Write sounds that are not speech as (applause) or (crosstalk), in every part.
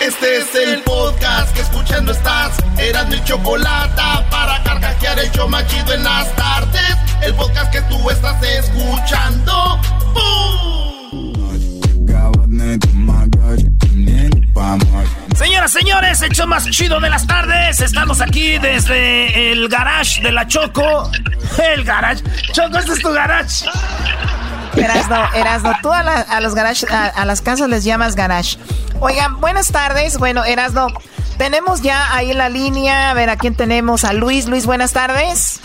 Este es el podcast que escuchando estás. Eran mi chocolate para carcajear el show machido en las tardes. El podcast que tú estás escuchando. Señoras, señores, el show más chido de las tardes. Estamos aquí desde el garage de la Choco. El garage. Choco, este es tu garage. Erasno, Erasno, tú a, los garage, a, las casas les llamas garage. Oigan, buenas tardes. Bueno, Erasno, tenemos ya ahí en la línea, a ver a quién tenemos, a Luis. Luis, buenas tardes.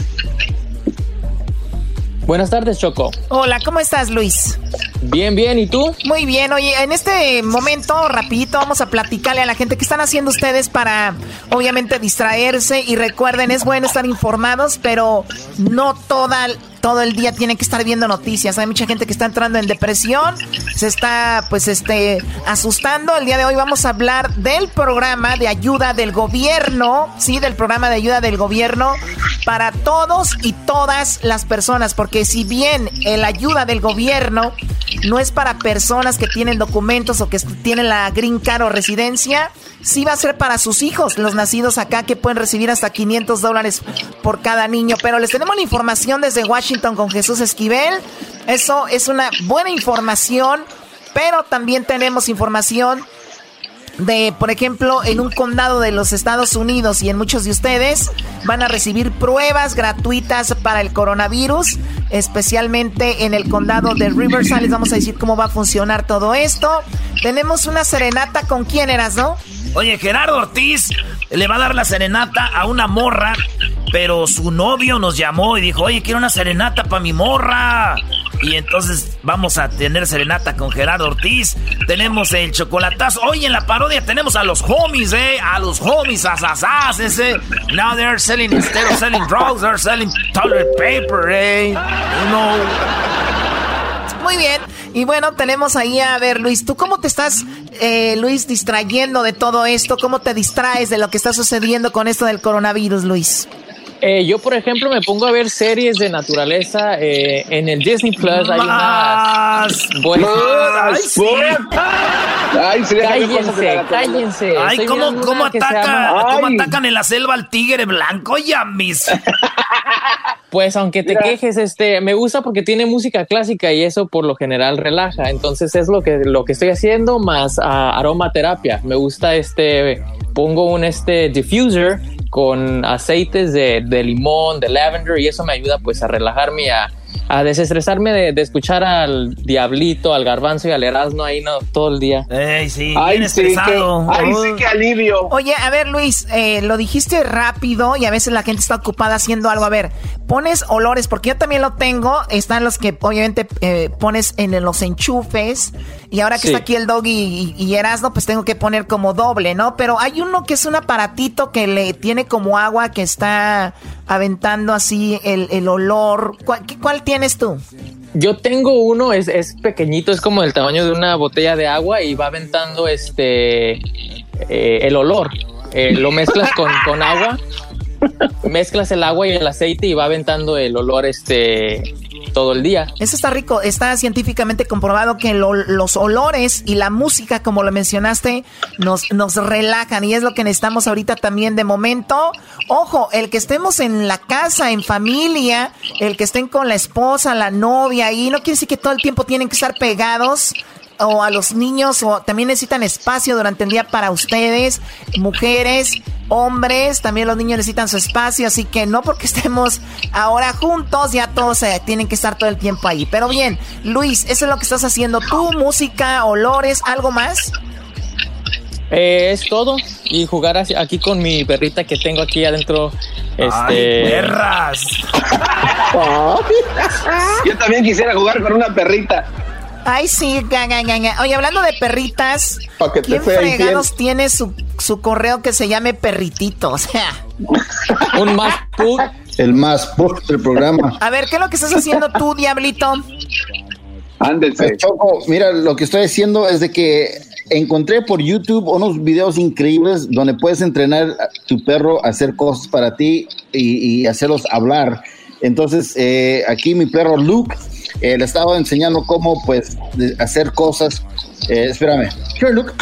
Buenas tardes, Choco. Hola, ¿cómo estás, Luis? Bien, bien, ¿y tú? Muy bien, oye, en este momento, rapidito, vamos a platicarle a la gente qué están haciendo ustedes para, obviamente, distraerse y recuerden, es bueno estar informados, pero no toda todo el día tienen que estar viendo noticias. Hay mucha gente que está entrando en depresión, se está pues este asustando. El día de hoy vamos a hablar del programa de ayuda del gobierno, sí, del programa de ayuda del gobierno para todos y todas las personas, porque si bien el ayuda del gobierno no es para personas que tienen documentos o que tienen la green card o residencia, sí va a ser para sus hijos, los nacidos acá, que pueden recibir hasta 500 dólares por cada niño. Pero les tenemos la información desde Washington con Jesús Esquivel. Eso es una buena información, pero también tenemos información de, por ejemplo, en un condado de los Estados Unidos y en muchos de ustedes van a recibir pruebas gratuitas para el coronavirus, especialmente en el condado de Riverside. Les vamos a decir cómo va a funcionar todo esto. Tenemos una serenata con quién eras, ¿no? Oye, Gerardo Ortiz le va a dar la serenata a una morra, pero su novio nos llamó y dijo, oye, quiero una serenata para mi morra. Y entonces vamos a tener serenata con Gerardo Ortiz. Tenemos el chocolatazo. Hoy en la parodia tenemos a los homies, eh. A los homies, asasas, ese. Now they're selling, instead of selling drugs, they're selling toilet paper, eh. You know. Muy bien. Y bueno, tenemos ahí a ver, Luis, ¿tú cómo te estás, eh, Luis, distrayendo de todo esto? ¿Cómo te distraes de lo que está sucediendo con esto del coronavirus, Luis? Eh, yo, por ejemplo, me pongo a ver series de naturaleza eh, en el Disney Plus. Hay unas buenas. Ay, cállense, cállense. Ay, ¿cómo, cómo, ataca, ¿cómo atacan en la selva al tigre blanco? Ya, mis. Pues aunque te quejes, este, me gusta porque tiene música clásica y eso por lo general relaja. Entonces es lo que, lo que estoy haciendo más uh, aromaterapia. Me gusta este, pongo un este diffuser con aceites de, de, limón, de lavender y eso me ayuda pues a relajarme, a, a desestresarme de, escuchar al diablito, al garbanzo y al erasmo ahí no, todo el día. Ey, sí, ay, bien sí, ay, sí, qué alivio. Oye, a ver, Luis, eh, lo dijiste rápido y a veces la gente está ocupada haciendo algo. A ver, pones olores, porque yo también lo tengo. Están los que obviamente eh, pones en los enchufes. Y ahora que está aquí el dog y, y, Erasmo, pues tengo que poner como doble, ¿no? Pero hay uno que es un aparatito que le tiene como agua que está aventando así el, el olor. ¿Cuál, ¿Cuál tienes tú? Yo tengo uno, es, es pequeñito, es como el tamaño de una botella de agua y va aventando este eh, el olor. Eh, lo mezclas con, (laughs) con agua mezclas el agua y el aceite y va aventando el olor este todo el día. Eso está rico. Está científicamente comprobado que los olores y la música, como lo mencionaste, nos, nos relajan y es lo que necesitamos ahorita también de momento. Ojo, el que estemos en la casa, en familia, el que estén con la esposa, la novia y no quiere decir que todo el tiempo tienen que estar pegados o a los niños o también necesitan espacio durante el día para ustedes, mujeres, hombres, también los niños necesitan su espacio, así que no porque (laughs) estemos ahora juntos, ya todos eh, tienen que estar todo el tiempo ahí. Pero bien, Luis, eso es lo que estás haciendo tú, música, olores, algo más. Eh, es todo y jugar aquí con mi perrita que tengo aquí adentro. Este... perras! (laughs) Yo también quisiera jugar con una perrita. Ay, sí, Oye, hablando de perritas, ¿quién fregados tiene su, su, correo que se llame perritito? O sea. (laughs) Un más put. El más put del programa. A ver, ¿qué es lo que estás haciendo tú, Diablito? Ándense. Pues, Choco, mira, lo que estoy haciendo es de que encontré por YouTube unos videos increíbles donde puedes entrenar a tu perro a hacer cosas para ti y, hacerlos hablar. Entonces, eh, aquí mi perro Luke eh, le estaba enseñando cómo pues hacer cosas. Eh, espérame. Here, look.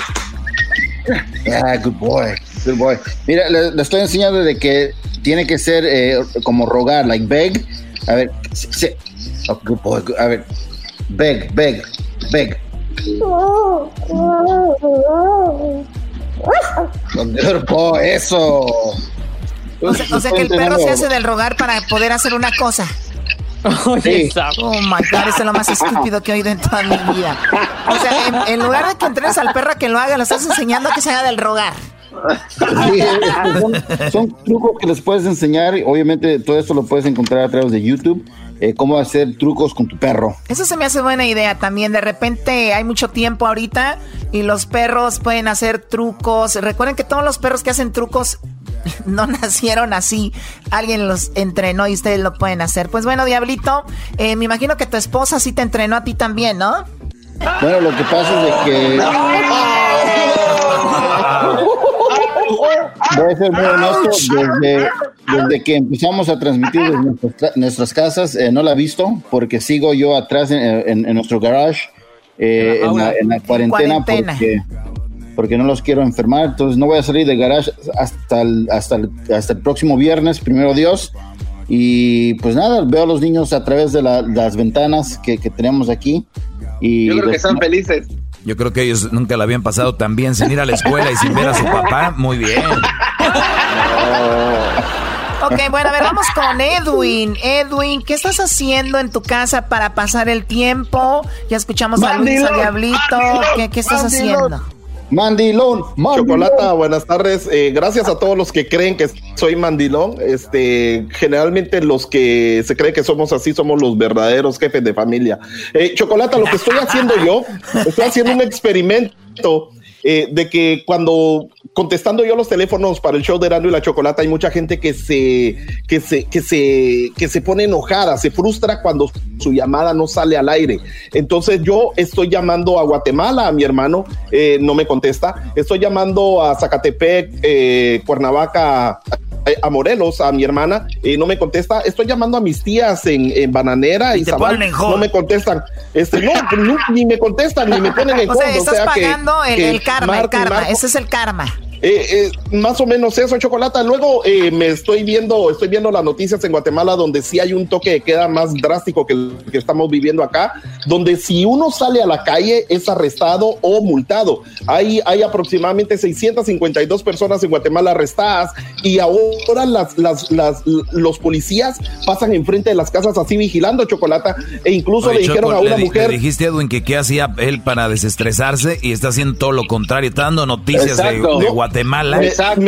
Ah, good boy, good boy. Mira, le, estoy enseñando de que tiene que ser eh, como rogar, like beg. A ver, sí, oh, good boy, a ver, beg, beg, beg. Good boy, eso. O sea, que el perro se hace del rogar para poder hacer una cosa. (laughs) Oh, oh my god, eso es lo más (laughs) estúpido que he oído en toda mi vida. O sea, en, lugar de que entrenes al perro a que lo haga, lo estás enseñando a que se haga del rogar. (laughs) son, trucos que les puedes enseñar. Obviamente, todo esto lo puedes encontrar a través de YouTube. Eh, cómo hacer trucos con tu perro. Eso se me hace buena idea también. De repente hay mucho tiempo ahorita y los perros pueden hacer trucos. Recuerden que todos los perros que hacen trucos (laughs) no nacieron así. Alguien los entrenó y ustedes lo pueden hacer. Pues bueno, Diablito, eh, me imagino que tu esposa sí te entrenó a ti también, ¿no? Bueno, lo que pasa es que... A ser muy honesto, desde, que empezamos a transmitir desde nuestras, casas, eh, no la he visto porque sigo yo atrás en, nuestro garage eh, en, la, cuarentena, Porque, porque no los quiero enfermar, entonces no voy a salir de garage hasta el, hasta hasta el próximo viernes, primero Dios. Y pues nada, veo a los niños a través de las ventanas que, tenemos aquí. Y Yo creo que están felices. Yo creo que ellos nunca la habían pasado tan bien sin ir a la escuela y sin ver a su papá. Muy bien. Ok, bueno, a ver, vamos con Edwin. Edwin, ¿qué estás haciendo en tu casa para pasar el tiempo? Ya escuchamos a Luis, a Diablito. ¿Qué, qué estás haciendo? Mandilón, Chocolata, buenas tardes. Eh, gracias a todos los que creen que soy mandilón. Este, generalmente los que se creen que somos así somos los verdaderos jefes de familia. Eh, Chocolata, lo que estoy haciendo yo, estoy haciendo un experimento eh, de que cuando contestando yo los teléfonos para el show de Erasmo y la Chocolata hay mucha gente que se, que se, que se, que se pone enojada, se frustra cuando su llamada no sale al aire. Entonces yo estoy llamando a Guatemala, a mi hermano, eh, no me contesta. Estoy llamando a Zacatepec, eh, Cuernavaca, a Morelos, a mi hermana, y no me contesta. Estoy llamando a mis tías en, Bananera y, no me contestan. Este, (laughs) no, ni me contestan, ni me ponen en o Sea, estás pagando el, karma, el karma. Ese es el karma. Eh, eh, más o menos eso, Chocolata. Luego eh, me estoy viendo, estoy viendo las noticias en Guatemala donde sí hay un toque de queda más drástico que el que estamos viviendo acá, donde si uno sale a la calle es arrestado o multado. Hay, hay aproximadamente 652 personas en Guatemala arrestadas y ahora las, las, las, los policías pasan enfrente de las casas así vigilando, Chocolata, e incluso le dijeron a una mujer... Le dijiste, Edwin, que qué hacía él para desestresarse y está haciendo todo lo contrario, está dando noticias de, de Guatemala Guatemala.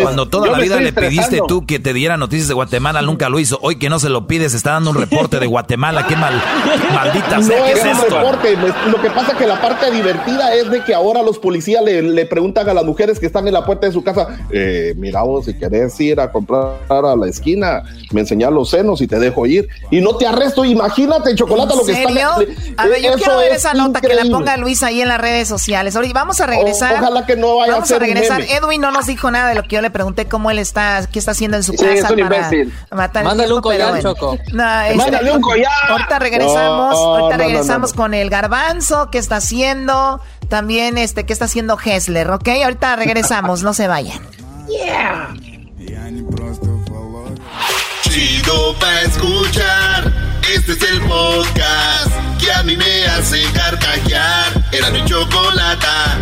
Cuando toda la vida le pediste tú que te diera noticias de Guatemala, nunca lo hizo. Hoy que no se lo pides, está dando un reporte de Guatemala. Qué mal, maldita no es, un reporte. Lo que pasa es que la parte divertida es de que ahora los policías le, preguntan a las mujeres que están en la puerta de su casa, eh, mira vos, si querés ir a comprar a la esquina, me enseñas los senos y te dejo ir. Y no te arresto, imagínate, chocolate, lo que está... A ver, yo quiero ver esa nota que la ponga Luis ahí en las redes sociales. Ahorita vamos a regresar. ojalá que no vaya vamos a, regresar. Edwin no nos dijo nada de lo que yo le pregunté, cómo él está, qué está haciendo en su casa. Es un imbécil. Mándale un collar, Choco. Este, Mándale un collar. Ahorita regresamos, ahorita regresamos con el garbanzo, qué está haciendo, también este, qué está haciendo Hessler, ¿ok? Ahorita regresamos, no se vayan. Yeah. Chido pa' escuchar, este es el podcast que a mí me hace carcajear. Era mi chocolata.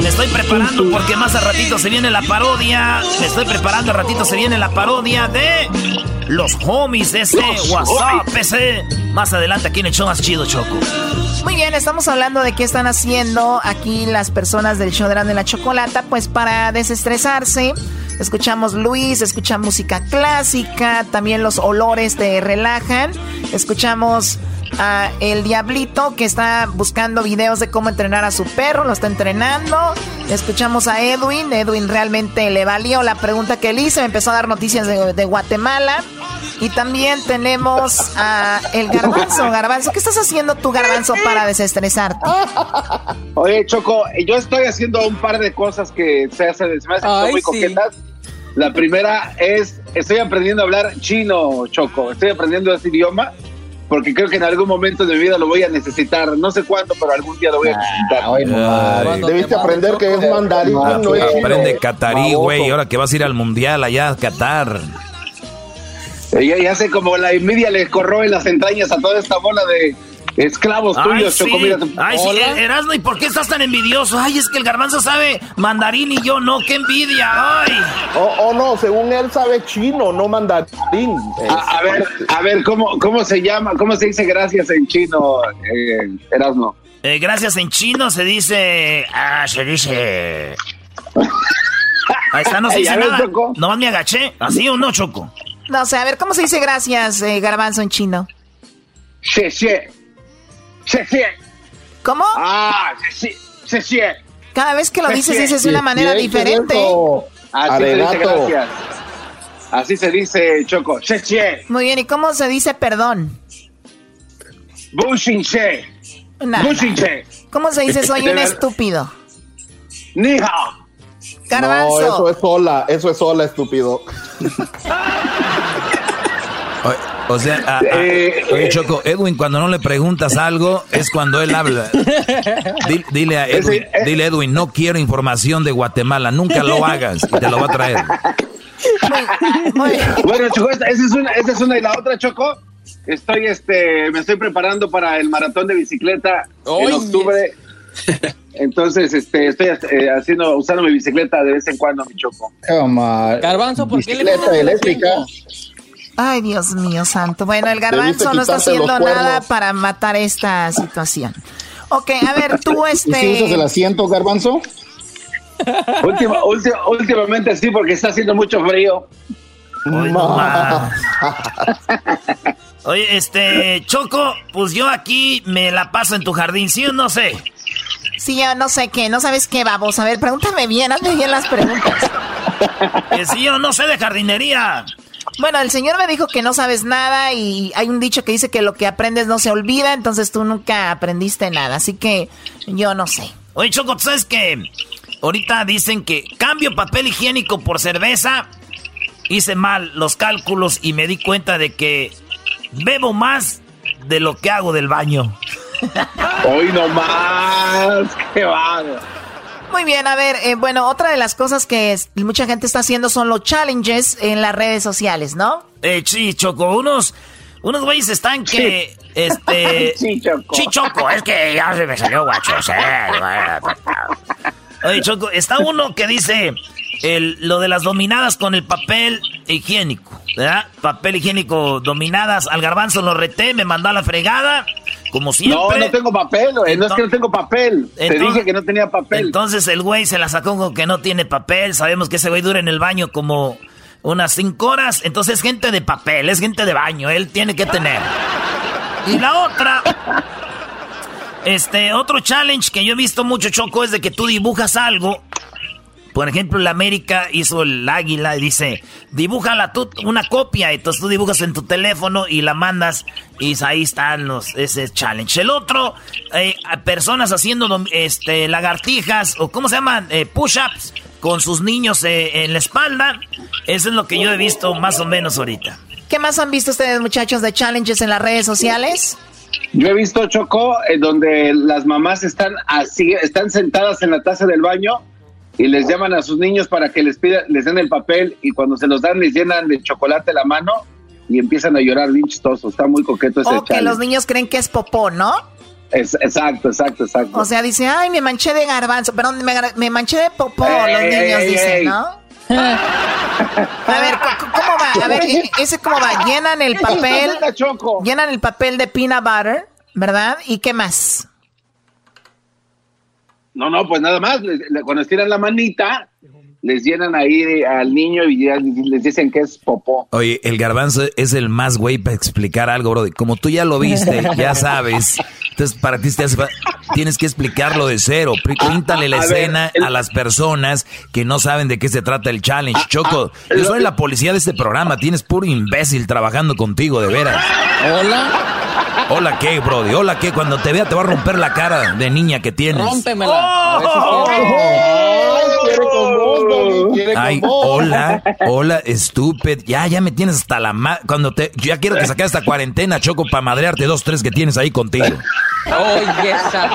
Me estoy preparando porque más a ratito se viene la parodia. Me estoy preparando, a ratito se viene la parodia de los homies de ese WhatsApp, ese. Más adelante aquí en el show más chido, Choco. Muy bien, estamos hablando de qué están haciendo aquí las personas del show de la chocolata, pues para desestresarse. Escuchamos Luis, escuchamos música clásica, también los olores te relajan. Escuchamos a El Diablito que está buscando videos de cómo entrenar a su perro, lo está entrenando. Escuchamos a Edwin, Edwin realmente le valió la pregunta que le hice, me empezó a dar noticias de, Guatemala. Y también tenemos a El Garbanzo. Garbanzo, ¿qué estás haciendo tú, Garbanzo, para desestresarte? Oye, Choco, yo estoy haciendo un par de cosas que se hacen, se me hacen muy coquetas. La primera es, estoy aprendiendo a hablar chino, Choco. Estoy aprendiendo ese idioma porque creo que en algún momento de mi vida lo voy a necesitar. No sé cuándo, pero algún día lo voy a necesitar. Debiste aprender que es mandarín, no es Aprende catarí, güey, ahora que vas a ir al mundial allá a Qatar. Ya, ya sé como la envidia le corroe en las entrañas a toda esta bola de esclavos tuyos, sí. Ay, sí, Erasmo, ¿y por qué estás tan envidioso? Ay, es que el garbanzo sabe mandarín y yo no, qué envidia, ay. Oh, oh no, según él sabe chino, no mandarín. A, ver, a ver, ¿cómo, ¿cómo se llama, cómo se dice gracias en chino, eh, Erasmo? Eh, gracias en chino se dice, ah, se dice... Ahí está, no se dice nada. Nomás me agaché, ¿así o no, Choco? No sé, a ver, ¿cómo se dice gracias, eh, garbanzo en chino? Xie xie. Xie xie. ¿Cómo? Ah, xie xie. xie. Cada vez que lo dices, dices de una manera diferente. Así se dice gracias. Así se dice, Choco. Xie xie. Muy bien, ¿y cómo se dice perdón? Bu xin xie. Bu xin xie. ¿Cómo se dice soy un (laughs) estúpido? Ni hao. Garbanzo. No, eso es sola, eso es sola, estúpido. O sea, eh, oye, Choco, Edwin, cuando no le preguntas algo, es cuando él habla. Dile, a (laughs) Edwin, eh. dile Edwin, no quiero información de Guatemala, nunca lo hagas y te lo va a traer. Bueno, Choco, esa es una, esa es una y la otra, Choco. Estoy, este, me estoy preparando para el maratón de bicicleta en octubre. (laughs) Entonces, este, estoy eh, haciendo, usando mi bicicleta de vez en cuando, mi choco. Garbanzo, ¿por qué le eléctrica? Ay, Dios mío santo. Bueno, el garbanzo no está haciendo nada para matar esta situación. Ok, a ver, tú este... (laughs) ¿Y si usas el asiento, garbanzo? (laughs) últimamente sí, porque está haciendo mucho frío. Oye, este, Choco, pues yo aquí me la paso en tu jardín, ¿sí o no sé? Sí, yo no sé qué, no sabes qué, vamos. A ver, pregúntame bien, hazme bien las preguntas. que sí, yo no sé de jardinería. Bueno, el señor me dijo que no sabes nada y hay un dicho que dice que lo que aprendes no se olvida, entonces tú nunca aprendiste nada, así que yo no sé. Oye, Choco, ¿tú sabes que ahorita dicen que cambio papel higiénico por cerveza? Hice mal los cálculos y me di cuenta de que bebo más de lo que hago del baño. Hoy no más, qué vago. Muy bien, a ver, eh, bueno, otra de las cosas que mucha gente está haciendo son los challenges en las redes sociales, ¿no? Eh, sí, Choco, unos, unos güeyes están que, este... (laughs) sí, Choco. Sí, Choco, es que ya se me salió guacho, Oye, Choco, está uno que dice el, lo de las dominadas con el papel higiénico, ¿verdad? Papel higiénico dominadas, al garbanzo lo reté, me mandó a la fregada como siempre. No, no tengo papel, no es que no tengo papel. Te dije que no tenía papel. Entonces el güey se la sacó con que no tiene papel. Sabemos que ese güey dura en el baño como unas cinco horas. Entonces es gente de papel, es gente de baño. Él tiene que tener. Y la otra. Este, otro challenge que yo he visto mucho, Choco, es de que tú dibujas algo por ejemplo, la América hizo el águila y dice, dibújala tú una copia. Entonces tú dibujas en tu teléfono y la mandas y ahí están los, ese challenge. El otro, eh, personas haciendo este, lagartijas o ¿cómo se llaman? Eh, push-ups con sus niños eh, en la espalda. Eso es lo que yo he visto más o menos ahorita. ¿Qué más han visto ustedes, muchachos, de challenges en las redes sociales? Yo he visto Choco, donde las mamás están así, están sentadas en la taza del baño y les llaman a sus niños para que les pida, les den el papel y cuando se los dan les llenan de chocolate la mano y empiezan a llorar bien chistoso. Está muy coqueto ese O que los niños creen que es popó, ¿no? Es, exacto, exacto, exacto. O sea, dice, ay, me manché de garbanzo, perdón, me, manché de popó, los niños dicen, ¿no? a ver, ¿cómo va? A ver, ese cómo va, llenan el papel, llenan el papel de peanut butter, ¿verdad? ¿Y qué más? No, no, pues nada más, cuando estiran la manita, les llenan ahí al niño y les dicen que es popó. Oye, el garbanzo es el más güey para explicar algo, bro. Como tú ya lo viste, ya sabes. Entonces, para ti tienes que explicarlo de cero. Píntale la escena a las personas que no saben de qué se trata el challenge. Choco, yo soy la policía de este programa. Tienes puro imbécil trabajando contigo, de veras. Hola. Hola, ¿qué, Brody? Hola, ¿qué? Cuando te vea te va a romper la cara de niña que tienes. Rómpemela. Oh, Ay, hola, hola, estúpido. Ya, ya me tienes hasta la ma Cuando te. Yo ya quiero que saques esta cuarentena, Choco, para madrearte dos, tres que tienes ahí contigo. Oye, esa.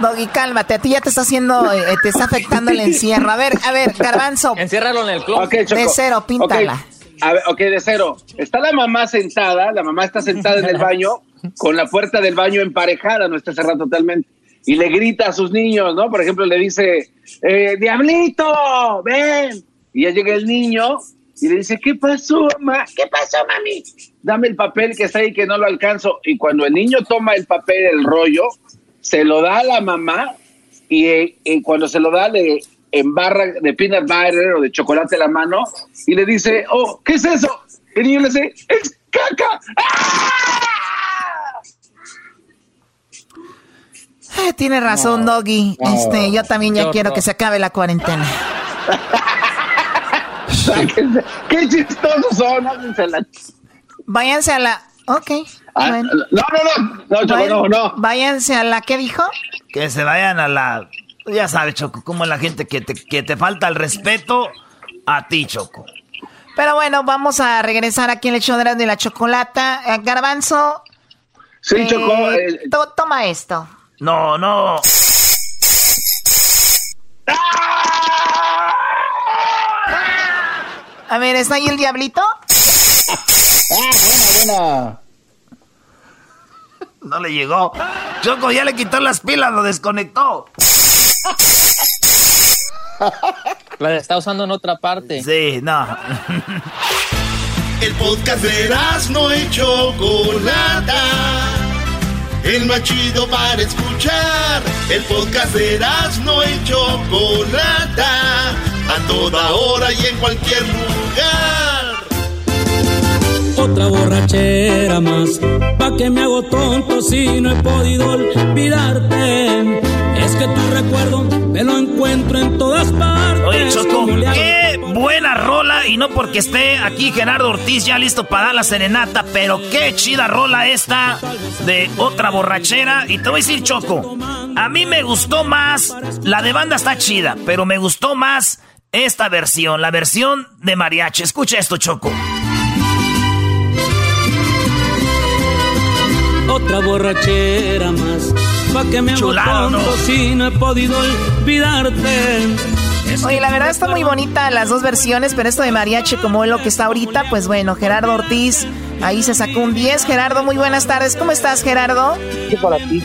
Doggy, cálmate. A ti ya te está haciendo. Eh, te está afectando el encierro. A ver, a ver, Garbanzo. Enciérralo en el club. de cero, píntala. A ver, ok, de cero. Está la mamá sentada, la mamá está sentada en el baño, con la puerta del baño emparejada, no está cerrada totalmente. Y le grita a sus niños, ¿no? Por ejemplo, le dice, eh, Diablito, ven. Y ya llega el niño y le dice, ¿qué pasó, mamá? ¿Qué pasó, mami? Dame el papel que está ahí que no lo alcanzo. Y cuando el niño toma el papel, el rollo, se lo da a la mamá y, y eh, cuando se lo da le en barra de peanut butter o de chocolate en la mano y le dice, oh, ¿qué es eso? Y el niño le dice, es caca. Eh, tiene razón, Doggy. Este, yo también ya quiero que se acabe la cuarentena. (laughs) Qué chistosos son. Váyanse a la. Ok. Ah, no, no, no. No, no, no. Váyanse a la. ¿Qué dijo? Que se vayan a la ya sabes, Choco, como la gente que te, que te falta el respeto a ti, Choco. Pero bueno, vamos a regresar aquí en el show de la chocolata. Eh, Garbanzo. Sí, eh, Choco. Eh, toma esto. No, no. A ver, ¿está ahí el diablito? Ah, buena, buena. No le llegó. Choco ya le quitó las pilas, lo desconectó. La está usando en otra parte. Sí, no. El podcast de no hecho Chocolata. El más chido para escuchar. El podcast de no hecho Chocolata. A toda hora y en cualquier lugar. Otra borrachera más. Pa' que me hago tonto si no he podido olvidarte es que tu recuerdo me lo encuentro en todas partes. Oye, Choco, qué buena rola. Y no porque esté aquí Gerardo Ortiz ya listo para dar la serenata, pero qué chida rola esta de otra borrachera. Y te voy a decir, Choco, a mí me gustó más. La de banda está chida, pero me gustó más esta versión, la versión de mariachi. Escucha esto, Choco. Otra borrachera más que me Chulado, ¿no? si no he podido olvidarte. Oye, la verdad está muy bonita las dos versiones, pero esto de mariachi como es lo que está ahorita, pues bueno, Gerardo Ortiz ahí se sacó un 10. Gerardo, muy buenas tardes. ¿Cómo estás, Gerardo? Sí, para ti.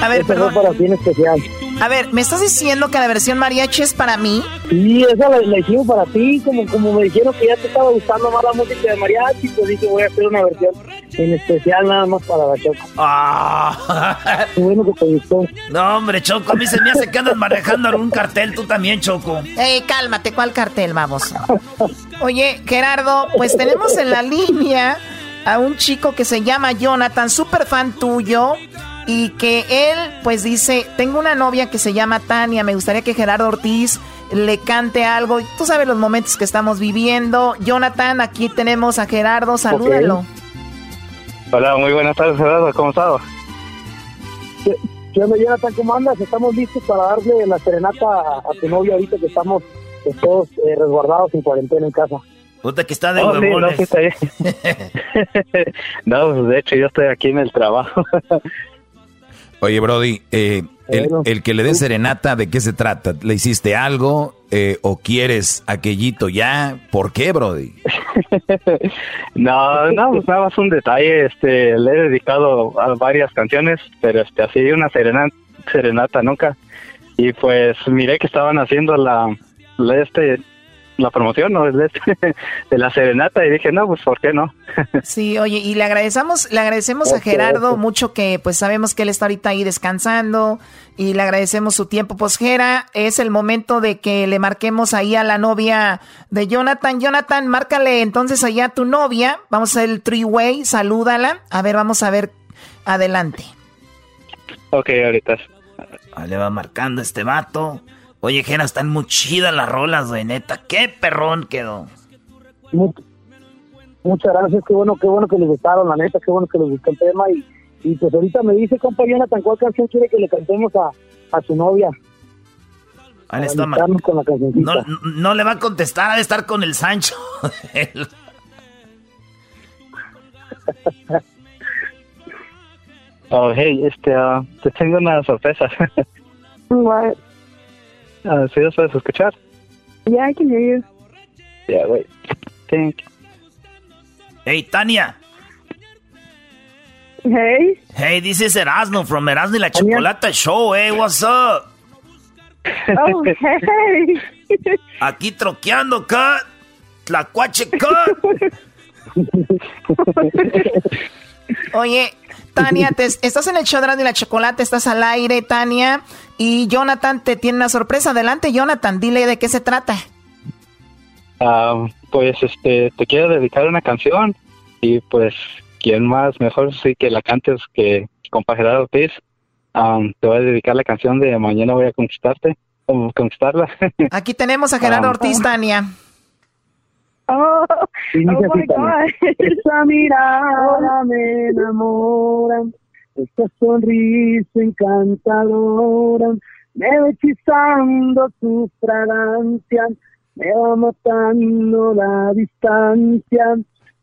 A ver, perdón. para ti en especial. A ver, ¿me estás diciendo que la versión mariachi es para mí? Sí, esa la, la, hicimos para ti, como, como me dijeron que ya te estaba gustando más la música de mariachi, pues dije voy a hacer una versión en especial nada más para la Choco. Ah. Qué bueno que te gustó. No, hombre, Choco, a mí se me hace que andas manejando algún cartel, tú también, Choco. Ey, cálmate, ¿cuál cartel, vamos? Oye, Gerardo, pues tenemos en la línea a un chico que se llama Jonathan, súper fan tuyo y que él pues dice, tengo una novia que se llama Tania, me gustaría que Gerardo Ortiz le cante algo. Tú sabes los momentos que estamos viviendo. Jonathan, aquí tenemos a Gerardo, salúdalo. Hola, muy buenas tardes Gerardo, ¿cómo estás? ¿Qué onda Jonathan? ¿Cómo andas? Estamos listos para darle la serenata a, tu novia ahorita que estamos todos eh, resguardados en cuarentena en casa. Puta que está de oh, no, pues, (laughs) no, pues de hecho yo estoy aquí en el trabajo. Oye, Brody, eh, el, que le dé serenata, ¿de qué se trata? ¿Le hiciste algo eh, o quieres aquellito ya? ¿Por qué, Brody? (laughs) no, no, pues nada más un detalle. Este, le he dedicado a varias canciones, pero este, así una serenata, serenata nunca. Y pues miré que estaban haciendo la, la este, la promoción ¿no? de, (laughs) de la serenata y dije, no, pues ¿por qué no? (laughs) sí, oye, y le agradecemos, le agradecemos a Gerardo mucho que pues sabemos que él está ahorita ahí descansando y le agradecemos su tiempo. Pues Gera, es el momento de que le marquemos ahí a la novia de Jonathan. Jonathan, márcale entonces allá a tu novia. Vamos a hacer el three-way, salúdala. A ver, vamos a ver adelante. Ok, ahorita. Ah, le va marcando este vato. Oye, Jena, están muy chidas las rolas, güey, neta. Qué perrón quedó. muchas gracias, qué bueno, qué bueno que les gustaron, la neta, qué bueno que les gustó el tema. Y, y pues ahorita me dice, compa Jonathan, ¿cuál canción quiere que le cantemos a, a su novia? Al estómago. Con la no, no, le va a contestar, ha de estar con el Sancho. (laughs) oh, hey, este, uh, te tengo una sorpresa. (laughs) Uh, ¿Sí los puedes escuchar? Yeah, I can hear you. Yeah, wait. Think. Hey, Tania. Hey. Hey, this is Erasmo from Erasmo y la Chocolata Show. Hey, what's up? Oh, hey. (laughs) Aquí troqueando, cut. cuache cut. (laughs) Oye, Tania, te, estás en el show de la Chocolata, estás al aire, Tania. Y Jonathan te tiene una sorpresa. Adelante, Jonathan, dile de qué se trata. Ah, pues este, te quiero dedicar una canción. Y pues, ¿quién más? Mejor sí que la cantes que con Gerardo Ortiz. te voy a dedicar la canción de Mañana voy a conquistarte. Conquistarla. (laughs) Aquí tenemos a Gerardo Ortiz, Tania. Oh, oh my God. (laughs) Esa mirada me enamora, esa sonrisa encantadora, me va hechizando tu fragancia, me va matando la distancia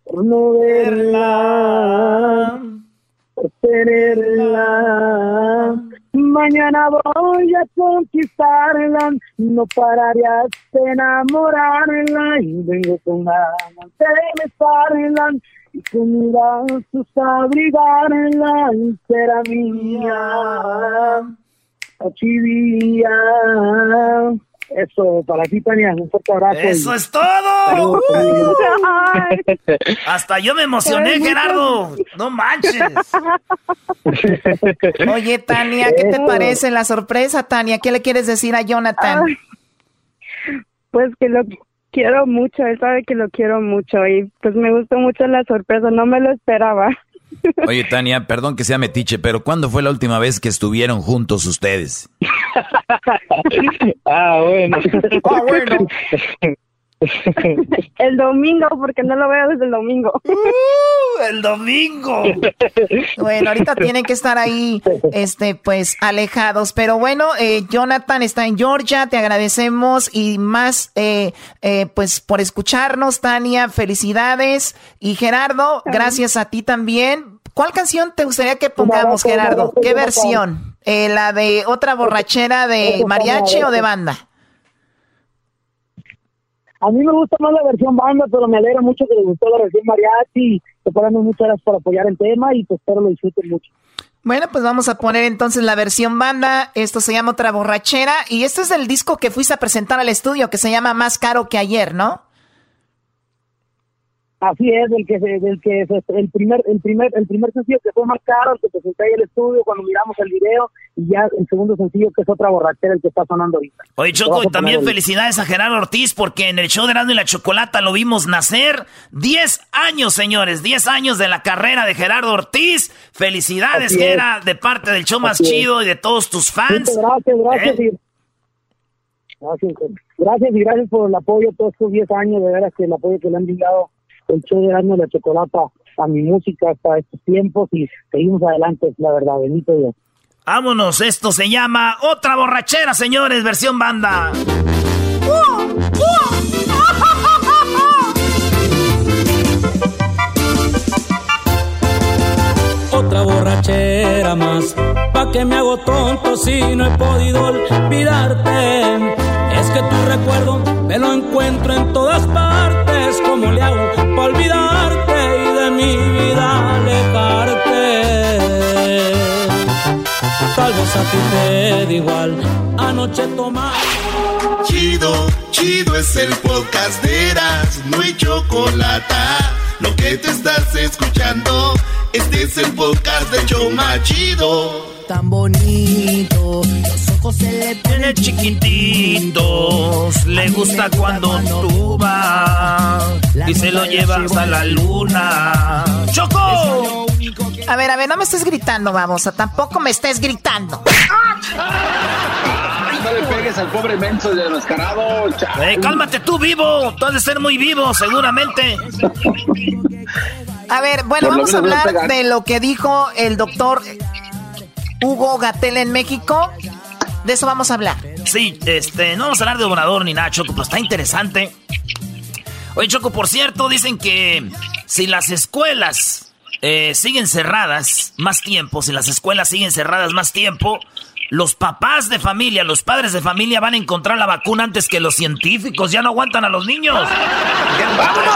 por no verla, por tenerla. Mañana voy a conquistarla, no pararé hasta enamorarla y vengo con ganas de besarla y con brazos abrigarla y será mía, día. Eso, para ti, Tania, un fuerte abrazo. ¡Eso es todo! (laughs) Hasta yo me emocioné, Gerardo. No manches. Oye, Tania, ¿qué te parece la sorpresa, Tania? ¿Qué le quieres decir a Jonathan? pues que lo quiero mucho, él sabe que lo quiero mucho y pues me gustó mucho la sorpresa, no me lo esperaba. (laughs) Oye, Tania, perdón que sea metiche, pero ¿cuándo fue la última vez que estuvieron juntos ustedes? (laughs) ah, bueno. (laughs) Ah, bueno. (laughs) El domingo, porque no lo veo desde el domingo. Uh, el domingo. (laughs) Bueno, ahorita tienen que estar ahí, este, pues, alejados. Pero bueno, eh, Jonathan está en Georgia, te agradecemos y más, eh, eh, pues, por escucharnos, Tania, felicidades. Y Gerardo, gracias a ti también. ¿Cuál canción te gustaría que pongamos, Gerardo? ¿Qué versión? ¿La de otra borrachera de mariachi o de banda? A mí me gusta más la versión banda, pero me alegra mucho que les gustó la versión mariachi. Te ponemos muchas gracias por apoyar el tema y pues espero lo disfruten mucho. Bueno, pues vamos a poner entonces la versión banda. Esto se llama Otra Borrachera. Y este es el disco que fuiste a presentar al estudio, que se llama Más Caro que Ayer, ¿no? Así es, el que del que el primer el primer el primer sencillo que fue más caro, el que presenté ahí el estudio cuando miramos el video y ya el segundo sencillo que es otra borrachera el que está sonando ahorita. Oye Choco, y también felicidades a Gerardo Ortiz porque en el show de Rando y la Chocolata lo vimos nacer 10 años, señores, 10 años de la carrera de Gerardo Ortiz. Felicidades, que era de parte del show más chido y de todos tus fans. Gracias, gracias. ¿Eh? Gracias, gracias y gracias por el apoyo todos estos 10 años, de veras que el apoyo que le han brindado el show de Año la Chocolata a mi música hasta estos tiempos y seguimos adelante, la verdad, bendito Dios. Vámonos, esto se llama Otra Borrachera, señores, versión banda. Otra borrachera más, pa' que me hago tonto si no he podido olvidarte. Es que tu recuerdo me lo encuentro en todas partes, como le hago para olvidarte y de mi vida alejarte. Tal vez a ti te da igual, anoche tomar. Chido, chido es el podcast de Eras, no hay chocolate. Lo que te estás escuchando, este es el podcast de Choma Chido. Tan bonito, los ojos se le ponen chiquititos. Le gusta cuando tú vas y se lo llevas a la luna. ¡Choco! A ver, a ver, no me estés gritando, vamos. Tampoco me estés gritando. No le pegues al pobre menso de desmascarado. Eh, cálmate tú, vivo. Tú has de ser muy vivo, seguramente. A ver, bueno, vamos a hablar de lo que dijo el doctor Hugo Gatel en México. De eso vamos a hablar. Sí, este, no vamos a hablar de Obrador ni nada, Choco, pero está interesante. Oye, Choco, por cierto, dicen que si las escuelas eh, siguen cerradas más tiempo, si las escuelas siguen cerradas más tiempo, los papás de familia, los padres de familia van a encontrar la vacuna antes que los científicos. Ya no aguantan a los niños. ¡Vámonos!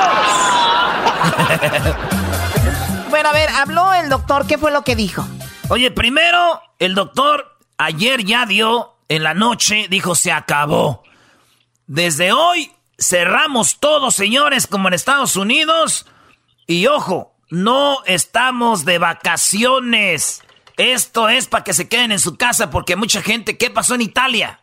bueno, a ver, habló el doctor. ¿Qué fue lo que dijo? Oye, primero, el doctor ayer ya dio en la noche, dijo, se acabó. Desde hoy cerramos todo, señores, como en Estados Unidos. Y ojo, no estamos de vacaciones. Esto es para que se queden en su casa porque mucha gente, ¿qué pasó en Italia?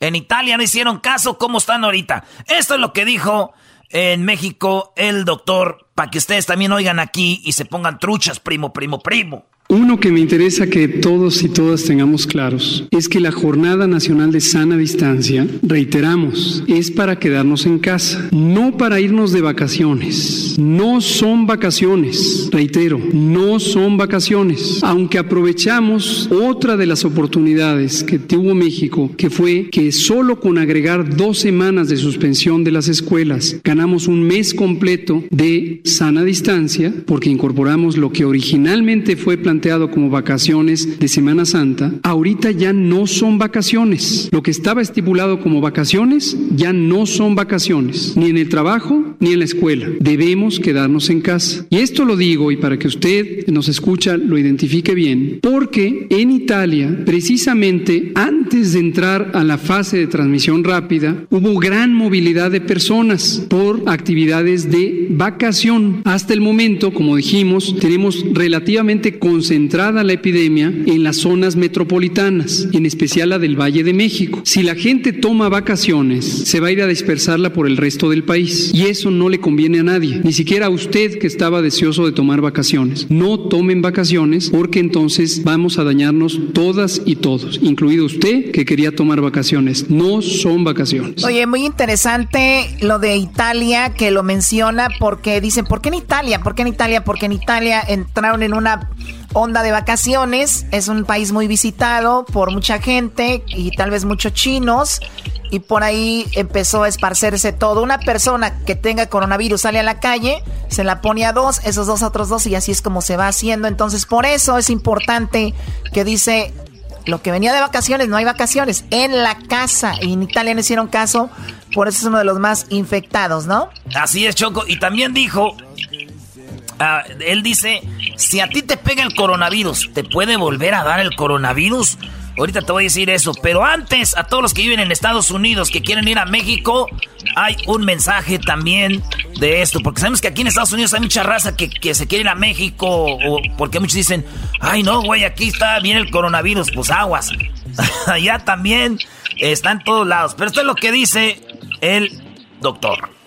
En Italia no hicieron caso, ¿cómo están ahorita? Esto es lo que dijo en México el doctor, para que ustedes también oigan aquí y se pongan truchas, primo, primo, primo. Uno que me interesa que todos y todas tengamos claros es que la Jornada Nacional de Sana Distancia, reiteramos, es para quedarnos en casa, no para irnos de vacaciones. No son vacaciones, reitero, no son vacaciones. Aunque aprovechamos otra de las oportunidades que tuvo México, que fue que solo con agregar dos semanas de suspensión de las escuelas, ganamos un mes completo de sana distancia, porque incorporamos lo que originalmente fue planteado como vacaciones de Semana Santa, ahorita ya no son vacaciones. Lo que estaba estipulado como vacaciones ya no son vacaciones, ni en el trabajo ni en la escuela. Debemos quedarnos en casa. Y esto lo digo y para que usted nos escucha lo identifique bien, porque en Italia, precisamente antes de entrar a la fase de transmisión rápida, hubo gran movilidad de personas por actividades de vacación. Hasta el momento, como dijimos, tenemos relativamente concentración centrada la epidemia en las zonas metropolitanas, en especial la del Valle de México. Si la gente toma vacaciones, se va a ir a dispersarla por el resto del país y eso no le conviene a nadie, ni siquiera a usted que estaba deseoso de tomar vacaciones. No tomen vacaciones porque entonces vamos a dañarnos todas y todos, incluido usted que quería tomar vacaciones. No son vacaciones. Oye, muy interesante lo de Italia que lo menciona porque dicen, ¿por qué en Italia? ¿Por qué en Italia? Porque en Italia entraron en una onda de vacaciones. Es un país muy visitado por mucha gente y tal vez muchos chinos. Y por ahí empezó a esparcerse todo. Una persona que tenga coronavirus sale a la calle, se la pone a dos, esos dos otros dos, y así es como se va haciendo. Entonces, por eso es importante que dice lo que venía de vacaciones, no hay vacaciones, en la casa. Y en Italia no hicieron caso, por eso es uno de los más infectados, ¿no? Así es, Choco. Y también dijo, ah, él dice si a ti te pega el coronavirus, ¿te puede volver a dar el coronavirus? Ahorita te voy a decir eso, pero antes a todos los que viven en Estados Unidos que quieren ir a México, hay un mensaje también de esto, porque sabemos que aquí en Estados Unidos hay mucha raza que, se quiere ir a México, o porque muchos dicen, ay no, güey, aquí está bien el coronavirus, pues aguas. (laughs) Allá también está en todos lados, pero esto es lo que dice el doctor.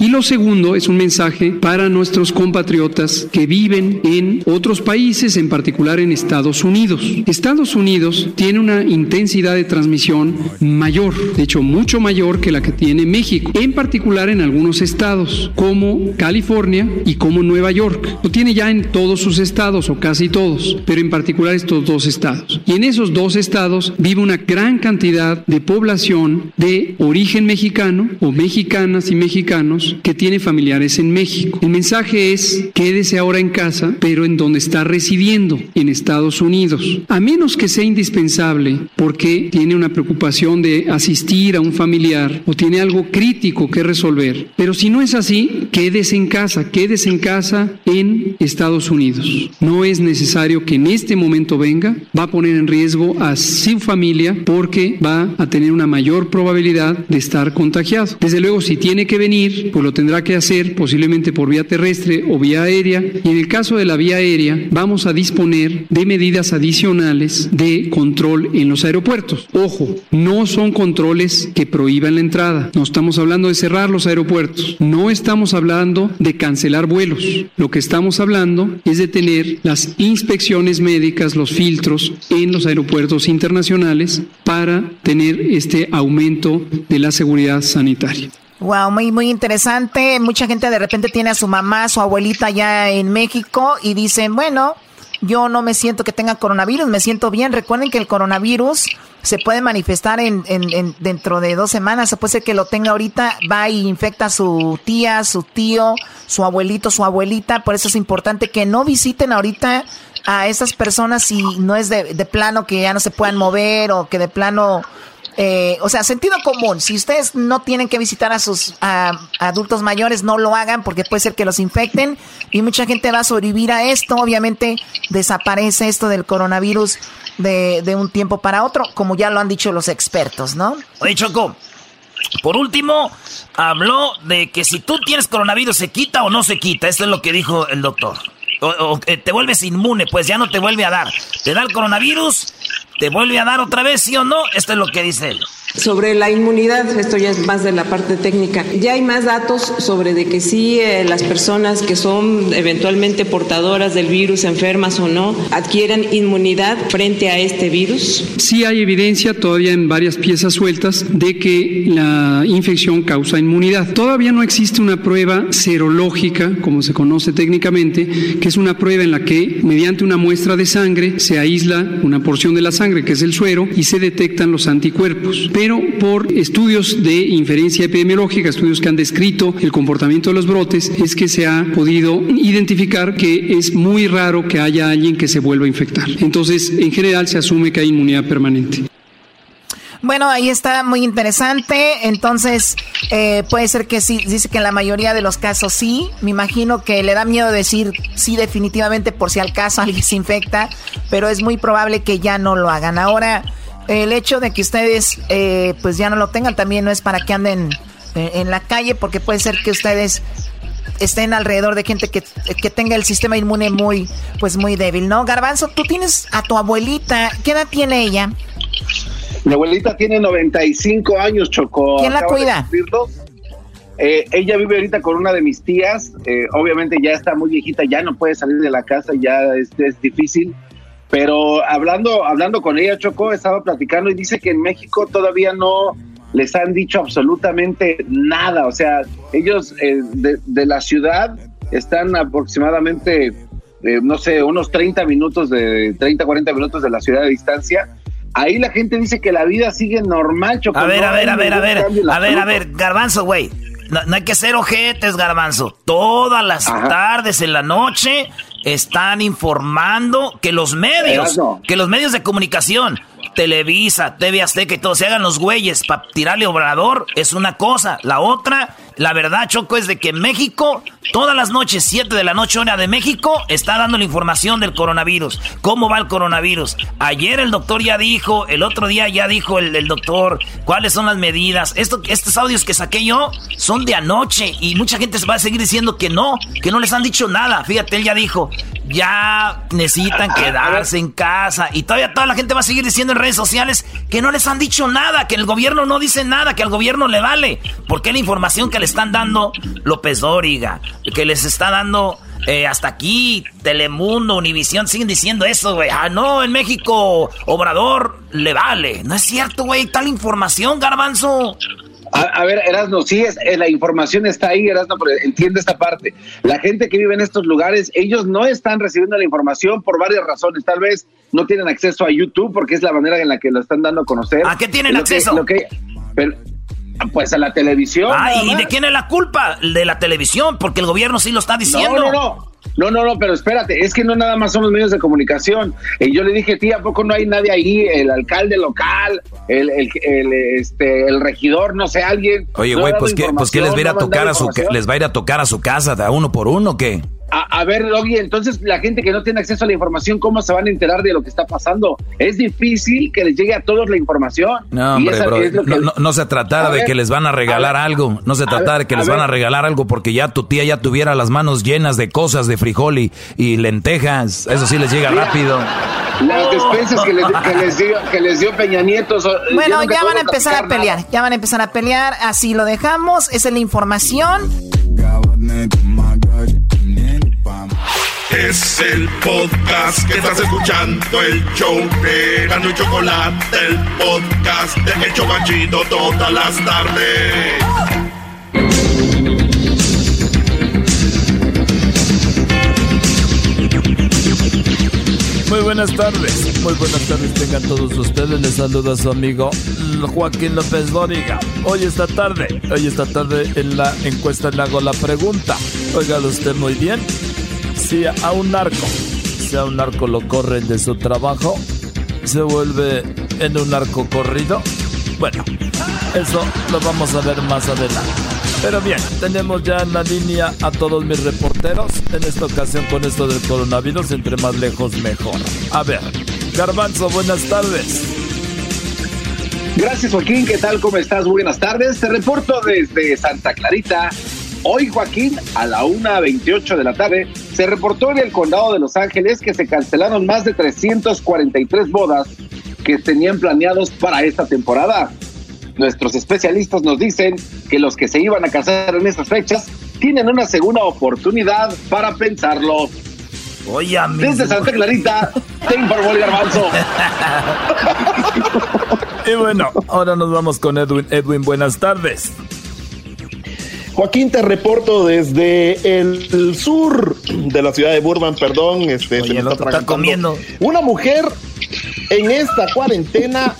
Y lo segundo es un mensaje para nuestros compatriotas que viven en otros países, en particular en Estados Unidos. Estados Unidos tiene una intensidad de transmisión mayor, de hecho mucho mayor que la que tiene México, en particular en algunos estados como California y como Nueva York. Lo tiene ya en todos sus estados o casi todos, pero en particular estos dos estados. Y en esos dos estados vive una gran cantidad de población de origen mexicano o mexicanas y mexicanos que tiene familiares en México. El mensaje es quédese ahora en casa, pero en donde está residiendo, en Estados Unidos. A menos que sea indispensable porque tiene una preocupación de asistir a un familiar o tiene algo crítico que resolver. Pero si no es así, quédese en casa, quédese en casa en Estados Unidos. No es necesario que en este momento venga, va a poner en riesgo a su familia porque va a tener una mayor probabilidad de estar contagiado. Desde luego, si tiene que venir, pues lo tendrá que hacer posiblemente por vía terrestre o vía aérea. Y en el caso de la vía aérea, vamos a disponer de medidas adicionales de control en los aeropuertos. Ojo, no son controles que prohíban la entrada. No estamos hablando de cerrar los aeropuertos. No estamos hablando de cancelar vuelos. Lo que estamos hablando es de tener las inspecciones médicas, los filtros en los aeropuertos internacionales para tener este aumento de la seguridad sanitaria. Wow, muy, muy interesante. Mucha gente de repente tiene a su mamá, su abuelita allá en México y dicen, bueno, yo no me siento que tenga coronavirus, me siento bien. Recuerden que el coronavirus se puede manifestar en, en, dentro de dos semanas. Se puede ser que lo tenga ahorita, va y infecta a su tía, su tío, su abuelito, su abuelita. Por eso es importante que no visiten ahorita a esas personas si no es de, de plano que ya no se puedan mover o que de plano eh, o sea, sentido común. Si ustedes no tienen que visitar a sus adultos mayores, no lo hagan porque puede ser que los infecten y mucha gente va a sobrevivir a esto. Obviamente desaparece esto del coronavirus de, de un tiempo para otro, como ya lo han dicho los expertos, ¿no? Oye, Choco. Por último, habló de que si tú tienes coronavirus, ¿se quita o no se quita? Esto es lo que dijo el doctor. O, te vuelves inmune, pues ya no te vuelve a dar. Te da el coronavirus, te vuelve a dar otra vez, sí o no. Esto es lo que dice él. Sobre la inmunidad, esto ya es más de la parte técnica. Ya hay más datos sobre de que sí eh, las personas que son eventualmente portadoras del virus, enfermas o no, adquieran inmunidad frente a este virus. Sí hay evidencia todavía en varias piezas sueltas de que la infección causa inmunidad. Todavía no existe una prueba serológica, como se conoce técnicamente, que es una prueba en la que mediante una muestra de sangre se aísla una porción de la sangre, que es el suero, y se detectan los anticuerpos pero por estudios de inferencia epidemiológica, estudios que han descrito el comportamiento de los brotes, es que se ha podido identificar que es muy raro que haya alguien que se vuelva a infectar. Entonces, en general se asume que hay inmunidad permanente. Bueno, ahí está muy interesante. Entonces, eh, puede ser que sí, dice que en la mayoría de los casos sí. Me imagino que le da miedo decir sí definitivamente por si al caso (laughs) alguien se infecta, pero es muy probable que ya no lo hagan. Ahora, el hecho de que ustedes eh, pues ya no lo tengan también no es para que anden eh, en la calle porque puede ser que ustedes estén alrededor de gente que, tenga el sistema inmune muy pues muy débil, ¿no? Garbanzo, tú tienes a tu abuelita, ¿qué edad tiene ella? Mi abuelita tiene 95 años, Chocó. ¿Quién la cuida? Eh, ella vive ahorita con una de mis tías, obviamente ya está muy viejita, ya no puede salir de la casa, ya es, es difícil pero hablando, hablando con ella, Choco, estaba platicando y dice que en México todavía no les han dicho absolutamente nada. O sea, ellos eh, de, la ciudad están aproximadamente, eh, no sé, unos 30 minutos de 30, 40 minutos de la ciudad de distancia. Ahí la gente dice que la vida sigue normal, Choco. A ver, a ver, a ver, a ver, a ver, a ver, Garbanzo, güey. No, hay que ser ojetes, Garbanzo. Todas las tardes en la noche están informando que los medios, que los medios de comunicación, Televisa, TV Azteca y todo, se hagan los güeyes para tirarle obrador, es una cosa. La otra la verdad, Choco, es de que México, todas las noches, 7 de la noche, hora de México, está dando la información del coronavirus. ¿Cómo va el coronavirus? Ayer el doctor ya dijo, el otro día ya dijo el, doctor cuáles son las medidas. Esto, estos audios que saqué yo son de anoche y mucha gente se va a seguir diciendo que no, que no les han dicho nada. Fíjate, él ya dijo, ya necesitan (laughs) quedarse en casa y todavía toda la gente va a seguir diciendo en redes sociales que no les han dicho nada, que el gobierno no dice nada, que al gobierno le vale. Porque la información que les están dando López Dóriga, que les está dando eh, hasta aquí Telemundo, Univisión, siguen diciendo eso, güey. Ah, no, en México Obrador le vale. No es cierto, güey, tal información, garbanzo. A, ver, Erasno, sí, es, eh, la información está ahí, Erasno, pero entiende esta parte. La gente que vive en estos lugares, ellos no están recibiendo la información por varias razones. Tal vez no tienen acceso a YouTube porque es la manera en la que lo están dando a conocer. ¿A qué tienen acceso? Pues a la televisión. ¿y de quién es la culpa? De la televisión, porque el gobierno sí lo está diciendo. No, no, no. No, no, no, pero espérate, es que no nada más son los medios de comunicación. Y yo le dije, tía, ¿a poco no hay nadie ahí? El alcalde local, el, el, este, el regidor, no sé, alguien. Oye, güey, pues, ¿qué, pues ¿qué les va a ir a tocar a su, les va a ir a tocar a su casa de uno por uno, ¿qué? A, ver, Logi, entonces la gente que no tiene acceso a la información, ¿cómo se van a enterar de lo que está pasando? Es difícil que les llegue a todos la información. No, hombre, no, se tratara de que les van a regalar algo. No se tratara de que les van a regalar algo porque ya tu tía ya tuviera las manos llenas de cosas de frijol y, lentejas. Eso sí les llega rápido. Las despensas que les, dio, Peña Nieto. Bueno, ya van a empezar a pelear. Ya van a empezar a pelear. Así lo dejamos. Esa es la información. Es el podcast que estás escuchando, el show de Gano y Chocolate, el podcast de El todas las tardes. Buenas tardes, muy buenas tardes tengan todos ustedes. Les saluda su amigo Joaquín López Dóriga. Hoy esta tarde, hoy esta tarde en la encuesta le hago la pregunta. Óigalo usted muy bien. Si a un narco, si a un narco lo corren de su trabajo, se vuelve en un narco corrido. Bueno, eso lo vamos a ver más adelante. Pero bien, tenemos ya en la línea a todos mis reporteros. En esta ocasión con esto del coronavirus, entre más lejos mejor. A ver, Garbanzo, buenas tardes. Gracias Joaquín, ¿qué tal? ¿Cómo estás? Buenas tardes. Te reporto desde Santa Clarita. Hoy Joaquín, a la 1.28 de la tarde, se reportó en el condado de Los Ángeles que se cancelaron más de 343 bodas que tenían planeados para esta temporada. Nuestros especialistas nos dicen que los que se iban a casar en estas fechas tienen una segunda oportunidad para pensarlo. Oye, Desde Santa Clarita, te informó el garbanzo. (laughs) y bueno, ahora nos vamos con Edwin. Edwin, buenas tardes. Joaquín, te reporto desde el, sur de la ciudad de Burbank, perdón. Este, se me está, comiendo. Una mujer en esta cuarentena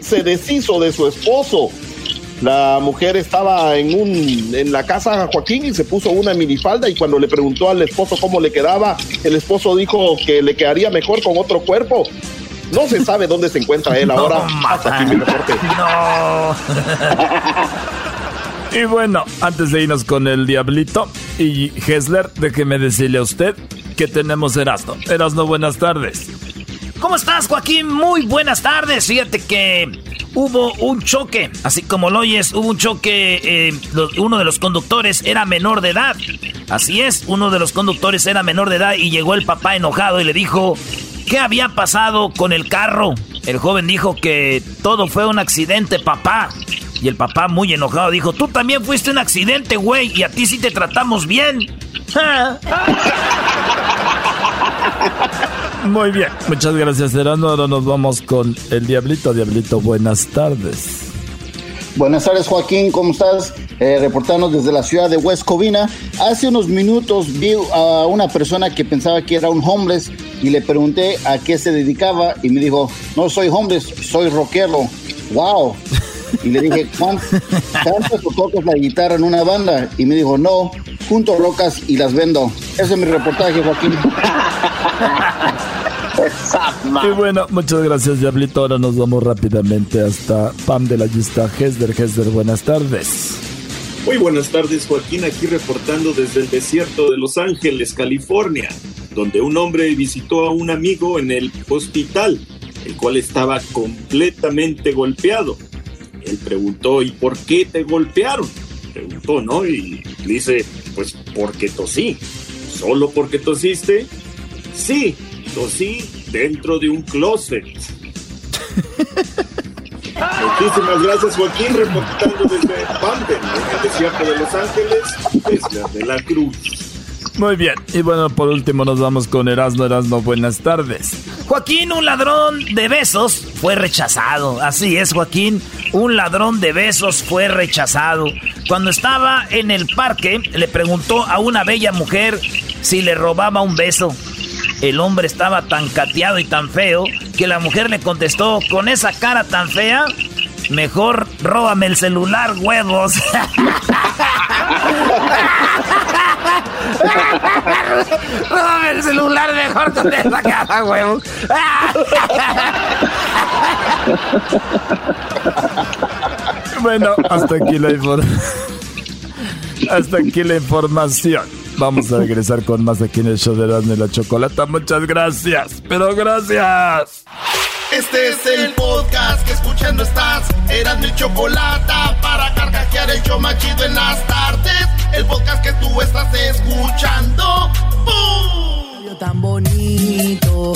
se deshizo de su esposo. La mujer estaba en un en la casa Joaquín y se puso una minifalda y cuando le preguntó al esposo cómo le quedaba, el esposo dijo que le quedaría mejor con otro cuerpo. No se sabe dónde se encuentra él ahora. Hasta aquí mi reporte. (laughs) No. (laughs) y bueno, antes de irnos con el diablito y Hessler, déjeme decirle a usted que tenemos Erasno. Erasno, buenas tardes. ¿Cómo estás, Joaquín? Muy buenas tardes. Fíjate que hubo un choque, así como lo oyes, hubo un choque, eh, uno de los conductores era menor de edad. Así es, uno de los conductores era menor de edad y llegó el papá enojado y le dijo, ¿qué había pasado con el carro? El joven dijo que todo fue un accidente, papá. Y el papá muy enojado dijo, tú también fuiste un accidente, güey, y a ti sí te tratamos bien. (laughs) Muy bien, muchas gracias, Serano. Ahora nos vamos con el Diablito. Diablito, buenas tardes. Buenas tardes, Joaquín, ¿cómo estás? Eh, reportando desde la ciudad de West Covina. Hace unos minutos vi a una persona que pensaba que era un homeless y le pregunté a qué se dedicaba y me dijo, no soy homeless, soy rockero. ¡Wow! Y le dije, ¿cantas o tocas la guitarra en una banda? Y me dijo, no, junto rocas y las vendo. Ese es mi reportaje, Joaquín. (laughs) y bueno, muchas gracias, Diablito. Ahora nos vamos rápidamente hasta Pam de la lista Hesder. Hesder, buenas tardes. Muy buenas tardes, Joaquín, aquí reportando desde el desierto de Los Ángeles, California, donde un hombre visitó a un amigo en el hospital, el cual estaba completamente golpeado. Él preguntó, ¿y por qué te golpearon? Preguntó, ¿no? Y dice, pues porque tosí. ¿Solo porque tosiste? Sí, tosí dentro de un closet. Muchísimas gracias, Joaquín, reportando desde Pampen, en el desierto de Los Ángeles, desde de la Cruz. Muy bien, y bueno, por último nos vamos con Erasmo. Erasmo, buenas tardes. Joaquín, un ladrón de besos, fue rechazado. Así es, Joaquín, un ladrón de besos fue rechazado. Cuando estaba en el parque, le preguntó a una bella mujer si le robaba un beso. El hombre estaba tan cateado y tan feo que la mujer le contestó, con esa cara tan fea, mejor róbame el celular, huevos. (laughs) róbame el celular mejor con esa cara, huevos. bueno, hasta aquí la información. (laughs) Hasta aquí la información. Vamos a regresar con más aquí en el show de Erasmo y la Chocolata. Muchas gracias, pero gracias. Este es el podcast que escuchando estás. Eran mi Chocolata para carcajear el show machido en las tardes. El podcast que tú estás escuchando. ¡Bum! Tan bonito.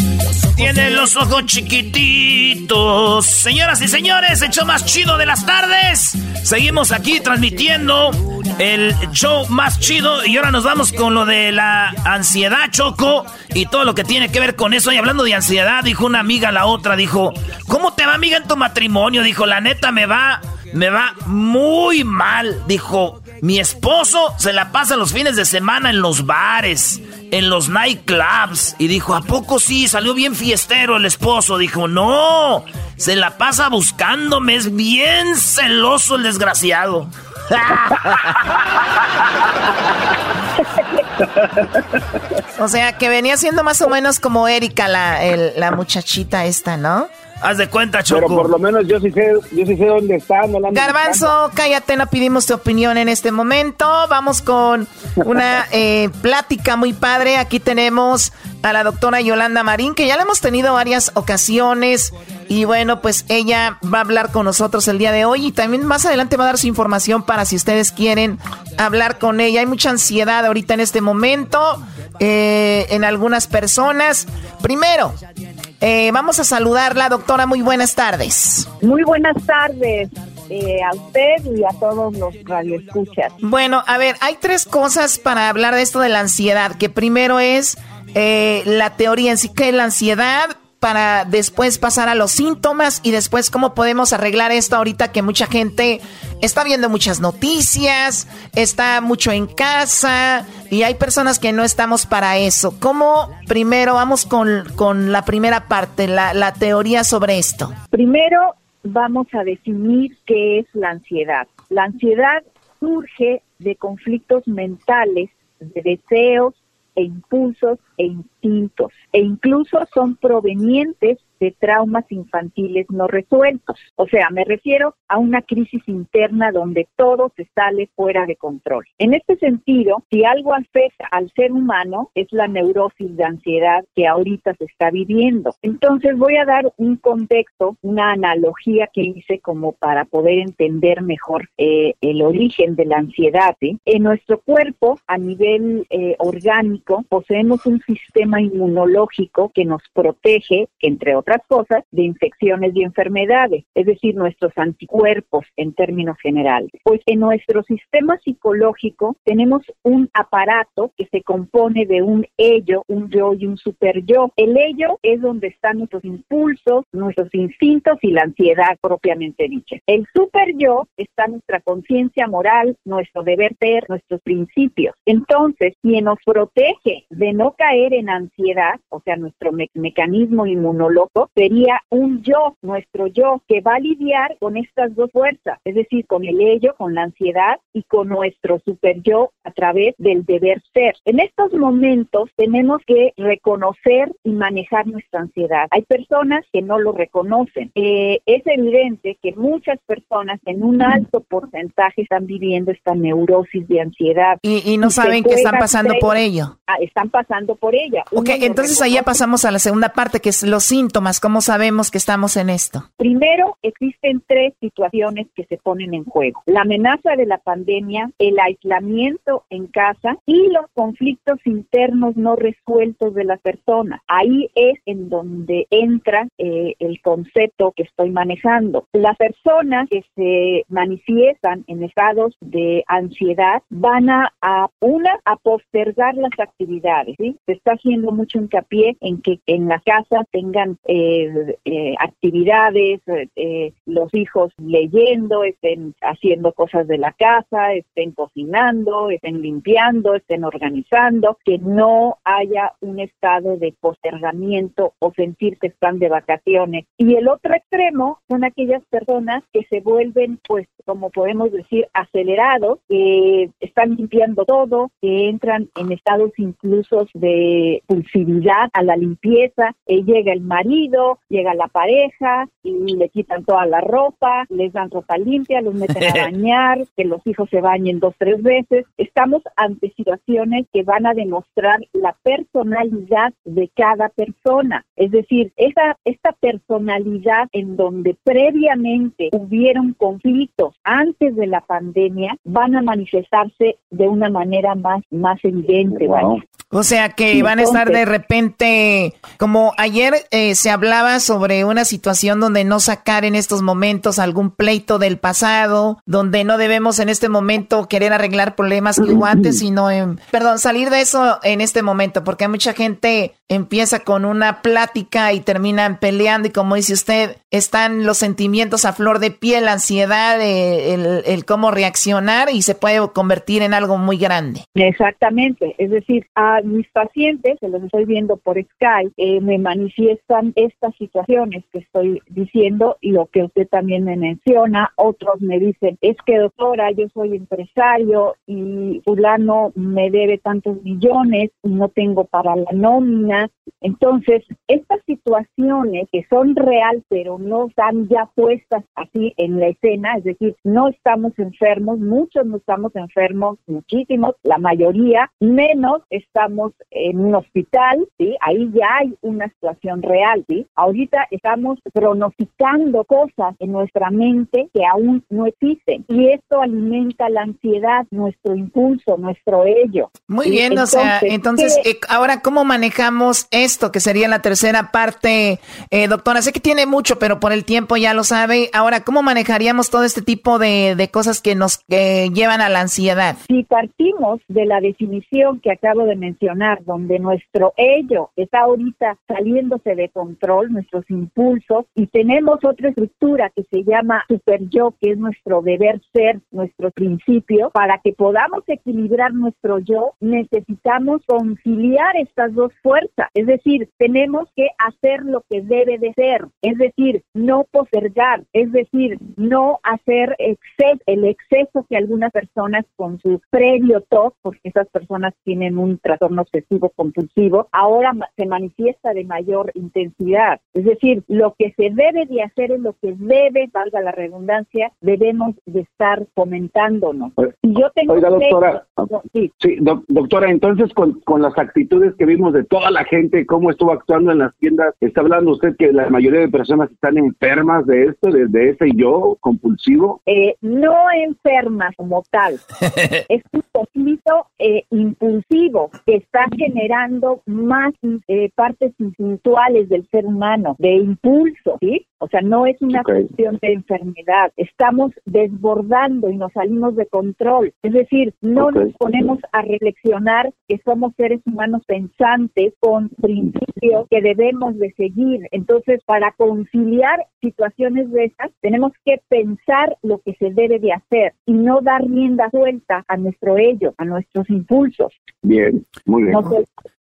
Tiene los ojos chiquititos. Señoras y señores, el show más chido de las tardes. Seguimos aquí transmitiendo el show más chido. Y ahora nos vamos con lo de la ansiedad, Choco, y todo lo que tiene que ver con eso. Y hablando de ansiedad, dijo una amiga a la otra, dijo, ¿cómo te va, amiga, en tu matrimonio? Dijo, la neta, me va, me va muy mal. Dijo, mi esposo se la pasa los fines de semana en los bares, en los nightclubs. Y dijo, ¿a poco sí? Salió bien fiestero el esposo. Dijo, no, se la pasa buscándome, es bien celoso el desgraciado. (laughs) o sea, que venía siendo más o menos como Erika, la, la muchachita esta, ¿no? Haz de cuenta, Choco. Pero por lo menos yo sí sé, yo sí sé dónde está. Garbanzo, cállate, no pedimos tu opinión en este momento. Vamos con una (laughs) eh, plática muy padre. Aquí tenemos a la doctora Yolanda Marín, que ya la hemos tenido varias ocasiones. Y bueno, pues ella va a hablar con nosotros el día de hoy y también más adelante va a dar su información para si ustedes quieren hablar con ella. Hay mucha ansiedad ahorita en este momento eh, en algunas personas. Primero, eh, vamos a saludarla, doctora. Muy buenas tardes. Muy buenas tardes. Eh, a usted y a todos los radioescuchas. Bueno, a ver, hay tres cosas para hablar de esto de la ansiedad. Que primero es eh, la teoría en sí que es la ansiedad, para después pasar a los síntomas y después cómo podemos arreglar esto ahorita que mucha gente está viendo muchas noticias, está mucho en casa y hay personas que no estamos para eso. ¿Cómo primero vamos con, con la primera parte, la, la teoría sobre esto? Primero vamos a definir qué es la ansiedad. La ansiedad surge de conflictos mentales, de deseos e impulsos e instintos e incluso son provenientes de traumas infantiles no resueltos. O sea, me refiero a una crisis interna donde todo se sale fuera de control. En este sentido, si algo afecta al ser humano es la neurosis de ansiedad que ahorita se está viviendo. Entonces voy a dar un contexto, una analogía que hice como para poder entender mejor eh, el origen de la ansiedad. En nuestro cuerpo, a nivel eh, orgánico, poseemos un sistema inmunológico que nos protege, entre otros otras cosas, de infecciones y enfermedades, es decir, nuestros anticuerpos en términos generales. Pues en nuestro sistema psicológico tenemos un aparato que se compone de un ello, un yo y un super yo. El ello es donde están nuestros impulsos, nuestros instintos y la ansiedad propiamente dicha. El super yo está nuestra conciencia moral, nuestro deber ser, nuestros principios. Entonces, quien nos protege de no caer en ansiedad, o sea, nuestro mecanismo inmunológico, sería un yo, nuestro yo, que va a lidiar con estas dos fuerzas, es decir, con el ello, con la ansiedad y con nuestro super yo a través del deber ser. En estos momentos tenemos que reconocer y manejar nuestra ansiedad. Hay personas que no lo reconocen. Eh, es evidente que muchas personas en un alto porcentaje están viviendo esta neurosis de ansiedad. Y, no saben que están pasando por ello. Ah, están pasando por ella. ok, entonces ahí ya pasamos a la segunda parte, que es los síntomas ¿Cómo sabemos que estamos en esto? Primero, existen tres situaciones que se ponen en juego. La amenaza de la pandemia, el aislamiento en casa y los conflictos internos no resueltos de la persona. Ahí es en donde entra eh, el concepto que estoy manejando. Las personas que se manifiestan en estados de ansiedad van a, una, a postergar las actividades. Se está haciendo mucho hincapié en que en la casa tengan eh, actividades, eh, los hijos leyendo, estén haciendo cosas de la casa, estén cocinando, estén limpiando, estén organizando, que no haya un estado de postergamiento o sentir que están de vacaciones. Y el otro extremo son aquellas personas que se vuelven, pues, como podemos decir, acelerados, que están limpiando todo, que entran en estados incluso de pulsividad a la limpieza, llega el marido, llega la pareja y le quitan toda la ropa, les dan ropa limpia, los meten a (laughs) bañar, que los hijos se bañen dos, tres veces. Estamos ante situaciones que van a demostrar la personalidad de cada persona. Es decir, esa, esta personalidad en donde previamente hubieron conflictos antes de la pandemia van a manifestarse de una manera más, más evidente. O sea que van a estar de repente, como ayer eh, se hablaba sobre una situación donde no sacar en estos momentos algún pleito del pasado, donde no debemos en este momento querer arreglar problemas que hubo antes, sino, en, perdón, salir de eso en este momento, porque mucha gente empieza con una plática y terminan peleando y como dice usted, están los sentimientos a flor de piel, la ansiedad, eh, el, el cómo reaccionar y se puede convertir en algo muy grande. Exactamente, es decir, a mis pacientes, se los estoy viendo por Skype, eh, me manifiestan estas situaciones que estoy diciendo y lo que usted también me menciona, otros me dicen, es que doctora, yo soy empresario y fulano me debe tantos millones y no tengo para la nómina. Entonces, estas situaciones que son real pero no están ya puestas así en la escena, es decir, no estamos enfermos, muchos no estamos enfermos, muchísimos, la mayoría, menos estamos en un hospital, ¿sí? Ahí ya hay una situación real, ¿sí? Ahorita estamos pronosticando cosas en nuestra mente que aún no existen y esto alimenta la ansiedad, nuestro impulso, nuestro ello. Muy bien, o sea, entonces, eh, ahora, ¿cómo manejamos esto, que sería la tercera parte? Eh, doctora, sé que tiene mucho, pero por el tiempo ya lo sabe. Ahora, ¿cómo manejaríamos todo este tipo de, de cosas que nos llevan a la ansiedad? Si partimos de la definición que acabo de mencionar, donde nuestro ello está ahorita saliéndose de control, nuestros impulsos, y tenemos otra estructura que se llama super yo, que es nuestro deber ser, nuestro principio, para que podamos equilibrar nuestro yo, necesitamos conciliar estas dos fuerzas, es decir, tenemos que hacer lo que debe de ser, es decir, no postergar, es decir, no hacer el exceso que algunas personas con su previo TOC, porque esas personas tienen un trastorno obsesivo compulsivo, ahora se manifiesta de mayor intensidad. Es decir, lo que se debe de hacer es lo que debe, valga la redundancia, debemos de estar comentándonos. Si yo tengo Oiga, doctora, sí, doctora, entonces con, con las actitudes que vimos de toda la gente, cómo estuvo actuando en las tiendas, está hablando usted que la mayoría de personas están enfermas de esto, de, de ese yo compulsivo. Eh, no enfermas como tal. (laughs) es un conflicto eh, impulsivo que está generando más eh, partes instintuales del ser humano, de impulso, ¿sí? O sea, no es una cuestión de enfermedad. Estamos desbordando y nos salimos de control. Es decir, no nos ponemos a reflexionar que somos seres humanos pensantes con principios que debemos de seguir. Entonces, para conciliar situaciones de esas, tenemos que pensar lo que se debe de hacer y no dar rienda suelta a nuestro ello, a nuestros impulsos. Bien, muy bien.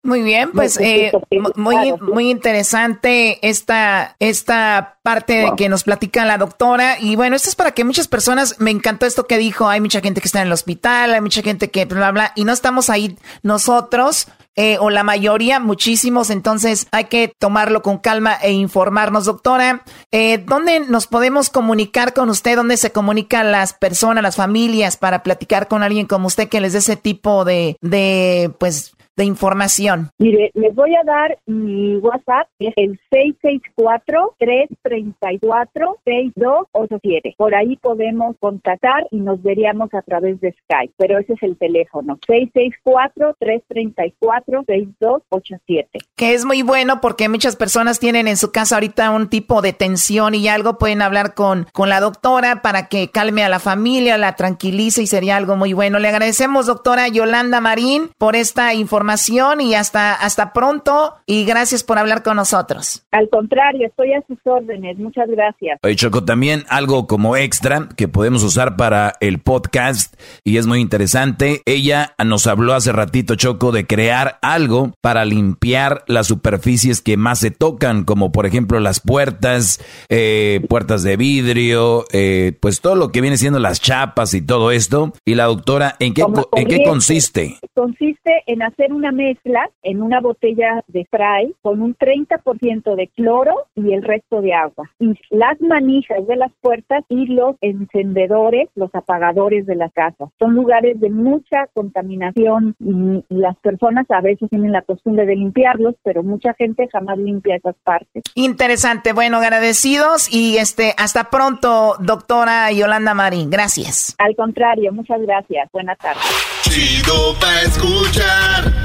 muy bien, pues eh, muy, muy interesante esta, esta parte que nos platica la doctora. Y bueno, esto es para que muchas personas, me encantó esto que dijo, hay mucha gente que está en el hospital, hay mucha gente que bla, bla, y no estamos ahí nosotros. Eh, o la mayoría, muchísimos, entonces hay que tomarlo con calma e informarnos. Doctora, eh, ¿dónde nos podemos comunicar con usted? ¿Dónde se comunican las personas, las familias para platicar con alguien como usted que les dé ese tipo de, de pues, de información? Mire, les voy a dar mi WhatsApp, es el 664-334-6287. Por ahí podemos contactar y nos veríamos a través de Skype, pero ese es el teléfono, 664-334-6287. Que es muy bueno porque muchas personas tienen en su casa ahorita un tipo de tensión y algo, pueden hablar con, con la doctora para que calme a la familia, la tranquilice y sería algo muy bueno. Le agradecemos, doctora Yolanda Marín, por esta información y hasta, hasta pronto y gracias por hablar con nosotros. Al contrario, estoy a sus órdenes. Muchas gracias. Oye, Choco, también algo como extra que podemos usar para el podcast y es muy interesante. Ella nos habló hace ratito, Choco, de crear algo para limpiar las superficies que más se tocan, como por ejemplo las puertas, eh, puertas de vidrio, eh, pues todo lo que viene siendo las chapas y todo esto. Y la doctora, ¿en qué, ¿en qué consiste? Consiste en hacer una mezcla en una botella de spray con un 30% de cloro y el resto de agua. Y las manijas de las puertas y los encendedores, los apagadores de la casa. Son lugares de mucha contaminación y las personas a veces tienen la costumbre de limpiarlos, pero mucha gente jamás limpia esas partes. Interesante. Bueno, agradecidos y este hasta pronto, doctora Yolanda Marín. Gracias. Al contrario, muchas gracias. Buenas tardes. Chido escuchar.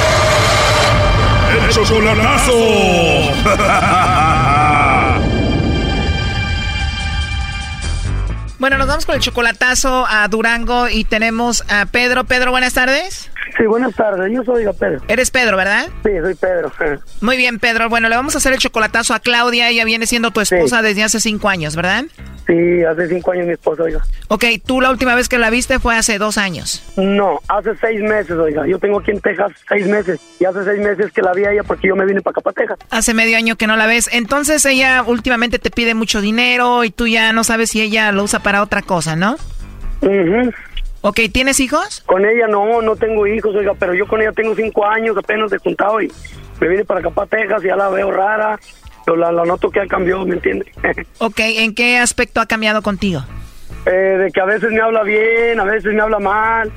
¡El chocolatazo! Bueno, nos vamos con el chocolatazo a Durango y tenemos a Pedro. Pedro, buenas tardes. Sí, buenas tardes. Yo soy Pedro. Eres Pedro, ¿verdad? Sí, soy Pedro. Muy bien, Pedro. Bueno, le vamos a hacer el chocolatazo a Claudia. Ella viene siendo tu esposa desde hace cinco años, ¿verdad? Sí, hace cinco años mi esposa, oiga. Ok, tú la última vez que la viste fue hace dos años. No, hace seis meses, oiga. Yo tengo aquí en Texas seis meses. Y hace seis meses que la vi a ella porque yo me vine para acá, para Texas. Hace medio año que no la ves. Entonces ella últimamente te pide mucho dinero y tú ya no sabes si ella lo usa para otra cosa, ¿no? Mhm. Ok, ¿tienes hijos? Con ella no, no tengo hijos, oiga, pero yo con ella tengo cinco años apenas de juntado y me vine para acá, para Texas, y ya la veo rara. Pero la, la noto que ha cambiado, ¿me entiendes? (laughs) ok, ¿en qué aspecto ha cambiado contigo? Eh, de que a veces me habla bien, a veces me habla mal,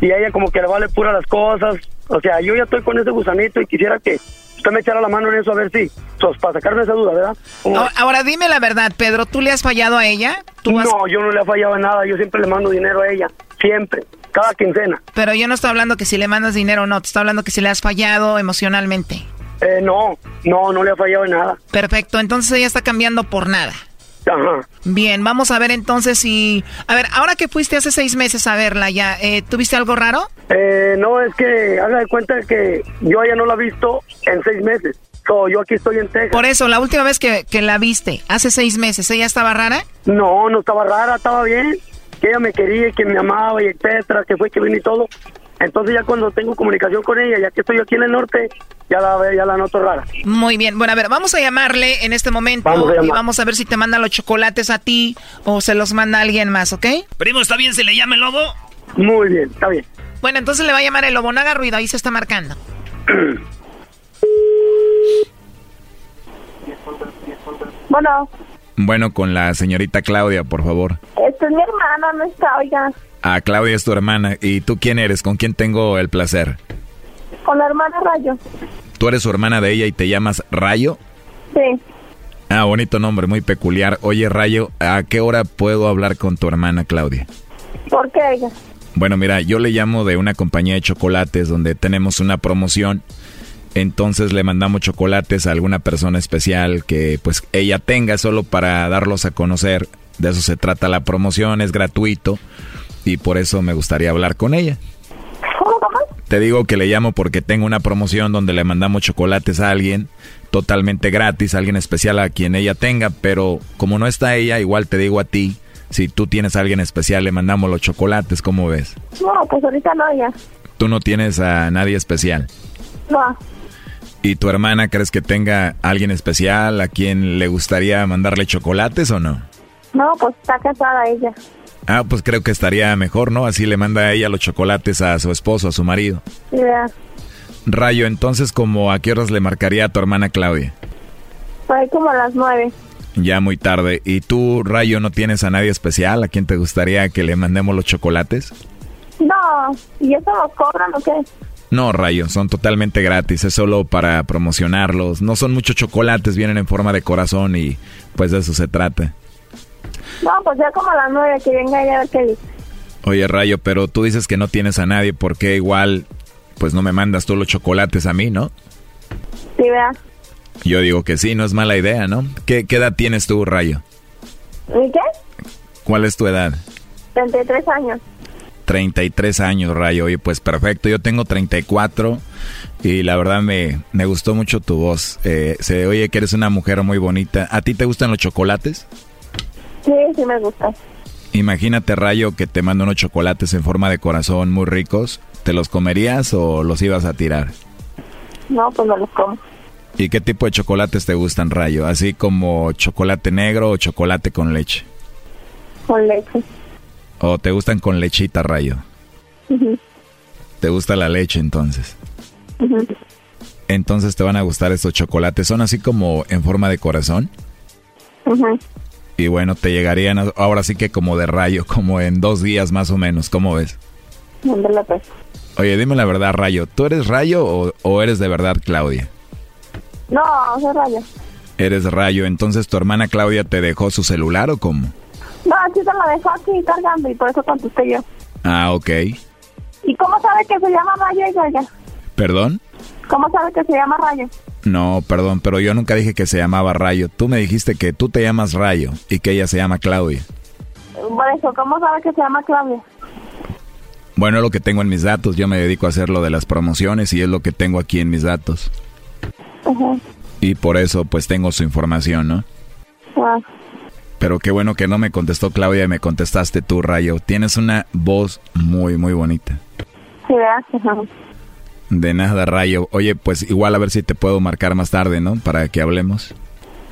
y a ella como que le vale pura las cosas. O sea, yo ya estoy con ese gusanito y quisiera que usted me echara la mano en eso a ver si, pues, para sacarme esa duda, ¿verdad? Ahora, ahora, dime la verdad, Pedro, ¿tú le has fallado a ella? ¿Tú no, has... yo no le he fallado en nada, yo siempre le mando dinero a ella, siempre, cada quincena. Pero yo no estoy hablando que si le mandas dinero o no, te estoy hablando que si le has fallado emocionalmente. Eh, no, no, no le ha fallado en nada. Perfecto, entonces ella está cambiando por nada. Ajá. Bien, vamos a ver entonces si... A ver, ahora que fuiste hace seis meses a verla ya, eh, ¿tuviste algo raro? Eh, no, es que haga de cuenta que yo ella no la he visto en seis meses. So, yo aquí estoy en Texas. Por eso, la última vez que, que la viste, hace seis meses, ¿ella estaba rara? No, no estaba rara, estaba bien. Que ella me quería, que me amaba y etcétera, que fue que vino y todo. Entonces ya cuando tengo comunicación con ella, ya que estoy aquí en el norte, ya la, ya la noto rara. Muy bien. Bueno, a ver, vamos a llamarle en este momento Vamos y vamos a ver si te manda los chocolates a ti o se los manda alguien más, ¿ok? Primo, ¿está bien si le llama el lobo? Muy bien, está bien. Bueno, entonces le va a llamar el lobo. No haga ruido, ahí se está marcando. (clears throat) Bueno, Bueno, con la señorita Claudia, por favor. este es mi hermana, no está, oiga. Ah, Claudia es tu hermana. ¿Y tú quién eres? ¿Con quién tengo el placer? Con la hermana Rayo. ¿Tú eres su hermana de ella y te llamas Rayo? Sí. Ah, bonito nombre, muy peculiar. Oye, Rayo, ¿a qué hora puedo hablar con tu hermana Claudia? ¿Por qué, oiga? Bueno, mira, yo le llamo de una compañía de chocolates donde tenemos una promoción. Entonces le mandamos chocolates a alguna persona especial que pues ella tenga solo para darlos a conocer. De eso se trata la promoción, es gratuito y por eso me gustaría hablar con ella. Te digo que le llamo porque tengo una promoción donde le mandamos chocolates a alguien totalmente gratis, a alguien especial a quien ella tenga, pero como no está ella, igual te digo a ti, si tú tienes a alguien especial, le mandamos los chocolates, ¿cómo ves? No, pues ahorita no, ya. Tú no tienes a nadie especial. No. ¿Y tu hermana crees que tenga alguien especial a quien le gustaría mandarle chocolates o no? No, pues está casada ella. Ah, pues creo que estaría mejor, ¿no? Así le manda a ella los chocolates a su esposo, a su marido. Sí, vea. Rayo, entonces, como a qué horas le marcaría a tu hermana Claudia? Fue como a las nueve. Ya muy tarde. ¿Y tú, Rayo, no tienes a nadie especial a quien te gustaría que le mandemos los chocolates? No, ¿y eso nos cobran o qué? No, Rayo, son totalmente gratis, es solo para promocionarlos. No son muchos chocolates, vienen en forma de corazón y pues de eso se trata. No, pues ya como a las nueve, que venga ella a ver qué dice. Oye, Rayo, pero tú dices que no tienes a nadie, ¿por qué igual pues no me mandas tú los chocolates a mí, no? Sí, vea. Yo digo que sí, no es mala idea, ¿no? ¿Qué, qué edad tienes tú, Rayo? ¿Y qué? ¿Cuál es tu edad? 33 años. 33 años, Rayo. Oye, pues perfecto. Yo tengo 34 y la verdad me, me gustó mucho tu voz. Eh, se oye que eres una mujer muy bonita. ¿A ti te gustan los chocolates? Sí, sí me gusta. Imagínate, Rayo, que te mando unos chocolates en forma de corazón muy ricos. ¿Te los comerías o los ibas a tirar? No, pues no los como. ¿Y qué tipo de chocolates te gustan, Rayo? ¿Así como chocolate negro o chocolate con leche? Con leche. ¿O te gustan con lechita, Rayo? ¿Te gusta la leche entonces? entonces te van a gustar estos chocolates. Son así como en forma de corazón. Y bueno, te llegarían ahora sí que como de rayo, (laughs) como en dos días más o menos. ¿Cómo ves? Pues. Oye, dime la verdad, Rayo. ¿Tú eres Rayo o, o eres de verdad Claudia? No, soy Rayo. Eres Rayo. Entonces, ¿tu hermana Claudia te dejó su celular o cómo? No, aquí se la dejó aquí cargando y por eso contesté yo. Ah, ok. ¿Y cómo sabe que se llama Rayo ella? ¿Perdón? ¿Cómo sabe que se llama Rayo? No, perdón, pero yo nunca dije que se llamaba Rayo. Tú me dijiste que tú te llamas Rayo y que ella se llama Claudia. Por eso, ¿cómo sabe que se llama Claudia? Bueno, es lo que tengo en mis datos. Yo me dedico a hacer lo de las promociones y es lo que tengo aquí en mis datos. Y por eso, pues tengo su información, ¿no? Ah. Pero qué bueno que no me contestó Claudia y me contestaste tú, Rayo. Tienes una voz muy, muy bonita. Gracias. De nada, Rayo. Oye, pues igual a ver si te puedo marcar más tarde, ¿no? Para que hablemos.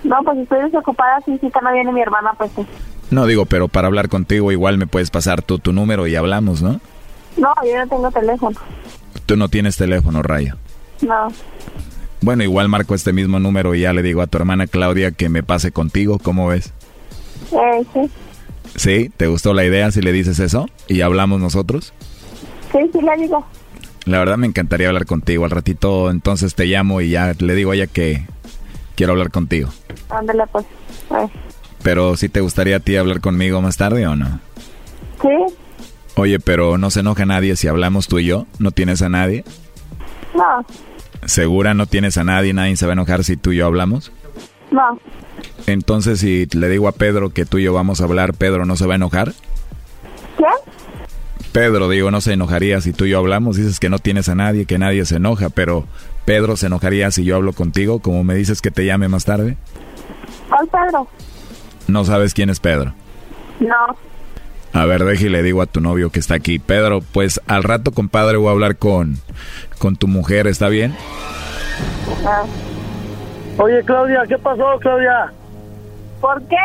No, pues estoy desocupada, sí, sí, no viene mi hermana, pues sí. No, digo, pero para hablar contigo igual me puedes pasar tú tu número y hablamos, ¿no? No, yo no tengo teléfono. Tú no tienes teléfono, Rayo. No. Bueno, igual marco este mismo número y ya le digo a tu hermana Claudia que me pase contigo, ¿cómo ves? Eh, sí. ¿Sí? ¿Te gustó la idea si le dices eso? ¿Y hablamos nosotros? Sí, sí le digo. La verdad me encantaría hablar contigo. Al ratito entonces te llamo y ya le digo a ella que quiero hablar contigo. Ándale pues. Pero si te gustaría a ti hablar conmigo más tarde o no? Sí. Oye, pero no se enoja nadie si hablamos tú y yo. ¿No tienes a nadie? No. ¿Segura no tienes a nadie? ¿Nadie se va a enojar si tú y yo hablamos? No. Entonces, si le digo a Pedro que tú y yo vamos a hablar, ¿Pedro no se va a enojar? ¿Qué? Pedro, digo, no se enojaría si tú y yo hablamos. Dices que no tienes a nadie, que nadie se enoja, pero Pedro se enojaría si yo hablo contigo, como me dices que te llame más tarde. ¿Cuál Pedro? ¿No sabes quién es Pedro? No. A ver, deje y le digo a tu novio que está aquí. Pedro, pues al rato, compadre, voy a hablar con, con tu mujer, ¿está bien? Ah. Oye, Claudia, ¿qué pasó, Claudia? ¿Por qué?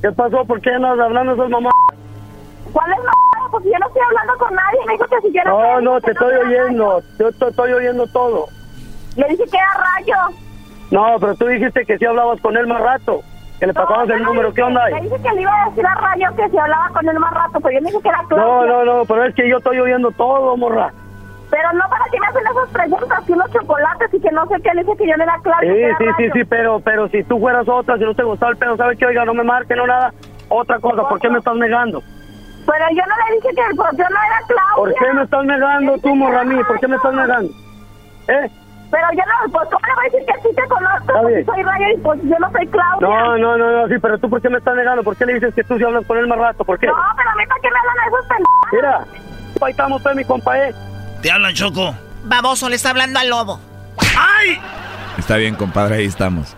¿Qué pasó? ¿Por qué no hablando esas mamá? ¿Cuál es mamá? Porque yo no estoy hablando con nadie. Me dijo que si quiero... No, no, te estoy oyendo. Yo te estoy oyendo todo. Le dije que era rayo. No, pero tú dijiste que sí hablabas con él más rato. Que le pasabas el número. ¿Qué onda ahí? Le dije que le iba a decir a Rayo que si hablaba con él más rato, pero yo le dije que era Claudia. No, no, no, pero es que yo estoy oyendo todo, morra. Pero no para que me hacen esas preguntas, que los chocolates y que no sé qué, le dije que yo no era Claudia. Sí, sí, sí, sí, pero, pero si tú fueras otra, si no te gustaba el pedo, ¿sabes qué? Oiga, no me marque, no nada. Otra cosa, ¿por qué me estás negando? Pero yo no le dije que el yo no era Claudia. ¿Por qué me estás negando tú, morra, a mí? ¿Por qué me estás negando? ¿Eh? Pero yo no, pues ¿cómo le voy a decir que sí te conozco? Pues, soy Rayo y pues yo no soy Claudia. No, no, no, no, sí, pero tú ¿por qué me estás negando? ¿Por qué le dices que tú sí hablas con él más rato? ¿Por qué? No, pero a mí para qué me hablan esos pendejos. Mira, ahí estamos pues mi compa, ¿eh? Te hablan, Choco. Baboso, le está hablando al lobo. ¡Ay! Está bien, compadre, ahí estamos.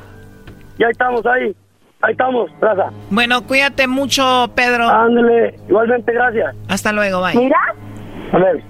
Ya estamos ahí. Ahí estamos, raza. Bueno, cuídate mucho, Pedro. Ándale, igualmente, gracias. Hasta luego, bye. Mira. A ver.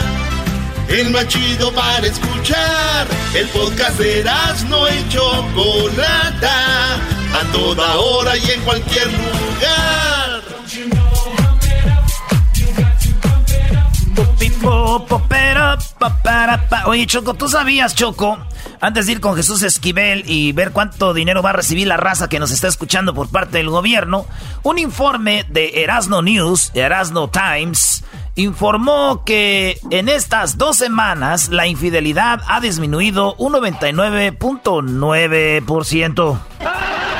el más chido para escuchar. El podcast de no y Chocolata, a toda hora y en cualquier lugar. Oye, Choco, ¿tú sabías, Choco? Antes de ir con Jesús Esquivel y ver cuánto dinero va a recibir la raza que nos está escuchando por parte del gobierno, un informe de Erasno News, Erasno Times, informó que en estas dos semanas la infidelidad ha disminuido un 99.9%.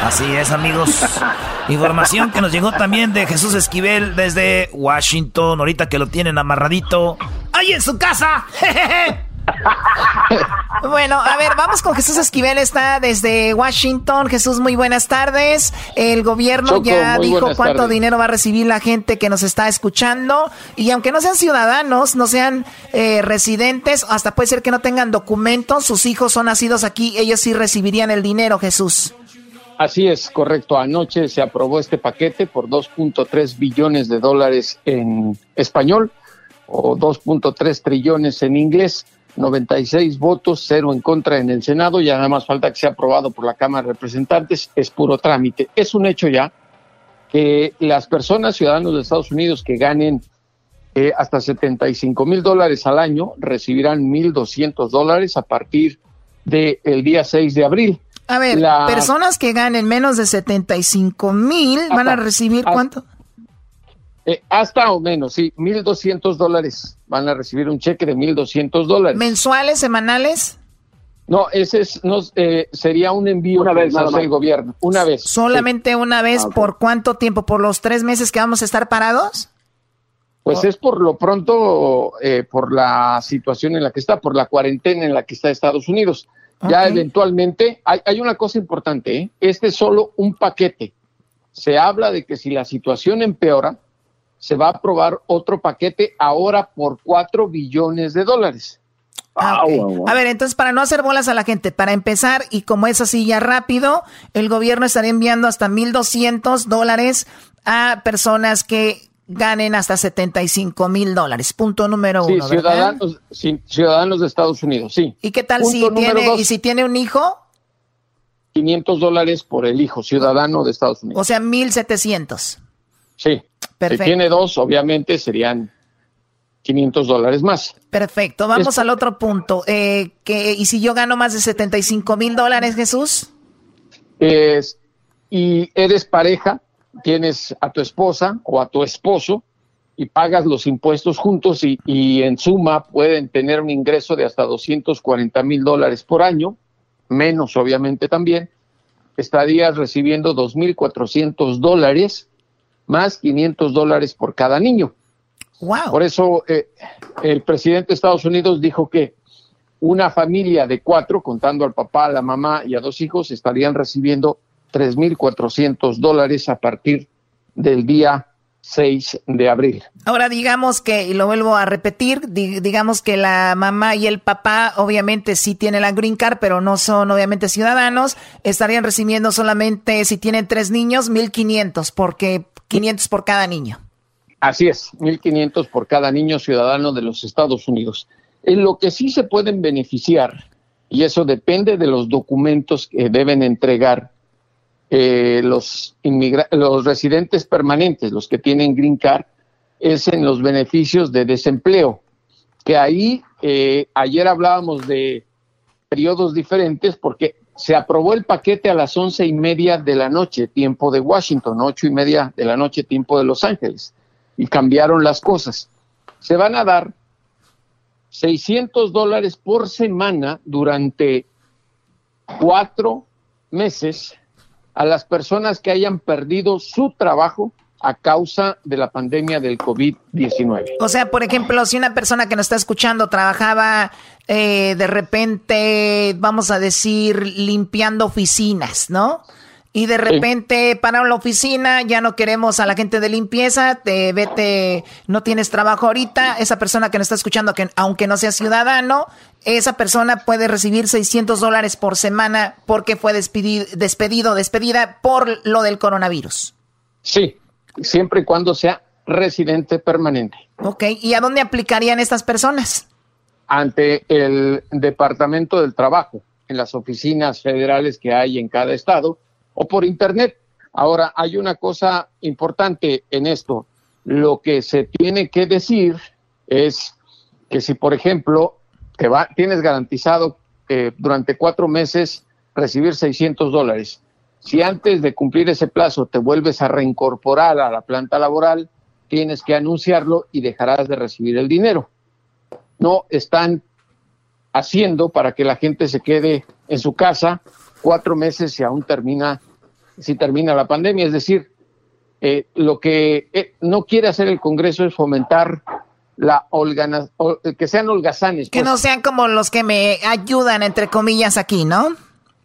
Así es, amigos. (laughs) Información que nos llegó también de Jesús Esquivel desde Washington, ahorita que lo tienen amarradito. ¡Ahí en su casa! Bueno, a ver, vamos con Jesús Esquivel, está desde Washington. Jesús, muy buenas tardes. El gobierno ya dijo cuánto dinero va a recibir la gente que nos está escuchando. Y aunque no sean ciudadanos, no sean eh, residentes, hasta puede ser que no tengan documentos, sus hijos son nacidos aquí, ellos sí recibirían el dinero, Jesús. Así es, correcto. Anoche se aprobó este paquete por 2.3 billones de dólares en español o 2.3 trillones en inglés 96 votos, cero en contra en el Senado, y nada más falta que sea aprobado por la Cámara de Representantes, es puro trámite. Es un hecho ya que las personas, ciudadanos de Estados Unidos que ganen eh, hasta 75 mil dólares al año recibirán 1.200 dólares a partir del día 6 de abril. A ver, personas que ganen menos de 75 mil van a recibir cuánto? Eh, hasta o menos, sí, 1.200 dólares. Van a recibir un cheque de 1.200 dólares. ¿Mensuales, semanales? No, ese es, no, eh, sería un envío una vez hace el gobierno, una vez. ¿Solamente una vez? Ah, ¿Por cuánto tiempo? ¿Por los tres meses que vamos a estar parados? Pues es por lo pronto, eh, por la situación en la que está, por la cuarentena en la que está Estados Unidos. Ya eventualmente, hay, hay, una cosa importante, ¿eh? este es solo un paquete. Se habla de que si la situación empeora, se va a aprobar otro paquete ahora por 4 billones de dólares. Ah, a ver, entonces para no hacer bolas a la gente, para empezar, y como es así ya rápido, el gobierno estaría enviando hasta 1.200 dólares a personas que ganen hasta 75 mil dólares. Punto número uno. Ciudadanos, sí, ciudadanos de Estados Unidos, sí. ¿Y qué tal si tiene, y si tiene un hijo? 500 dólares por el hijo, ciudadano de Estados Unidos. O sea, 1.700. Sí. Si tiene dos, obviamente serían 500 dólares más. Perfecto. Vamos al otro punto. Eh, que, ¿Y si yo gano más de 75 mil dólares, Jesús? Es, y eres pareja, tienes a tu esposa o a tu esposo y pagas los impuestos juntos y, y en suma pueden tener un ingreso de hasta 240 mil dólares por año, menos obviamente también, estarías recibiendo 2.400 dólares más 500 dólares por cada niño. Wow. Por eso eh, el presidente de Estados Unidos dijo que una familia de cuatro, contando al papá, a la mamá y a dos hijos, estarían recibiendo 3.400 dólares a partir del día 6 de abril. Ahora digamos que, y lo vuelvo a repetir, digamos que la mamá y el papá obviamente sí tienen la green card, pero no son obviamente ciudadanos, estarían recibiendo solamente, si tienen tres niños, 1.500, porque 500 por cada niño. Así es, 1.500 por cada niño ciudadano de los Estados Unidos. En lo que sí se pueden beneficiar, y eso depende de los documentos que deben entregar eh, los, los residentes permanentes, los que tienen green card, es en los beneficios de desempleo, que ahí eh, ayer hablábamos de periodos diferentes porque se aprobó el paquete a las once y media de la noche, tiempo de Washington, ocho y media de la noche, tiempo de Los Ángeles, y cambiaron las cosas. Se van a dar 600 dólares por semana durante cuatro meses a las personas que hayan perdido su trabajo a causa de la pandemia del COVID-19. O sea, por ejemplo, si una persona que nos está escuchando trabajaba eh, de repente, vamos a decir, limpiando oficinas, ¿no? Y de repente para la oficina, ya no queremos a la gente de limpieza, te vete, no tienes trabajo ahorita, esa persona que nos está escuchando, que aunque no sea ciudadano, esa persona puede recibir 600 dólares por semana porque fue despedido, despedido, despedida por lo del coronavirus. Sí, siempre y cuando sea residente permanente. Ok, ¿y a dónde aplicarían estas personas? Ante el Departamento del Trabajo, en las oficinas federales que hay en cada estado, o por Internet. Ahora, hay una cosa importante en esto. Lo que se tiene que decir es que si, por ejemplo, te va, tienes garantizado eh, durante cuatro meses recibir 600 dólares, si antes de cumplir ese plazo te vuelves a reincorporar a la planta laboral, tienes que anunciarlo y dejarás de recibir el dinero. No están haciendo para que la gente se quede en su casa cuatro meses si aún termina, si termina la pandemia. Es decir, eh, lo que eh, no quiere hacer el Congreso es fomentar la holgana, que sean holgazanes. Que no pues. sean como los que me ayudan, entre comillas, aquí, ¿no?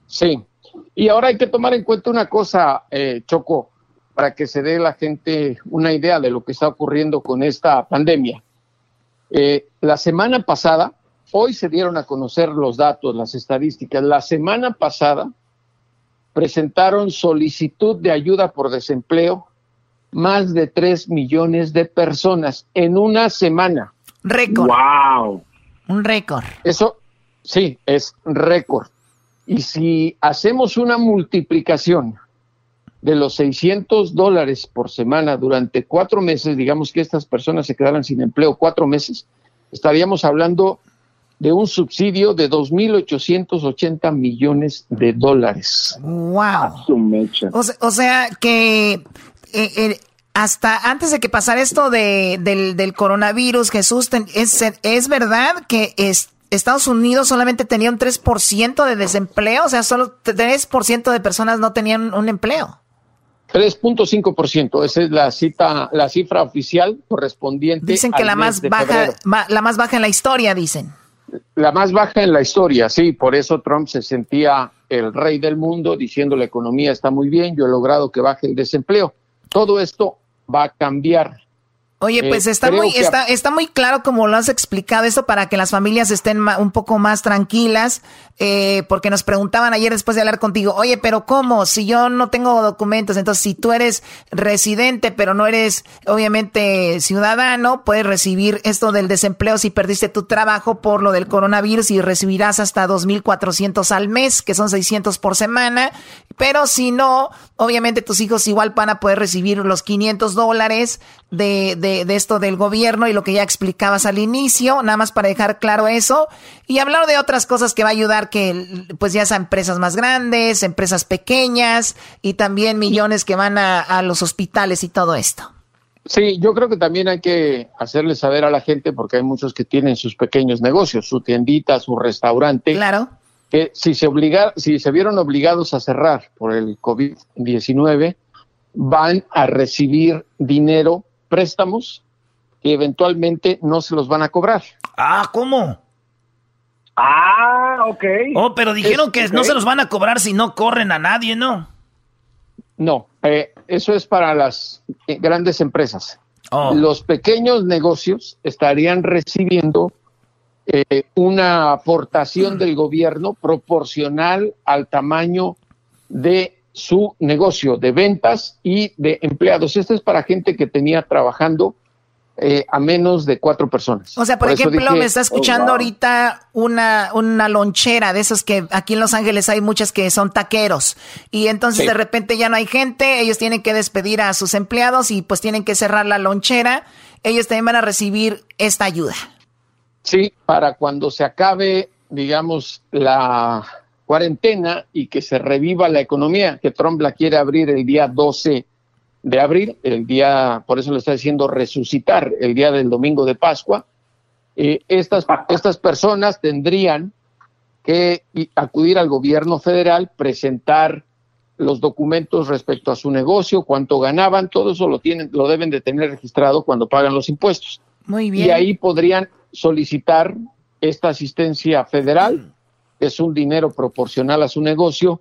Sí. Y ahora hay que tomar en cuenta una cosa, eh, Choco, para que se dé la gente una idea de lo que está ocurriendo con esta pandemia. Eh, la semana pasada, hoy se dieron a conocer los datos, las estadísticas. La semana pasada presentaron solicitud de ayuda por desempleo más de 3 millones de personas en una semana. Récord. ¡Wow! Un récord. Eso, sí, es récord. Y si hacemos una multiplicación de los 600 dólares por semana durante cuatro meses, digamos que estas personas se quedaran sin empleo cuatro meses, estaríamos hablando de un subsidio de 2.880 millones de dólares. ¡Wow! O, sea que eh, eh, hasta antes de que pasara esto de, del, coronavirus, Jesús, es, es verdad que es, Estados Unidos solamente tenía un 3% de desempleo, o sea, solo 3% de personas no tenían un empleo. 3.5%, esa es la cita, la cifra oficial correspondiente. Dicen que la más baja, la más baja en la historia, dicen. La más baja en la historia, sí, por eso Trump se sentía el rey del mundo diciendo la economía está muy bien, yo he logrado que baje el desempleo. Todo esto va a cambiar Oye, pues eh, está muy, está, está muy claro como lo has explicado esto para que las familias estén un poco más tranquilas, eh, porque nos preguntaban ayer después de hablar contigo, oye, pero ¿cómo? Si yo no tengo documentos, entonces si tú eres residente, pero no eres obviamente ciudadano, puedes recibir esto del desempleo si perdiste tu trabajo por lo del coronavirus y recibirás hasta 2.400 al mes, que son 600 por semana, pero si no, obviamente tus hijos igual van a poder recibir los 500 dólares de, de, esto del gobierno y lo que ya explicabas al inicio, nada más para dejar claro eso. Y hablar de otras cosas que va a ayudar que pues ya sean empresas más grandes, empresas pequeñas y también millones que van a, a los hospitales y todo esto. Sí, yo creo que también hay que hacerle saber a la gente, porque hay muchos que tienen sus pequeños negocios, su tiendita, su restaurante. Claro que si se, obliga, si se vieron obligados a cerrar por el COVID-19, van a recibir dinero, préstamos, que eventualmente no se los van a cobrar. Ah, ¿cómo? Ah, ok. Oh, pero dijeron que no se los van a cobrar si no corren a nadie, ¿no? No, eh, eso es para las eh, grandes empresas. Oh. Los pequeños negocios estarían recibiendo eh, una aportación del gobierno proporcional al tamaño de su negocio de ventas y de empleados. Esto es para gente que tenía trabajando eh, a menos de cuatro personas. O sea, por, ejemplo, me está escuchando oh, ahorita una, una lonchera de esas que aquí en Los Ángeles hay muchas que son taqueros y entonces de repente ya no hay gente, ellos tienen que despedir a sus empleados y pues tienen que cerrar la lonchera, ellos también van a recibir esta ayuda. Sí, para cuando se acabe, digamos, la cuarentena y que se reviva la economía, que Trump la quiere abrir el día 12 de abril, el día, por eso le está diciendo resucitar, el día del domingo de Pascua, eh, estas, estas personas tendrían que acudir al gobierno federal, presentar los documentos respecto a su negocio, cuánto ganaban, todo eso lo tienen, lo deben de tener registrado cuando pagan los impuestos. Muy bien. Y ahí podrían solicitar esta asistencia federal, es un dinero proporcional a su negocio,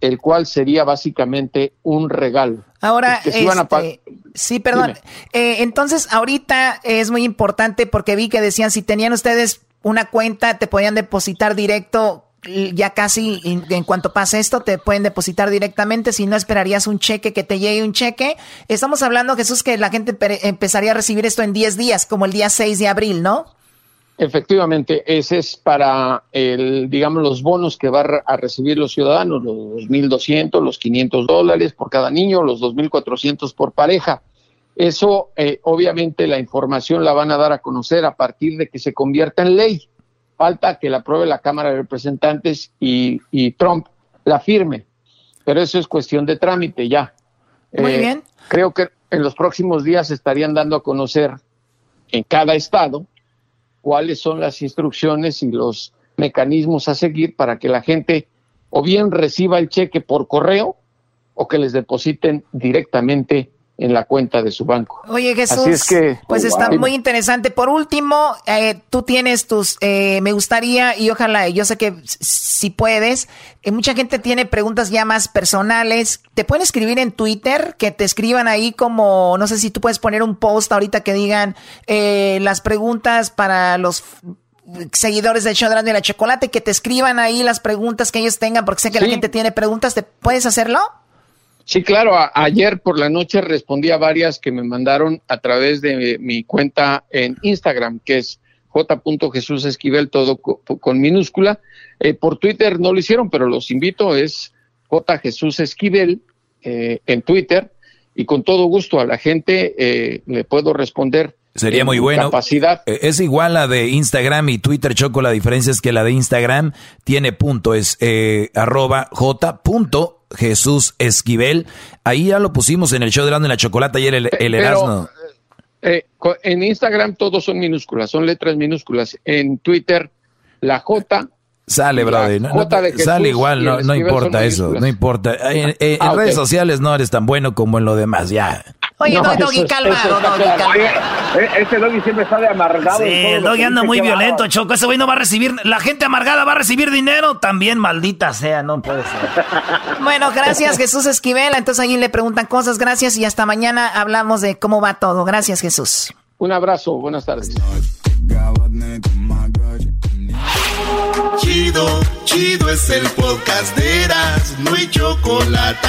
el cual sería básicamente un regalo. Ahora, este, sí, perdón. Eh, entonces, ahorita es muy importante porque vi que decían si tenían ustedes una cuenta, te podían depositar directo ya casi en, cuanto pase esto te pueden depositar directamente si no esperarías un cheque que te llegue un cheque estamos hablando Jesús que la gente empezaría a recibir esto en 10 días como el día 6 de abril ¿no? Efectivamente, ese es para el, digamos, los bonos que van a recibir los ciudadanos, los 2.200, los 500 dólares por cada niño, los 2.400 por pareja. Eso, eh, obviamente, la información la van a dar a conocer a partir de que se convierta en ley falta que la apruebe la Cámara de Representantes y, Trump la firme. Pero eso es cuestión de trámite ya. Muy eh, bien. Creo que en los próximos días estarían dando a conocer en cada estado cuáles son las instrucciones y los mecanismos a seguir para que la gente o bien reciba el cheque por correo o que les depositen directamente en la cuenta de su banco. Oye Jesús, que, pues está muy interesante. Por último, eh, tú tienes tus, eh, me gustaría y ojalá, yo sé que si puedes, eh, mucha gente tiene preguntas ya más personales. Te pueden escribir en Twitter, que te escriban ahí como, no sé si tú puedes poner un post ahorita que digan las preguntas para los seguidores del show de la chocolate, que te escriban ahí las preguntas que ellos tengan, porque sé que la gente tiene preguntas. ¿Te puedes hacerlo? Sí, claro. ayer por la noche respondí a varias que me mandaron a través de mi cuenta en Instagram, que es j.jesusesquivel, todo con, minúscula. Eh, por Twitter no lo hicieron, pero los invito, es J. Esquivel eh, en Twitter y con todo gusto a la gente eh, le puedo responder. Sería muy bueno. Capacidad. Es igual la de Instagram y Twitter, Choco. La diferencia es que la de Instagram tiene punto, es arroba j. Jesús Esquivel. Ahí ya lo pusimos en el show de la, la chocolate ayer el, el Erasmo. Eh, en Instagram todos son minúsculas, son letras minúsculas. En Twitter, la J. Sale, brother. sale igual, no, importa eso, no importa. En, ah, redes sociales no eres tan bueno como en lo demás, ya. Oye, no, Doggy, calmado, Doggy, Ese este Doggy siempre sale amargado. Sí, el Doggy anda muy violento, Choco. Ese güey no va a recibir, la gente amargada va a recibir dinero también, maldita sea, no puede ser. (laughs) bueno, gracias Jesús Esquivel. Entonces ahí le preguntan cosas, gracias y hasta mañana hablamos de cómo va todo. Gracias Jesús. Un abrazo, buenas tardes. Chido, chido es el podcast de Eras, no hay chocolate.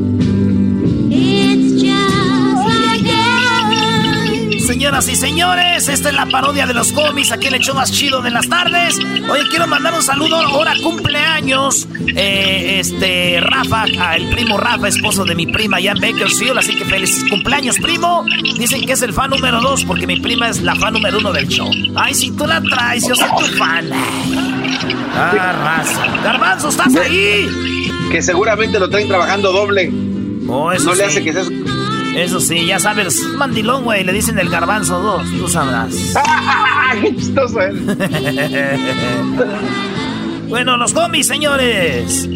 Señoras y señores, esta es la parodia de los cómics, aquí el hecho más chido de las tardes. Hoy quiero mandar un saludo, ahora cumpleaños, eh, este, Rafa, el primo Rafa, esposo de mi prima Jan Bakersfield, así que feliz cumpleaños, primo. Dicen que es el fan número dos, porque mi prima es la fan número uno del show. Ay, si tú la traes, yo soy tu fan. Ah, raza. Garbanzo, ¿estás ahí? Que seguramente lo traen trabajando doble. Oh, eso no le hace que seas... Eso sí, ya sabes, mandilón, güey, le dicen el garbanzo 2, tú sabrás. (laughs) ¡Qué chistoso (laughs) bueno, los cómics, señores.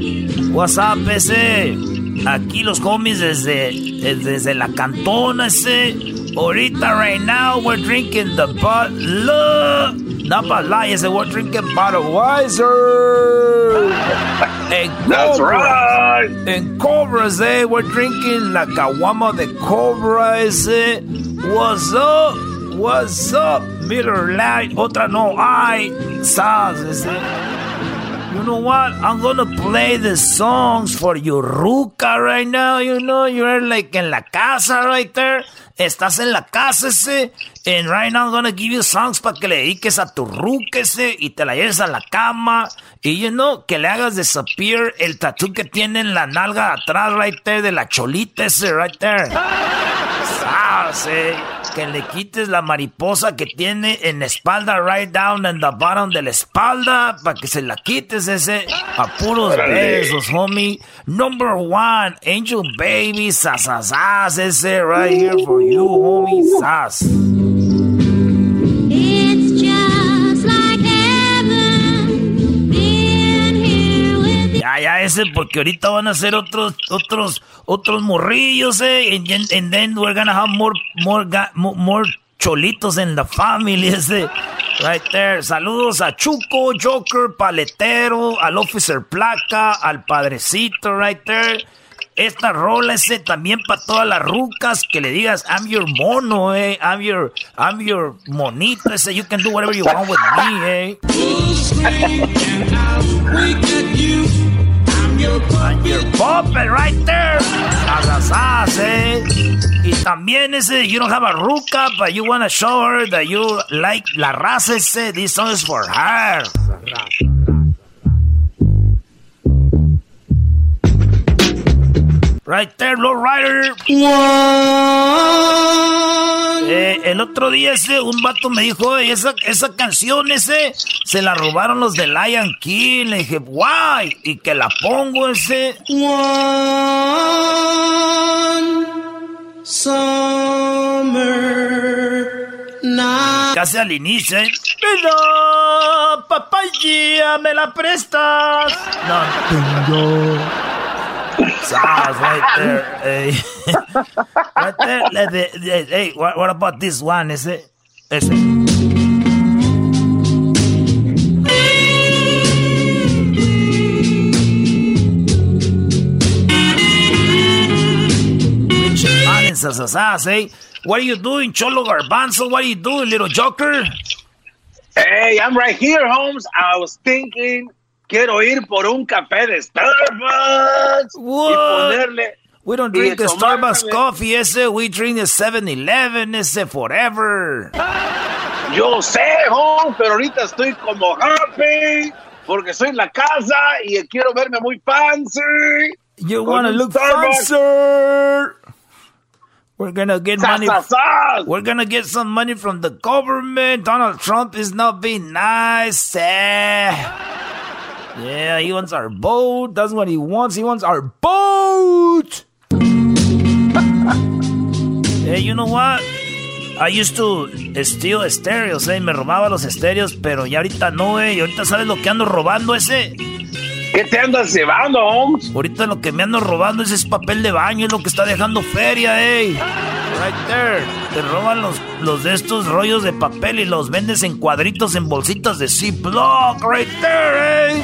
WhatsApp ese. Aquí los cómics desde, desde la cantona ese. Ahorita, right now, we're drinking the Bud Not Bud Light, ese, we're drinking Budweiser. En That's right. En Cobras, eh, we're drinking la caguama de Cobra, ese. What's up? What's up? Miller Light. Otra no hay. Saz, ese. You know what? I'm gonna play the songs for your ruca right now. You know, you're like en la casa right there. Estás en la casa ese. And right now I'm gonna give you songs para que le dediques a tu ruca ese y te la lleves a la cama. Y you know, que le hagas disappear el tatu que tiene en la nalga atrás right there de la cholita ese right there. (laughs) Ah, que le quites la mariposa que tiene en la espalda, right down in the bottom de la espalda, para que se la quites ese a puros besos, homie. Number one, Angel Baby, sasasas, ese right here for you, homie, sas. Ya, ya, ese, porque ahorita van a ser otros, otros, otros morrillos, eh. And, then we're gonna have more, cholitos en the family, ese. Right there. Saludos a Chuco, Joker, Paletero, al Officer Placa, al Padrecito, right there. Esta rola ese también para todas las rucas que le digas I'm your mono, eh. I'm your, I'm your monito ese. You can do whatever you want with me, eh. I'm your puppet right there. Abrazas, eh. Y también ese, you don't have a ruca, but you wanna show her that you like la raza ese. This song is for her. Right there, low rider. Eh, el otro día ese, un vato me dijo, esa, esa canción ese, se la robaron los de Lion King. Le dije, guay, y que la pongo ese. One summer night. casi al inicio, ¿eh? Pero, papaya, ¿me la prestas? No. Tengo. Sounds right there. Hey. Eh. (laughs) right there. Eh, hey, what, what about this one? Is it? Is it? Hey, what are you doing, Cholo Garbanzo? What are you doing, little Joker? Hey, I'm right here, Holmes. I was thinking, quiero ir por un café de Starbucks what? y ponerle. We don't drink the Starbucks coffee, ese. We drink the 7-Eleven, ese forever. Yo sé, Holmes, pero ahorita estoy como happy porque soy en la casa y quiero verme muy fancy. You wanna look fancy? We're gonna get money. We're gonna get some money from the government. Donald Trump is not being nice. Eh. Yeah, he wants our boat. That's what he wants. He wants our boat. (laughs) hey, you know what? I used to steal estéreos, eh. Me robaba los estéreos, pero ya ahorita no, eh. Y ahorita sabes lo que ando robando ese. ¿Qué te andas llevando, Holmes? Ahorita lo que me ando robando es ese papel de baño, es lo que está dejando feria, ey. Right there. Te roban los, los de estos rollos de papel y los vendes en cuadritos en bolsitas de Ziploc. Right there, ey.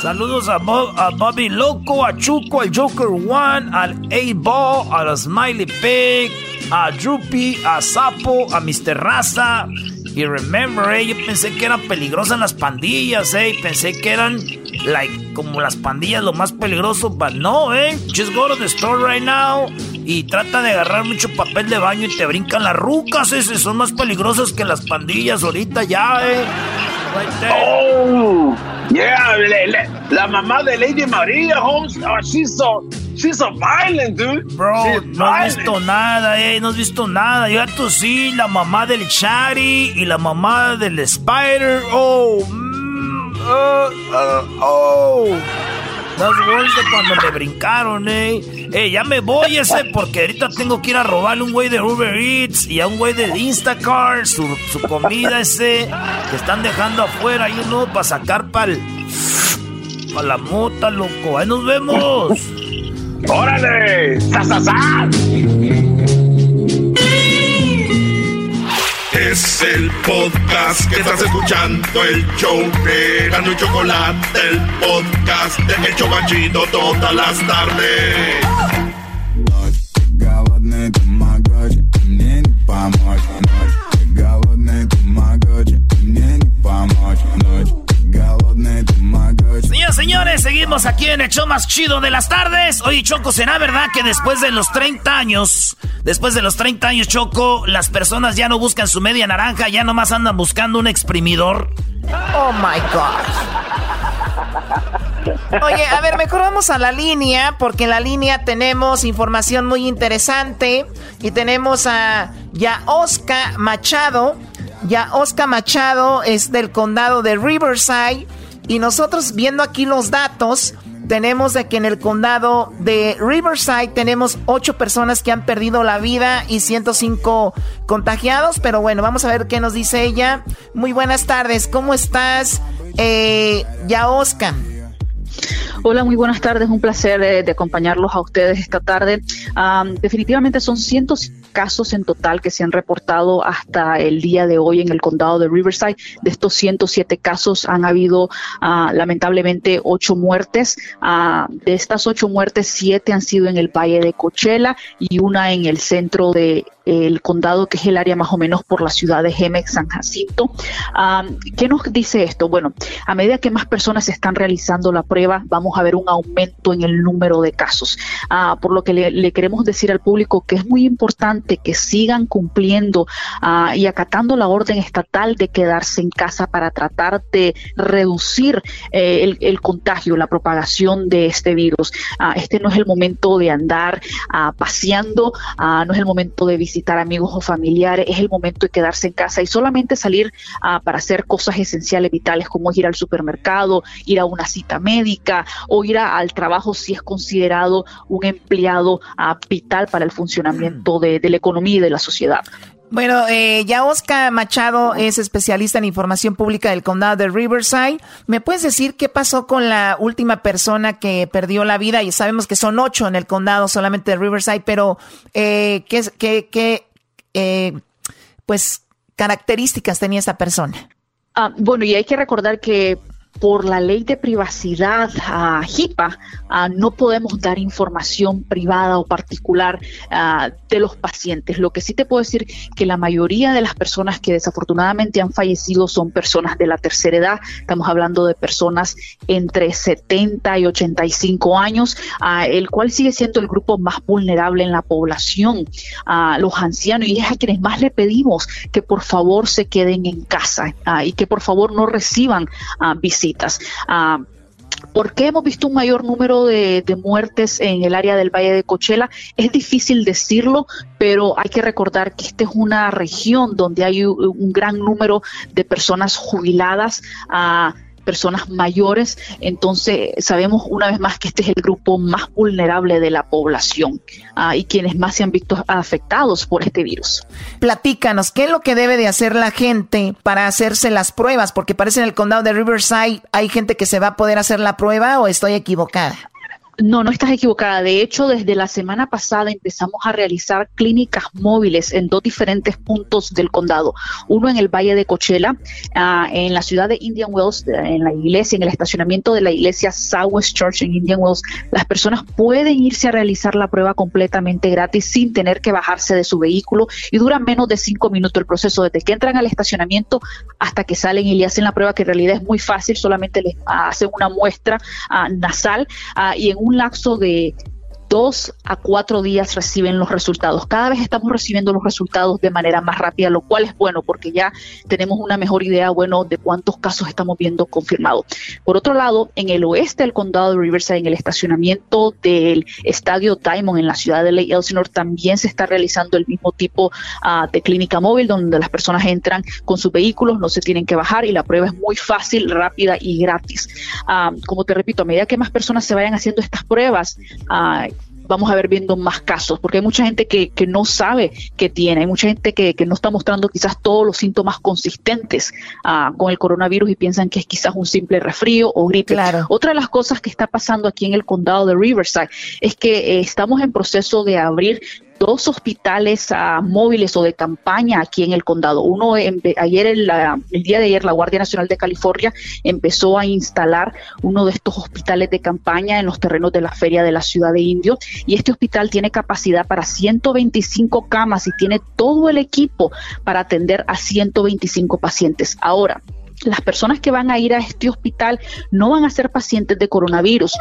Saludos a, a, Bobby Loco, a Chuco, al Joker One, al A-Ball, a la Smiley Pig, a Droopy, a Sapo, a Mr. Raza. Y remember, eh, yo pensé que eran peligrosas las pandillas, eh. Pensé que eran, like, como las pandillas lo más peligroso, but no, eh. Just go to the store right now y trata de agarrar mucho papel de baño y te brincan las rucas, ese. Son más peligrosas que las pandillas ahorita ya, eh. Oh, yeah, la mamá de Lady María, Holmes, oh, she's so She's so violent, dude. Bro, no has visto nada, eh. No has visto nada. Yo tú sí, la mamá del Chari y la mamá del Spider. Oh, mm, uh, uh, oh. That's worse de cuando me brincaron, eh. Eh, ya me voy ese porque ahorita tengo que ir a robarle un güey de Uber Eats y a un güey de Instacart su, su comida ese que están dejando afuera y uno para sacar para pa la mota, loco. Ahí nos vemos. ¡Órale! ¡Sa, Es el podcast que estás escuchando, el show de Gano y Chocolate, el podcast de El Chocachito todas las tardes. Señores, seguimos aquí en el show más chido de las tardes. Oye, Choco, ¿será verdad que después de los 30 años, después de los 30 años, Choco, las personas ya no buscan su media naranja, ya nomás andan buscando un exprimidor? Oh my God. Oye, a ver, mejor vamos a la línea, porque en la línea tenemos información muy interesante y tenemos a ya Oscar Machado. Ya Oscar Machado es del condado de Riverside. Y nosotros viendo aquí los datos, tenemos de que en el condado de Riverside tenemos 8 personas que han perdido la vida y 105 contagiados. Pero bueno, vamos a ver qué nos dice ella. Muy buenas tardes, ¿cómo estás, eh, Yaosca? Hola, muy buenas tardes. Un placer de, acompañarlos a ustedes esta tarde. definitivamente son cientos casos en total que se han reportado hasta el día de hoy en el condado de Riverside. De estos 107 casos han habido ah, lamentablemente ocho muertes. Ah, de estas ocho muertes, siete han sido en el valle de Coachella y una en el centro de el condado, que es el área más o menos por la ciudad de Gemex, San Jacinto. ¿Qué nos dice esto? Bueno, a medida que más personas están realizando la prueba, vamos a ver un aumento en el número de casos. Ah, por lo que le, queremos decir al público que es muy importante que sigan cumpliendo ah, y acatando la orden estatal de quedarse en casa para tratar de reducir eh, el, contagio, la propagación de este virus. Ah, este no es el momento de andar paseando, no es el momento de visitar visitar amigos o familiares, es el momento de quedarse en casa y solamente salir ah, para hacer cosas esenciales, vitales, como ir al supermercado, ir a una cita médica o ir al trabajo si es considerado un empleado ah, vital para el funcionamiento de, la economía y de la sociedad. Bueno, eh, ya Oscar Machado es especialista en información pública del condado de Riverside. ¿Me puedes decir qué pasó con la última persona que perdió la vida? Y sabemos que son ocho en el condado solamente de Riverside, pero eh, ¿qué, qué, qué eh, pues, características tenía esta persona? Ah, bueno, y hay que recordar que por la ley de privacidad HIPAA, no podemos dar información privada o particular de los pacientes. Lo que sí te puedo decir que la mayoría de las personas que desafortunadamente han fallecido son personas de la tercera edad. Estamos hablando de personas entre 70 y 85 años, el cual sigue siendo el grupo más vulnerable en la población, los ancianos, y es a quienes más le pedimos que por favor se queden en casa y que por favor no reciban visitas Ah, ¿Por qué hemos visto un mayor número de, muertes en el área del Valle de Cochela? Es difícil decirlo, pero hay que recordar que esta es una región donde hay un, gran número de personas jubiladas. Uh, personas mayores, entonces sabemos una vez más que este es el grupo más vulnerable de la población ah, y quienes más se han visto afectados por este virus. Platícanos, ¿qué es lo que debe de hacer la gente para hacerse las pruebas? Porque parece en el condado de Riverside hay gente que se va a poder hacer la prueba o estoy equivocada. No, no estás equivocada. De hecho, desde la semana pasada empezamos a realizar clínicas móviles en dos diferentes puntos del condado. Uno en el Valle de Coachella, ah, en la ciudad de Indian Wells, en la iglesia, en el estacionamiento de la iglesia Southwest Church en Indian Wells. Las personas pueden irse a realizar la prueba completamente gratis sin tener que bajarse de su vehículo y dura menos de cinco minutos el proceso desde que entran al estacionamiento hasta que salen y le hacen la prueba, que en realidad es muy fácil, solamente les hacen una muestra ah, nasal ah, y en un lapso de dos a cuatro días reciben los resultados. Cada vez estamos recibiendo los resultados de manera más rápida, lo cual es bueno porque ya tenemos una mejor idea, bueno, de cuántos casos estamos viendo confirmados. Por otro lado, en el oeste del condado de Riverside, en el estacionamiento del estadio Diamond en la ciudad de Lake Elsinore, también se está realizando el mismo tipo ah, de clínica móvil donde las personas entran con sus vehículos, no se tienen que bajar y la prueba es muy fácil, rápida y gratis. Ah, como te repito, a medida que más personas se vayan haciendo estas pruebas, uh, vamos a ver viendo más casos, porque hay mucha gente que, que no sabe que tiene, hay mucha gente que, que, no está mostrando quizás todos los síntomas consistentes uh, con el coronavirus y piensan que es quizás un simple resfrío o gripe. Otra de las cosas que está pasando aquí en el condado de Riverside es que eh, estamos en proceso de abrir dos hospitales ah, móviles o de campaña aquí en el condado. Uno, ayer, el, el, día de ayer, la Guardia Nacional de California empezó a instalar uno de estos hospitales de campaña en los terrenos de la feria de la ciudad de Indio. Y este hospital tiene capacidad para 125 camas y tiene todo el equipo para atender a 125 pacientes. Ahora, las personas que van a ir a este hospital no van a ser pacientes de coronavirus,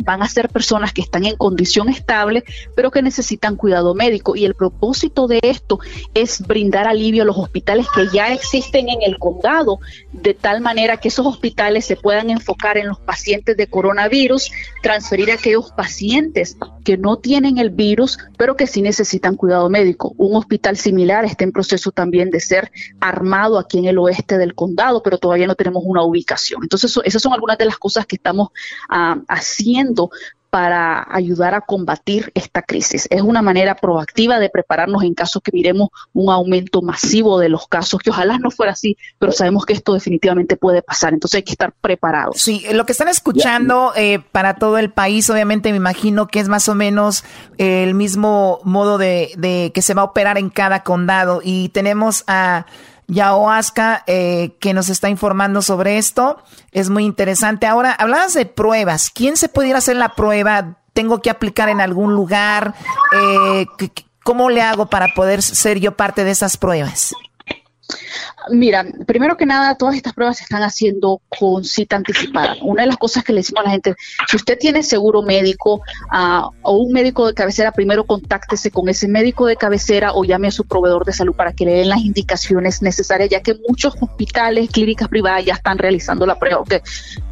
van a ser personas que están en condición estable, pero que necesitan cuidado médico. Y el propósito de esto es brindar alivio a los hospitales que ya existen en el condado, de tal manera que esos hospitales se puedan enfocar en los pacientes de coronavirus, transferir a aquellos pacientes que no tienen el virus, pero que sí necesitan cuidado médico. Un hospital similar está en proceso también de ser armado aquí en el oeste del condado, pero todavía no tenemos una ubicación. Entonces, esas son algunas de las cosas que estamos ah, haciendo para ayudar a combatir esta crisis. Es una manera proactiva de prepararnos en caso que miremos un aumento masivo de los casos, que ojalá no fuera así, pero sabemos que esto definitivamente puede pasar, entonces hay que estar preparados. Sí, lo que están escuchando eh, para todo el país, obviamente me imagino que es más o menos el mismo modo de, de que se va a operar en cada condado y tenemos a... Yaoasca, eh, que nos está informando sobre esto. Es muy interesante. Ahora, hablabas de pruebas. ¿Quién se pudiera hacer la prueba? ¿Tengo que aplicar en algún lugar? Eh, ¿Cómo le hago para poder ser yo parte de esas pruebas? Mira, primero que nada, todas estas pruebas se están haciendo con cita anticipada. Una de las cosas que le decimos a la gente, si usted tiene seguro médico uh, o un médico de cabecera, primero contáctese con ese médico de cabecera o llame a su proveedor de salud para que le den las indicaciones necesarias, ya que muchos hospitales, clínicas privadas ya están realizando la prueba.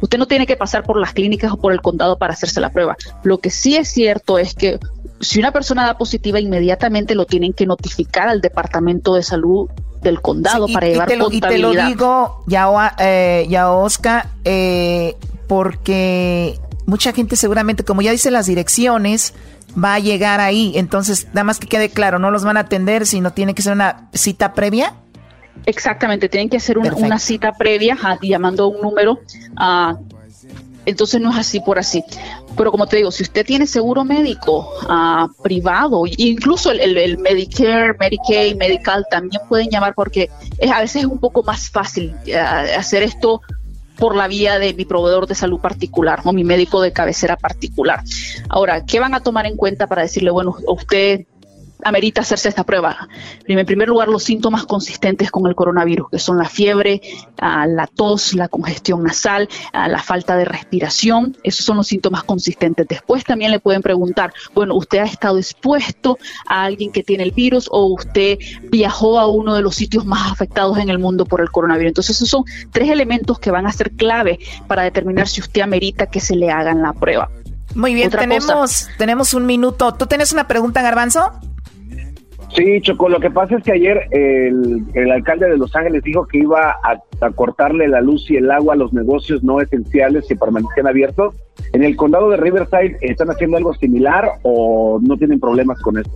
Usted no tiene que pasar por las clínicas o por el condado para hacerse la prueba. Lo que sí es cierto es que si una persona da positiva, inmediatamente lo tienen que notificar al Departamento de Salud del condado para llevar y Y te lo digo, ya, eh, ya Oscar, eh, porque mucha gente seguramente, como ya dice las direcciones, va a llegar ahí. Entonces, nada más que quede claro, no los van a atender, sino tiene que ser una cita previa. Exactamente, tienen que hacer una cita previa llamando un número. Uh, entonces no es así por así. Pero como te digo, si usted tiene seguro médico uh, privado, incluso el, Medicare, Medicaid, Medical, también pueden llamar porque a veces es un poco más fácil uh, hacer esto por la vía de mi proveedor de salud particular o mi médico de cabecera particular. Ahora, ¿qué van a tomar en cuenta para decirle, bueno, usted amerita hacerse esta prueba? En primer lugar, los síntomas consistentes con el coronavirus, que son la fiebre, ah, la tos, la congestión nasal, ah, la falta de respiración, esos son los síntomas consistentes. Después también le pueden preguntar, bueno, ¿usted ha estado expuesto a alguien que tiene el virus o usted viajó a uno de los sitios más afectados en el mundo por el coronavirus? Entonces, esos son tres elementos que van a ser clave para determinar si usted amerita que se le hagan la prueba. Muy bien, tenemos, tenemos un minuto. ¿Tú tienes una pregunta, Garbanzo? Sí, Choco, lo que pasa es que ayer el, alcalde de Los Ángeles dijo que iba a, cortarle la luz y el agua a los negocios no esenciales que permanecían abiertos. ¿En el condado de Riverside están haciendo algo similar o no tienen problemas con esto?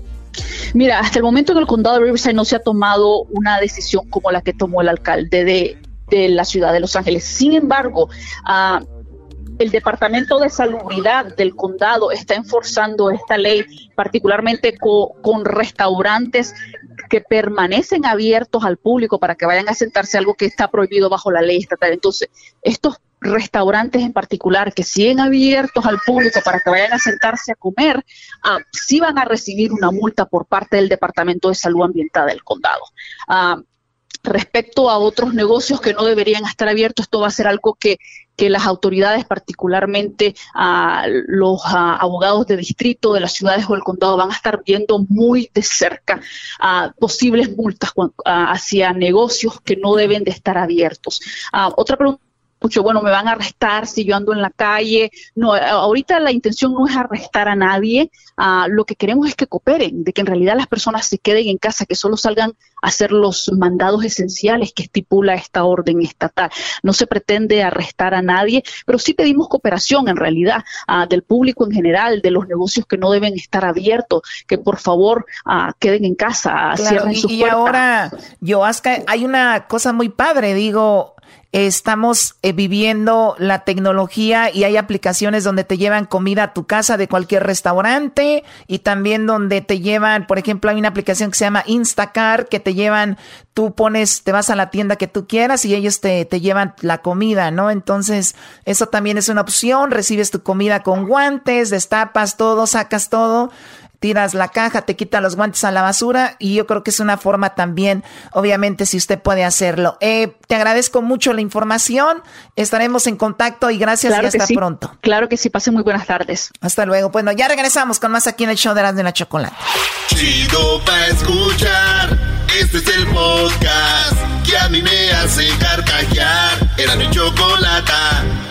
Mira, hasta el momento en el condado de Riverside no se ha tomado una decisión como la que tomó el alcalde de, la ciudad de Los Ángeles. Sin embargo, uh, el Departamento de Salubridad del condado está enforzando esta ley, particularmente con restaurantes que permanecen abiertos al público para que vayan a sentarse, algo que está prohibido bajo la ley estatal. Entonces, estos restaurantes en particular que siguen abiertos al público para que vayan a sentarse a comer, ah, sí van a recibir una multa por parte del Departamento de Salud Ambiental del condado. Ah, respecto a otros negocios que no deberían estar abiertos, esto va a ser algo que, las autoridades, particularmente a los abogados de distrito de las ciudades o el condado, van a estar viendo muy de cerca a posibles multas hacia negocios que no deben de estar abiertos. otra pregunta bueno, me van a arrestar si yo ando en la calle. No, ahorita la intención no es arrestar a nadie, ah, lo que queremos es que cooperen, de que en realidad las personas se queden en casa, que solo salgan a hacer los mandados esenciales que estipula esta orden estatal. No se pretende arrestar a nadie, pero sí pedimos cooperación en realidad ah, del público en general, de los negocios que no deben estar abiertos, que por favor ah, queden en casa, cierren sus y, y ahora, Yoasca, hay una cosa muy padre, digo, estamos eh, viviendo la tecnología y hay aplicaciones donde te llevan comida a tu casa de cualquier restaurante y también donde te llevan, por ejemplo, hay una aplicación que se llama Instacar que te llevan, tú pones, te vas a la tienda que tú quieras y ellos te, te llevan la comida, ¿no? Entonces, eso también es una opción, recibes tu comida con guantes, destapas todo, sacas todo tiras la caja, te quitas los guantes a la basura y yo creo que es una forma también, obviamente, si usted puede hacerlo. Eh, te agradezco mucho la información, estaremos en contacto y gracias y hasta pronto. Claro que sí, pasen muy buenas tardes. Hasta luego. Bueno, ya regresamos con más aquí en el show de las de la chocolate. Chido pa escuchar, este es el podcast que a mí me hace carcajear. Era mi chocolate.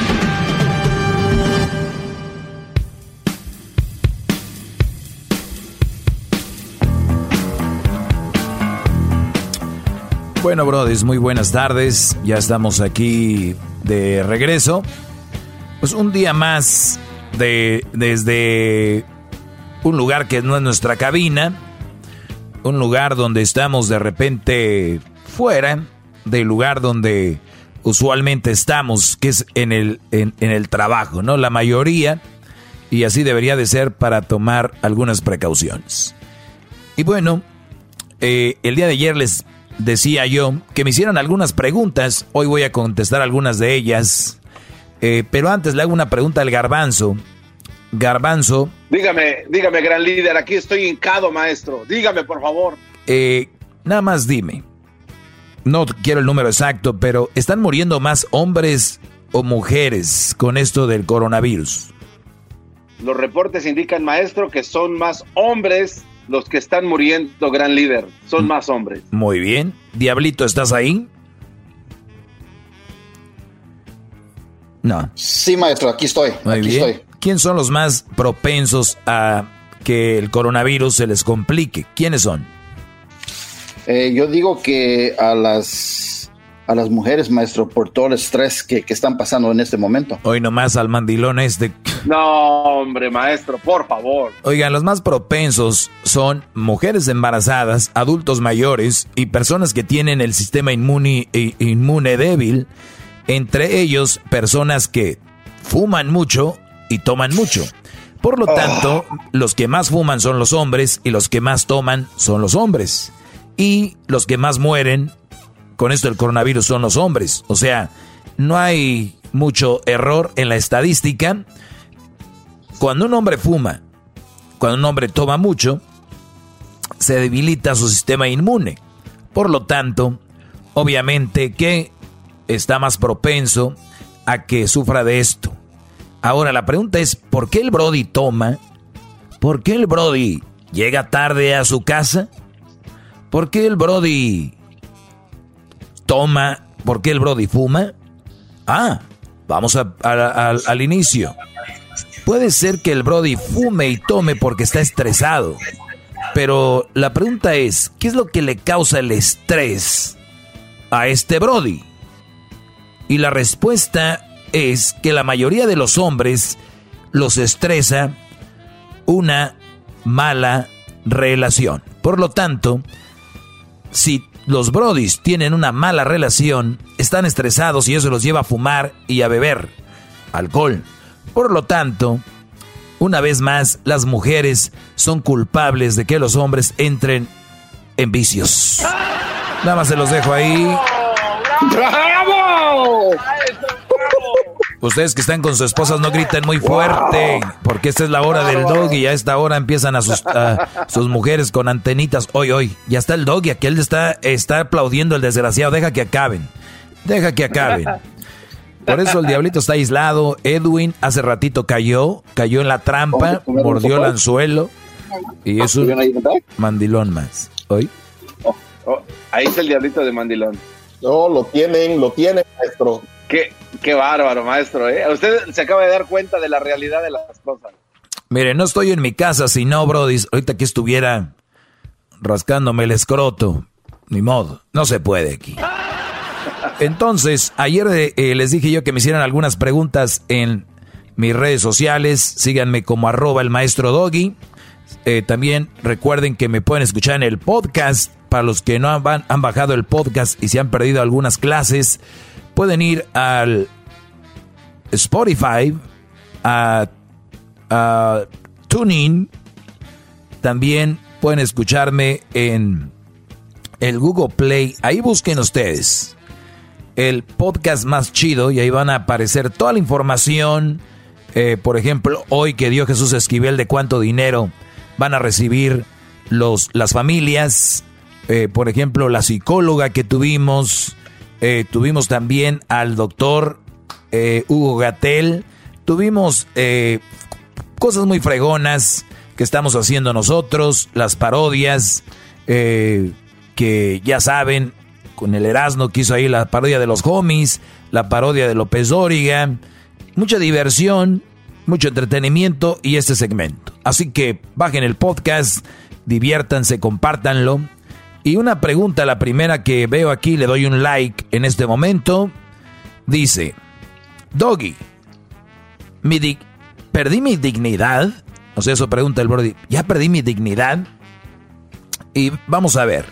Bueno, brothers, muy buenas tardes. Ya estamos aquí de regreso. Pues un día más de desde un lugar que no es nuestra cabina, un lugar donde estamos de repente fuera del lugar donde usualmente estamos, que es en el, en, el trabajo, ¿no? La mayoría, y así debería de ser para tomar algunas precauciones. Y bueno, eh, el día de ayer les decía yo que me hicieran algunas preguntas. Hoy voy a contestar algunas de ellas. Eh, pero antes le hago una pregunta al garbanzo. Garbanzo. Dígame, dígame, gran líder, aquí estoy hincado, maestro. Dígame, por favor. Eh, nada más dime. No quiero el número exacto, pero ¿están muriendo más hombres o mujeres con esto del coronavirus? Los reportes indican, maestro, que son más hombres los que están muriendo, gran líder, son más hombres. Muy bien. Diablito, ¿estás ahí? No. Sí, maestro, aquí estoy. Muy aquí bien. estoy. ¿Quién son los más propensos a que el coronavirus se les complique? ¿Quiénes son? Eh, yo digo que a las a las mujeres, maestro, por todo el estrés que, que, están pasando en este momento. Hoy nomás al mandilón este. No, hombre, maestro, por favor. Oigan, los más propensos son mujeres embarazadas, adultos mayores y personas que tienen el sistema inmune, inmune débil. Entre ellos, personas que fuman mucho y toman mucho. Por lo tanto, oh. los que más fuman son los hombres y los que más toman son los hombres. Y los que más mueren con esto del coronavirus son los hombres. O sea, no hay mucho error en la estadística. Cuando un hombre fuma, cuando un hombre toma mucho, se debilita su sistema inmune. Por lo tanto, obviamente que está más propenso a que sufra de esto. Ahora la pregunta es, ¿por qué el Brody toma? ¿Por qué el Brody llega tarde a su casa? ¿Por qué el Brody toma? ¿Por qué el Brody fuma? Ah, vamos al inicio. Puede ser que el Brody fume y tome porque está estresado. Pero la pregunta es, ¿qué es lo que le causa el estrés a este Brody? Y la respuesta es que la mayoría de los hombres los estresa una mala relación. Por lo tanto, si los brodis tienen una mala relación, están estresados y eso los lleva a fumar y a beber alcohol. Por lo tanto, una vez más, las mujeres son culpables de que los hombres entren en vicios. Nada más se los dejo ahí. ¡Bravo! Ustedes que están con sus esposas no griten muy fuerte, porque esta es la hora del dog y a esta hora empiezan a sus, sus mujeres con antenitas. Hoy, hoy, ya está el dog y aquel está, está aplaudiendo el desgraciado. Deja que acaben, deja que acaben. Por eso el diablito está aislado. Edwin hace ratito cayó, cayó en la trampa, mordió el anzuelo y es un mandilón más. ¿Hoy? Oh, oh, ahí está el diablito de mandilón. No, lo tienen, lo tienen, maestro. Qué, qué bárbaro, maestro. ¿eh? Usted se acaba de dar cuenta de la realidad de las cosas. Mire, no estoy en mi casa, si no, Brody, ahorita que estuviera rascándome el escroto. Ni modo, no se puede aquí. Entonces, ayer eh, les dije yo que me hicieran algunas preguntas en mis redes sociales. Síganme como arroba el maestro Doggy. Eh, también recuerden que me pueden escuchar en el podcast. Para los que no han, han bajado el podcast y se han perdido algunas clases, pueden ir al Spotify, a, a TuneIn, también pueden escucharme en el Google Play. Ahí busquen ustedes el podcast más chido y ahí van a aparecer toda la información. Eh, por ejemplo, hoy que dio Jesús Esquivel de cuánto dinero van a recibir los, las familias. Eh, por ejemplo, la psicóloga que tuvimos, eh, tuvimos también al doctor eh, Hugo Gatel. Tuvimos eh, cosas muy fregonas que estamos haciendo nosotros, las parodias que ya saben, con el Erasmo que hizo ahí la parodia de los homies, la parodia de López Dóriga, mucha diversión, mucho entretenimiento y este segmento. Así que bajen el podcast, diviértanse, compártanlo. Y una pregunta, la primera que veo aquí, le doy un like en este momento. Dice, Doggy, mi ¿perdí mi dignidad? O sea, eso pregunta el Brody. ¿Ya perdí mi dignidad? Y vamos a ver.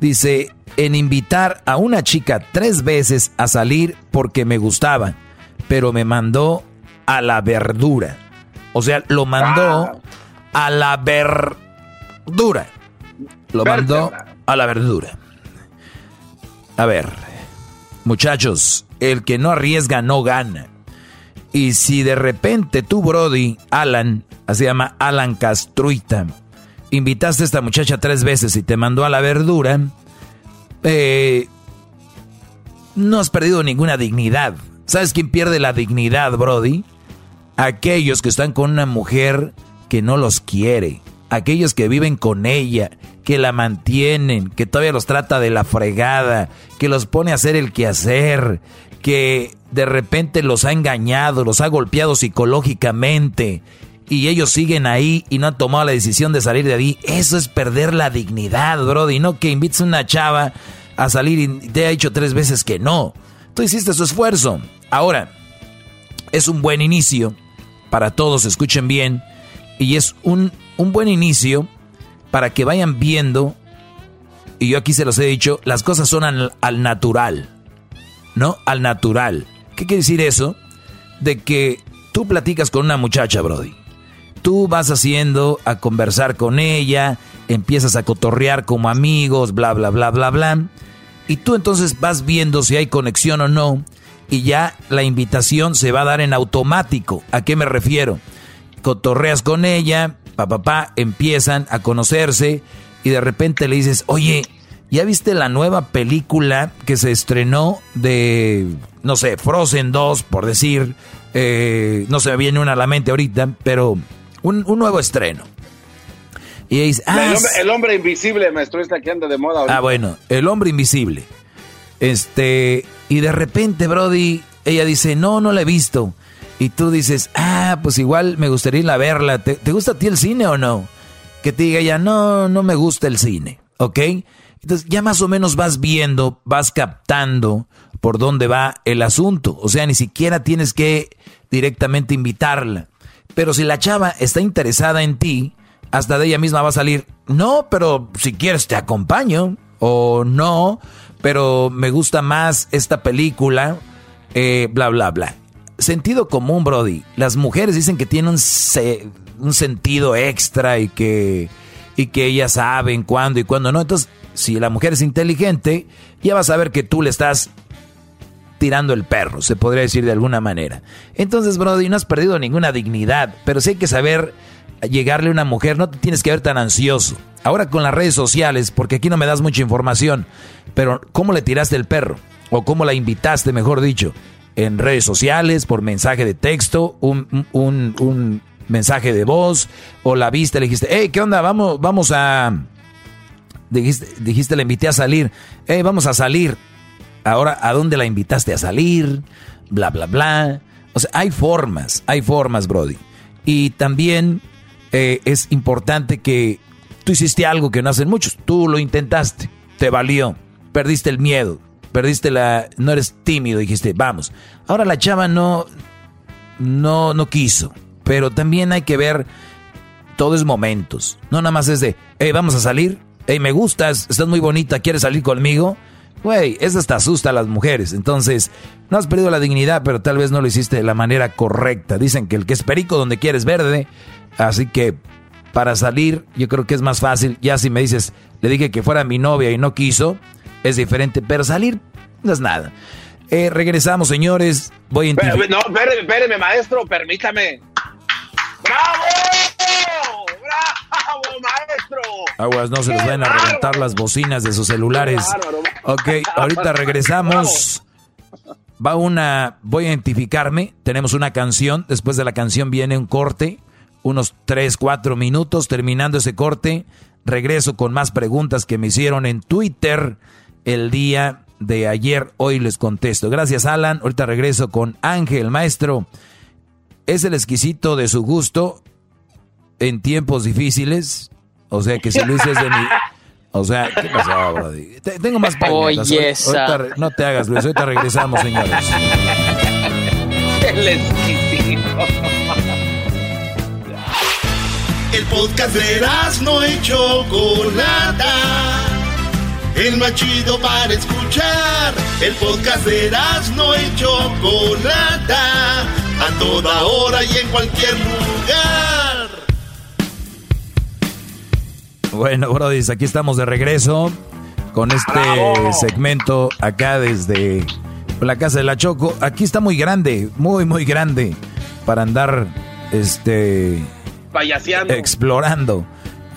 Dice, en invitar a una chica tres veces a salir porque me gustaba, pero me mandó a la verdura. O sea, lo mandó a la verdura. Lo mandó a la verdura. A ver, muchachos, el que no arriesga no gana. Y si de repente tú, Brody, Alan, se llama Alan Castruita, invitaste a esta muchacha tres veces y te mandó a la verdura, eh, no has perdido ninguna dignidad. ¿Sabes quién pierde la dignidad, Brody? Aquellos que están con una mujer que no los quiere aquellos que viven con ella, que la mantienen, que todavía los trata de la fregada, que los pone a hacer el quehacer, que de repente los ha engañado, los ha golpeado psicológicamente y ellos siguen ahí y no han tomado la decisión de salir de ahí. Eso es perder la dignidad, Brody. No que invites a una chava a salir y te ha dicho tres veces que no. Tú hiciste su esfuerzo. Ahora, es un buen inicio para todos, escuchen bien, y es un, un buen inicio para que vayan viendo, y yo aquí se los he dicho, las cosas son al, al natural, ¿no? Al natural. ¿Qué quiere decir eso? De que tú platicas con una muchacha, Brody. Tú vas haciendo a conversar con ella, empiezas a cotorrear como amigos, bla, bla, bla, bla, bla. Y tú entonces vas viendo si hay conexión o no y ya la invitación se va a dar en automático. ¿A qué me refiero? Cotorreas con ella, papá, pa, empiezan a conocerse y de repente le dices, oye, ¿ya viste la nueva película que se estrenó de, no sé, Frozen 2, por decir? Eh, no se me viene una a la mente ahorita, pero un, nuevo estreno. Y dice, ah, el, hombre, invisible, maestro, está que anda de moda Ah, bueno, el hombre invisible. Este, y de repente, Brody, ella dice, no, no la he visto. Y tú dices, ah, pues igual me gustaría ir a verla. ¿Te, gusta a ti el cine o no? Que te diga ella, no, no me gusta el cine, ¿ok? Entonces ya más o menos vas viendo, vas captando por dónde va el asunto. O sea, ni siquiera tienes que directamente invitarla. Pero si la chava está interesada en ti, hasta de ella misma va a salir, no, pero si quieres te acompaño. O no, pero me gusta más esta película, eh, bla, bla, bla. Sentido común, Brody. Las mujeres dicen que tienen un, sentido extra y que, y que ellas saben cuándo y cuándo no. Entonces, si la mujer es inteligente, ya va a saber que tú le estás tirando el perro, se podría decir de alguna manera. Entonces, Brody, no has perdido ninguna dignidad, pero sí hay que saber llegarle a una mujer, no te tienes que ver tan ansioso. Ahora con las redes sociales, porque aquí no me das mucha información, pero ¿cómo le tiraste el perro? O cómo la invitaste, mejor dicho, en redes sociales, por mensaje de texto, un, un, mensaje de voz, o la viste, le dijiste, hey, ¿qué onda? Vamos, vamos a... Dijiste, dijiste, le invité a salir, hey, vamos a salir. Ahora, ¿a dónde la invitaste a salir? Bla, bla, bla. O sea, hay formas, hay formas, Brody. Y también eh, es importante que tú hiciste algo que no hacen muchos. Tú lo intentaste, te valió, perdiste el miedo, perdiste la, no eres tímido, dijiste, vamos. Ahora la chava no, no, no quiso, pero también hay que ver, todo es momentos. No nada más es de, hey, vamos a salir, hey, me gustas, estás muy bonita, ¿quieres salir conmigo? Güey, eso hasta asusta a las mujeres. Entonces, no has perdido la dignidad, pero tal vez no lo hiciste de la manera correcta. Dicen que el que es perico donde quieres verde. Así que para salir, yo creo que es más fácil. Ya si me dices, le dije que fuera mi novia y no quiso, es diferente. Pero salir no es nada. Eh, regresamos, señores. Voy a No, espéreme, espéreme, maestro, permítame. ¡Bravo! ¡Bravo, maestro! Aguas, no se les vayan a reventar las bocinas de sus celulares. Ok, ahorita regresamos. Va una, voy a identificarme. Tenemos una canción. Después de la canción viene un corte. Unos 3, 4 minutos. Terminando ese corte, regreso con más preguntas que me hicieron en Twitter el día de ayer. Hoy les contesto. Gracias, Alan. Ahorita regreso con Ángel, maestro. ¿Es el exquisito de su gusto en tiempos difíciles? O sea que si Luis es de mi... (laughs) O sea, ¿qué pasó, Brody? Tengo más preguntas. Oye, no te hagas, Luis. Ahorita regresamos, señores. (laughs) El exquisito. El podcast de no hecho Chocolata. El más chido para escuchar. El podcast de no hecho Chocolata. A toda hora y en cualquier lugar. Bueno, Brody, aquí estamos de regreso con este segmento acá desde la casa de la Choco. Aquí está muy grande, muy, muy grande para andar este explorando.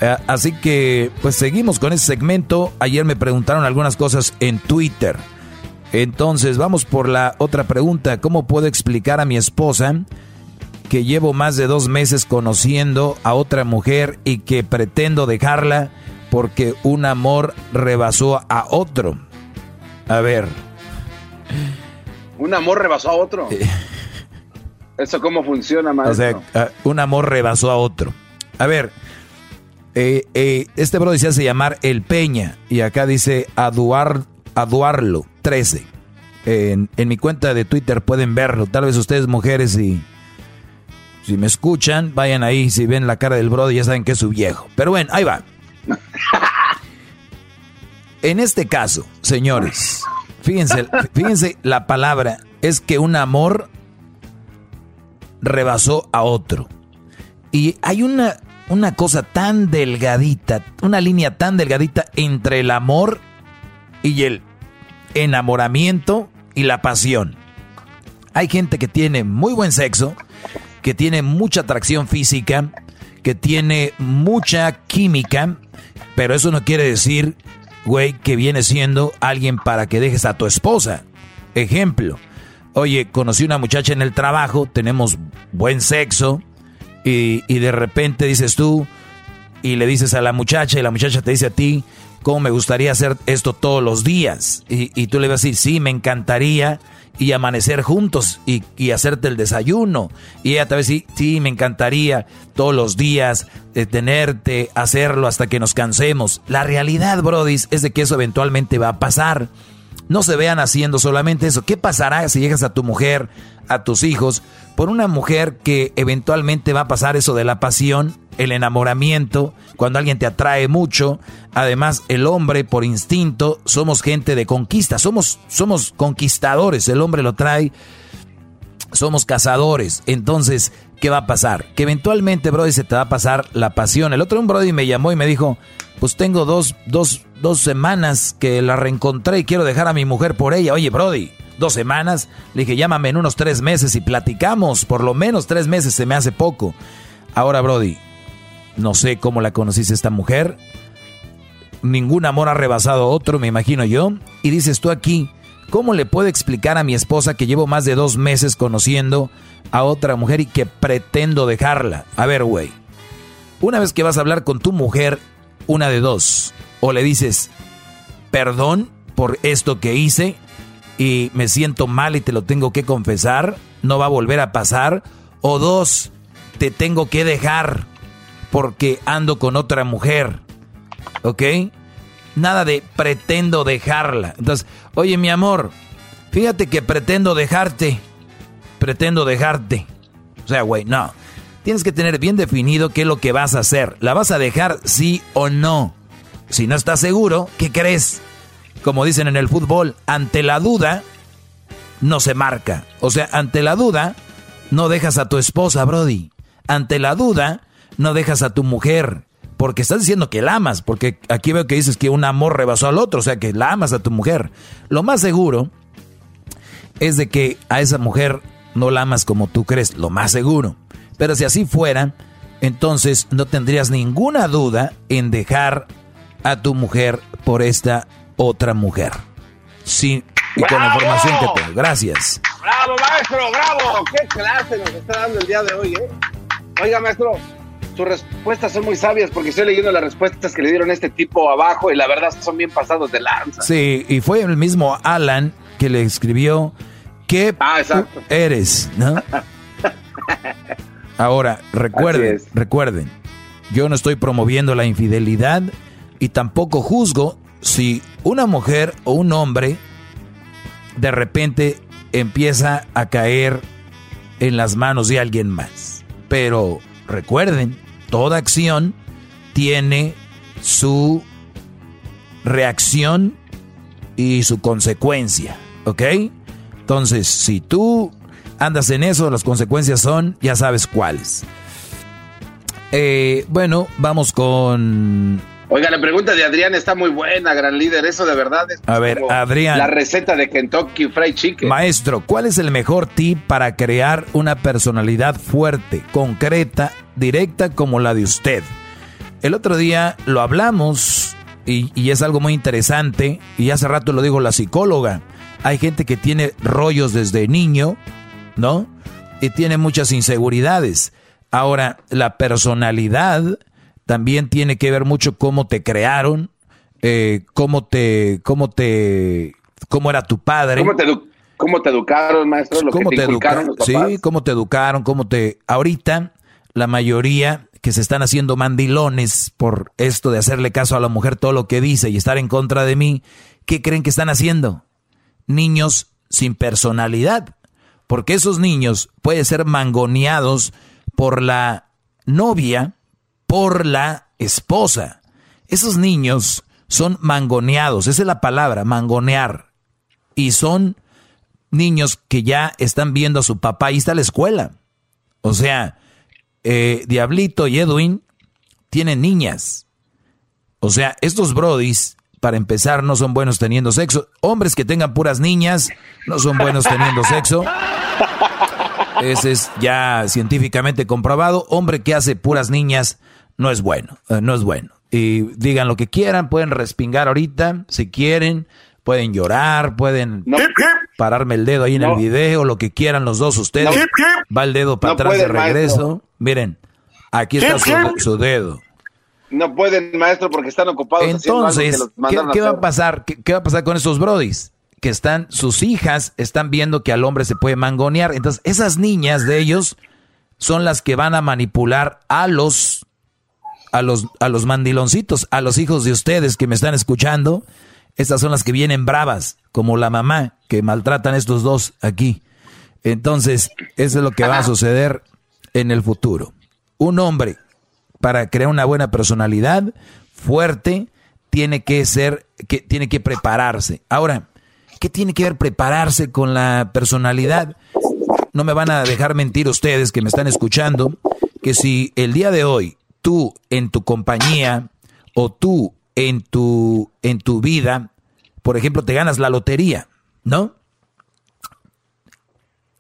Eh, así que, pues seguimos con ese segmento. Ayer me preguntaron algunas cosas en Twitter. Entonces, vamos por la otra pregunta. ¿Cómo puedo explicar a mi esposa que llevo más de dos meses conociendo a otra mujer y que pretendo dejarla porque un amor rebasó a otro. A ver. ¿Un amor rebasó a otro? (laughs) ¿Eso cómo funciona, maestro? O sea, un amor rebasó a otro. A ver, eh, eh, este bro se hace llamar El Peña y acá dice Aduar, Aduarlo 13. En, en, mi cuenta de Twitter pueden verlo. Tal vez ustedes mujeres y si me escuchan, vayan ahí. Si ven la cara del Brody ya saben que es su viejo. Pero bueno, ahí va. (laughs) En este caso, señores, fíjense, fíjense la palabra es que un amor rebasó a otro. Y hay una, una cosa tan delgadita, una línea tan delgadita entre el amor y el enamoramiento y la pasión. Hay gente que tiene muy buen sexo, que tiene mucha atracción física, que tiene mucha química, pero eso no quiere decir, güey, que viene siendo alguien para que dejes a tu esposa. Ejemplo, oye, conocí una muchacha en el trabajo, tenemos buen sexo, y, y de repente dices tú, y le dices a la muchacha, y la muchacha te dice a ti, ¿cómo me gustaría hacer esto todos los días? Y, y tú le vas a decir, sí, me encantaría, y amanecer juntos y, y, hacerte el desayuno. Y ella tal vez sí, sí, me encantaría todos los días detenerte, hacerlo hasta que nos cansemos. La realidad, Brody, es de que eso eventualmente va a pasar. No se vean haciendo solamente eso. ¿Qué pasará si llegas a tu mujer, a tus hijos, por una mujer que eventualmente va a pasar eso de la pasión, el enamoramiento, cuando alguien te atrae mucho? Además, el hombre por instinto somos gente de conquista, somos somos conquistadores, el hombre lo trae somos cazadores. Entonces, ¿qué va a pasar? Que eventualmente, Brody, se te va a pasar la pasión. El otro un Brody me llamó y me dijo, pues tengo dos, dos, dos semanas que la reencontré y quiero dejar a mi mujer por ella. Oye, Brody, dos semanas. Le dije, llámame en unos tres meses y platicamos. Por lo menos tres meses se me hace poco. Ahora, Brody, no sé cómo la conociste esta mujer. Ningún amor ha rebasado otro, me imagino yo. Y dices tú aquí, ¿cómo le puedo explicar a mi esposa que llevo más de dos meses conociendo a otra mujer y que pretendo dejarla? A ver, güey. Una vez que vas a hablar con tu mujer, una de dos. O le dices, perdón por esto que hice y me siento mal y te lo tengo que confesar, no va a volver a pasar. O dos, te tengo que dejar porque ando con otra mujer. ¿Ok? Nada de pretendo dejarla. Entonces, oye mi amor, fíjate que pretendo dejarte. Pretendo dejarte. O sea, güey, no. Tienes que tener bien definido qué es lo que vas a hacer. ¿La vas a dejar sí o no? Si no estás seguro, ¿qué crees? Como dicen en el fútbol, ante la duda no se marca. O sea, ante la duda no dejas a tu esposa, Brody. Ante la duda no dejas a tu mujer. Porque estás diciendo que la amas, porque aquí veo que dices que un amor rebasó al otro, o sea que la amas a tu mujer. Lo más seguro es de que a esa mujer no la amas como tú crees, lo más seguro. Pero si así fuera, entonces no tendrías ninguna duda en dejar a tu mujer por esta otra mujer. Sí, y con la información que tengo. Gracias. Bravo, maestro, bravo. Qué clase nos está dando el día de hoy, ¿eh? Oiga, maestro, sus respuestas son muy sabias porque estoy leyendo las respuestas que le dieron a este tipo abajo y la verdad son bien pasados de lanza. Sí, y fue el mismo Alan que le escribió que ah, eres, ¿no? (laughs) Ahora, recuerden, recuerden, yo no estoy promoviendo la infidelidad y tampoco juzgo si una mujer o un hombre de repente empieza a caer en las manos de alguien más. Pero recuerden, toda acción tiene su reacción y su consecuencia, ¿ok? Entonces, si tú andas en eso, las consecuencias son, ya sabes cuáles. Eh, bueno, vamos con... Oiga, la pregunta de Adrián está muy buena, gran líder. Eso de verdad es. A ver, Adrián. La receta de Kentucky Fried Chicken. Maestro, ¿cuál es el mejor tip para crear una personalidad fuerte, concreta directa como la de usted. El otro día lo hablamos y, es algo muy interesante y hace rato lo dijo la psicóloga. Hay gente que tiene rollos desde niño, ¿no? y tiene muchas inseguridades. Ahora, la personalidad también tiene que ver mucho cómo te crearon, eh, cómo te, cómo te, cómo era tu padre. ¿Cómo te, cómo te educaron, maestro? Lo ¿Cómo que te, educaron Sí, cómo te educaron, cómo te... Ahorita, la mayoría que se están haciendo mandilones por esto de hacerle caso a la mujer todo lo que dice y estar en contra de mí, ¿qué creen que están haciendo? Niños sin personalidad. Porque esos niños pueden ser mangoneados por la novia, por la esposa. Esos niños son mangoneados, esa es la palabra, mangonear. Y son niños que ya están viendo a su papá, y está la escuela. O sea, eh, Diablito y Edwin tienen niñas. O sea, estos brodis, para empezar, no son buenos teniendo sexo. Hombres que tengan puras niñas no son buenos teniendo sexo. Ese es ya científicamente comprobado. Hombre que hace puras niñas no es bueno, eh, no es bueno. Y digan lo que quieran, pueden respingar ahorita si quieren, pueden llorar, pueden pararme el dedo ahí en el video, lo que quieran los dos ustedes. Va el dedo para atrás de regreso. Miren, aquí está su, dedo. No pueden, maestro, porque están ocupados. Entonces, ¿qué, va a pasar? ¿Qué, va a pasar con esos brodis? Que están, sus hijas están viendo que al hombre se puede mangonear. Entonces, esas niñas de ellos son las que van a manipular a los, a los, a los mandiloncitos, a los hijos de ustedes que me están escuchando estas son las que vienen bravas, como la mamá que maltratan estos dos aquí. Entonces, eso es lo que va a suceder en el futuro. Un hombre, para crear una buena personalidad fuerte, tiene que ser, que tiene que prepararse. Ahora, ¿qué tiene que ver prepararse con la personalidad? No me van a dejar mentir ustedes que me están escuchando, que si el día de hoy tú en tu compañía o tú en tu, en tu vida, por ejemplo, te ganas la lotería, ¿no?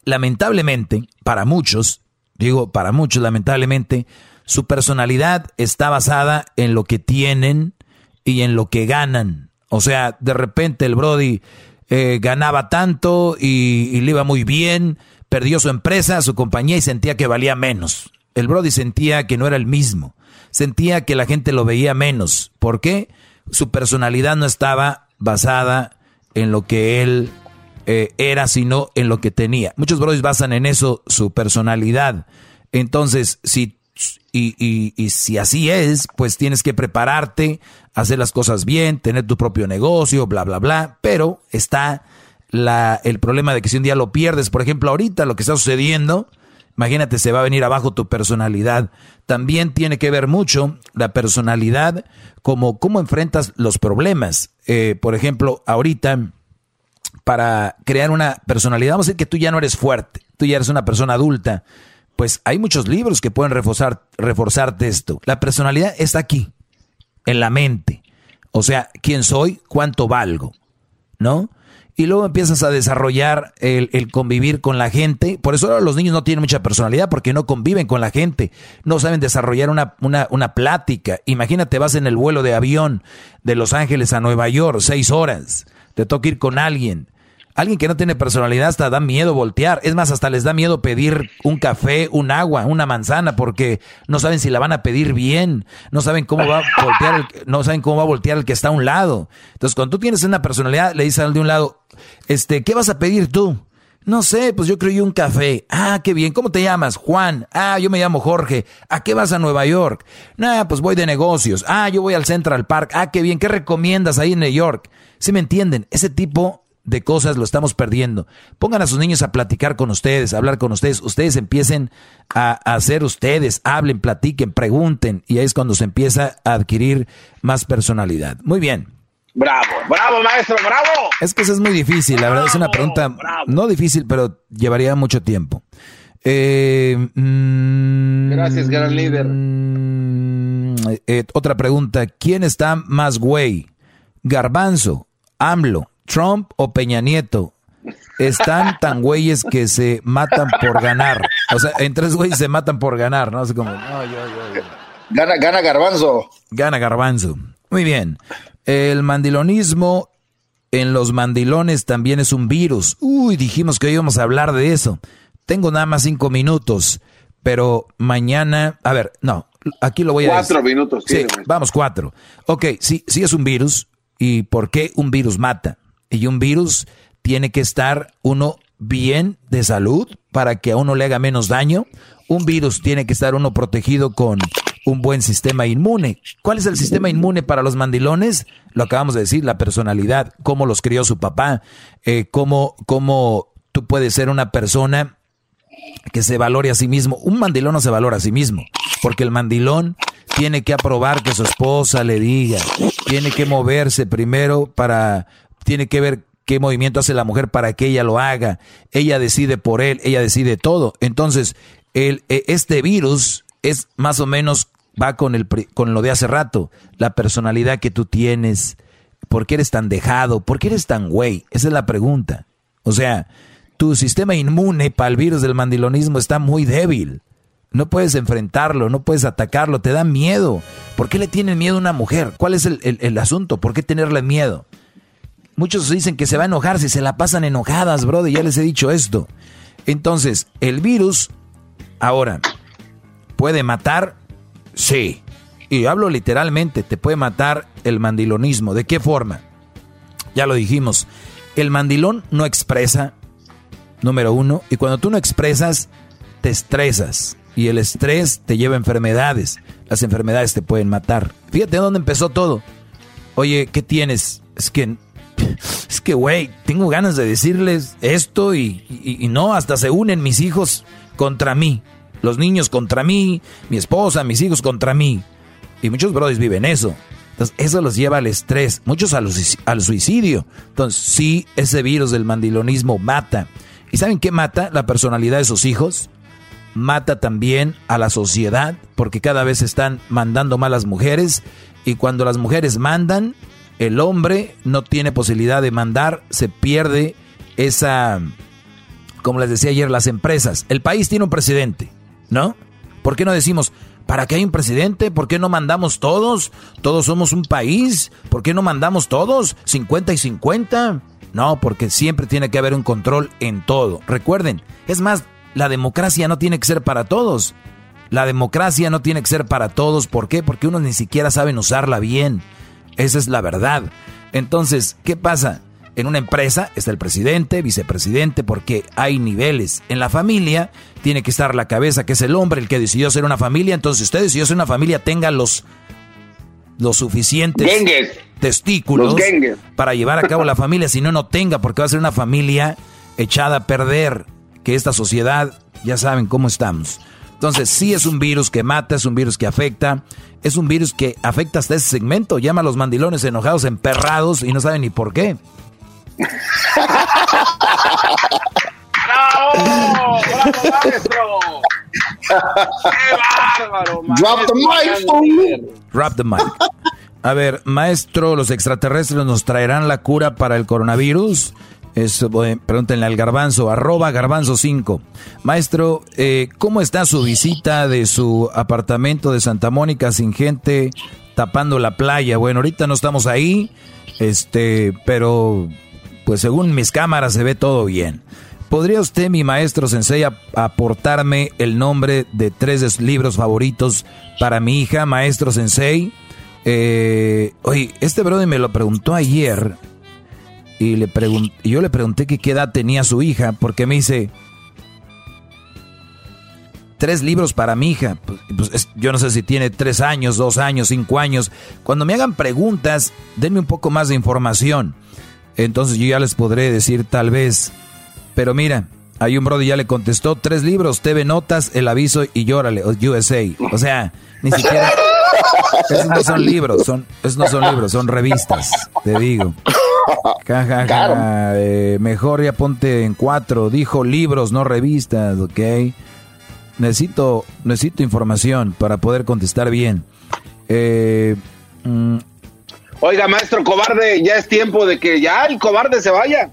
Lamentablemente, para muchos, digo para muchos, lamentablemente, su personalidad está basada en lo que tienen y en lo que ganan. O sea, de repente el Brody eh, ganaba tanto y, le iba muy bien, perdió su empresa, su compañía y sentía que valía menos. El Brody sentía que no era el mismo, sentía que la gente lo veía menos. ¿Por qué? su personalidad no estaba basada en lo que él eh, era, sino en lo que tenía. Muchos brothers basan en eso su personalidad. Entonces, si y, y, y, si así es, pues tienes que prepararte, hacer las cosas bien, tener tu propio negocio, bla, bla, bla. Pero está la, el problema de que si un día lo pierdes, por ejemplo, ahorita lo que está sucediendo, Imagínate, se va a venir abajo tu personalidad. También tiene que ver mucho la personalidad como cómo enfrentas los problemas. Eh, por ejemplo, ahorita, para crear una personalidad, vamos a decir que tú ya no eres fuerte, tú ya eres una persona adulta. Pues hay muchos libros que pueden reforzar, reforzarte esto. La personalidad está aquí, en la mente. O sea, quién soy, cuánto valgo, ¿no? y luego empiezas a desarrollar el, convivir con la gente. Por eso los niños no tienen mucha personalidad porque no conviven con la gente, no saben desarrollar una, una, una plática. Imagínate, vas en el vuelo de avión de Los Ángeles a Nueva York, seis horas, te toca ir con alguien Alguien que no tiene personalidad hasta da miedo voltear. Es más, hasta les da miedo pedir un café, un agua, una manzana, porque no saben si la van a pedir bien. No saben cómo va a voltear, el, no saben cómo va a voltear el que está a un lado. Entonces, cuando tú tienes una personalidad, le dices al de un lado, este, ¿qué vas a pedir tú? No sé, pues yo creo un café. Ah, qué bien. ¿Cómo te llamas? Juan. Ah, yo me llamo Jorge. ¿A qué vas a Nueva York? Nah, pues voy de negocios. Ah, yo voy al Central Park. Ah, qué bien. ¿Qué recomiendas ahí en New York? ¿Sí me entienden? Ese tipo de cosas lo estamos perdiendo. Pongan a sus niños a platicar con ustedes, a hablar con ustedes. Ustedes empiecen a, hacer ustedes, hablen, platiquen, pregunten. Y ahí es cuando se empieza a adquirir más personalidad. Muy bien. Bravo, bravo, maestro, bravo. Es que eso es muy difícil, la verdad es una pregunta no difícil, pero llevaría mucho tiempo. Eh, mm, Gracias, gran líder. Eh, otra pregunta, ¿quién está más güey? Garbanzo, AMLO, Trump o Peña Nieto están tan güeyes que se matan por ganar. O sea, en tres güeyes se matan por ganar, ¿no? Así como, Gana, gana Garbanzo. Gana Garbanzo. Muy bien. El mandilonismo en los mandilones también es un virus. Uy, dijimos que íbamos a hablar de eso. tengo nada más cinco minutos, pero mañana, a ver, no, aquí lo voy a Cuatro minutos. Sí, vamos, cuatro. Ok, sí, sí es un virus. ¿Y por qué un virus mata? Y un virus tiene que estar uno bien de salud para que a uno le haga menos daño. Un virus tiene que estar uno protegido con un buen sistema inmune. ¿Cuál es el sistema inmune para los mandilones? Lo acabamos de decir, la personalidad, cómo los crió su papá, eh, cómo, cómo tú puedes ser una persona que se valore a sí mismo. Un mandilón no se valora a sí mismo, porque el mandilón tiene que aprobar que su esposa le diga, tiene que moverse primero para, tiene que ver qué movimiento hace la mujer para que ella lo haga. Ella decide por él, ella decide todo. Entonces, el, e, este virus es más o menos, va con, el, con lo de hace rato, la personalidad que tú tienes. ¿Por qué eres tan dejado? ¿Por qué eres tan güey? Esa es la pregunta. O sea, tu sistema inmune para el virus del mandilonismo está muy débil. No puedes enfrentarlo, no puedes atacarlo, te da miedo. ¿Por qué le tienen miedo a una mujer? ¿Cuál es el, asunto? ¿Por qué tenerle miedo? Muchos dicen que se va a enojar si se la pasan enojadas, brother, ya les he dicho esto. Entonces, el virus, ahora, ¿puede matar? Sí. Y hablo literalmente, te puede matar el mandilonismo. ¿De qué forma? Ya lo dijimos, el mandilón no expresa, número uno, y cuando tú no expresas, te estresas y el estrés te lleva a enfermedades. Las enfermedades te pueden matar. Fíjate dónde empezó todo. Oye, ¿qué tienes? Es que, que, güey, tengo ganas de decirles esto y, y, no, hasta se unen mis hijos contra mí. Los niños contra mí, mi esposa, mis hijos contra mí. Y muchos brothers viven eso. Entonces, eso los lleva al estrés, muchos al, al suicidio. Entonces, sí, ese virus del mandilonismo mata. ¿Y saben qué mata? La personalidad de sus hijos, mata también a la sociedad porque cada vez están mandando más las mujeres y cuando las mujeres mandan, el hombre no tiene posibilidad de mandar, se pierde esa, como les decía ayer, las empresas. El país tiene un presidente, ¿no? ¿Por qué no decimos, ¿para qué hay un presidente? ¿Por qué no mandamos todos? Todos somos un país. ¿Por qué no mandamos todos? ¿50 y 50? No, porque siempre tiene que haber un control en todo. Recuerden, es más, la democracia no tiene que ser para todos. La democracia no tiene que ser para todos. ¿Por qué? Porque unos ni siquiera saben usarla bien. Esa es la verdad. Entonces, ¿qué pasa? En una empresa está el presidente, vicepresidente, porque hay niveles. En la familia tiene que estar la cabeza, que es el hombre, el que decidió ser una familia. Entonces, si usted decidió ser una familia, tenga los, los suficientes testículos para llevar a cabo la familia. Si no, no tenga, porque va a ser una familia echada a perder que esta sociedad, ya saben cómo estamos. Entonces, sí es un virus que mata, es un virus que afecta, es un virus que afecta hasta ese segmento. Llama a los mandilones enojados, emperrados y no saben ni por qué. ¡Bravo! ¡Bravo, maestro! ¡Qué bárbaro, Drop the mic, Drop the mic. A ver, maestro, ¿los extraterrestres nos traerán la cura para el coronavirus? Es, pregúntenle al garbanzo, arroba garbanzo 5. Maestro, eh, ¿cómo está su visita de su apartamento de Santa Mónica sin gente tapando la playa? Bueno, ahorita no estamos ahí, este, pero pues según mis cámaras se ve todo bien. ¿Podría usted, mi maestro Sensei, aportarme el nombre de tres libros favoritos para mi hija, maestro Sensei? Eh, oye, este brother me lo preguntó ayer y le yo le pregunté qué edad tenía su hija, porque me dice, tres libros para mi hija. Pues, pues, yo no sé si tiene tres años, dos años, cinco años. Cuando me hagan preguntas, denme un poco más de información. Entonces yo ya les podré decir tal vez. Pero mira, hay un brother ya le contestó tres libros, TV Notas, El Aviso y Llórale, USA. O sea, ni siquiera... Esos no son libros, son, esos no son libros, son revistas, te digo. (laughs) Eh, mejor ya ponte en cuatro. Dijo libros, no revistas, ¿ok? Necesito, necesito información para poder contestar bien. Eh, mm. Oiga, maestro cobarde, ya es tiempo de que ya el cobarde se vaya.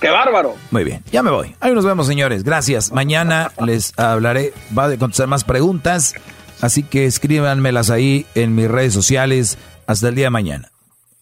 ¡Qué bárbaro! Muy bien, ya me voy. Ahí nos vemos, señores. Gracias. Mañana les hablaré, va a contestar más preguntas. Así que escríbanmelas ahí en mis redes sociales. Hasta el día de mañana.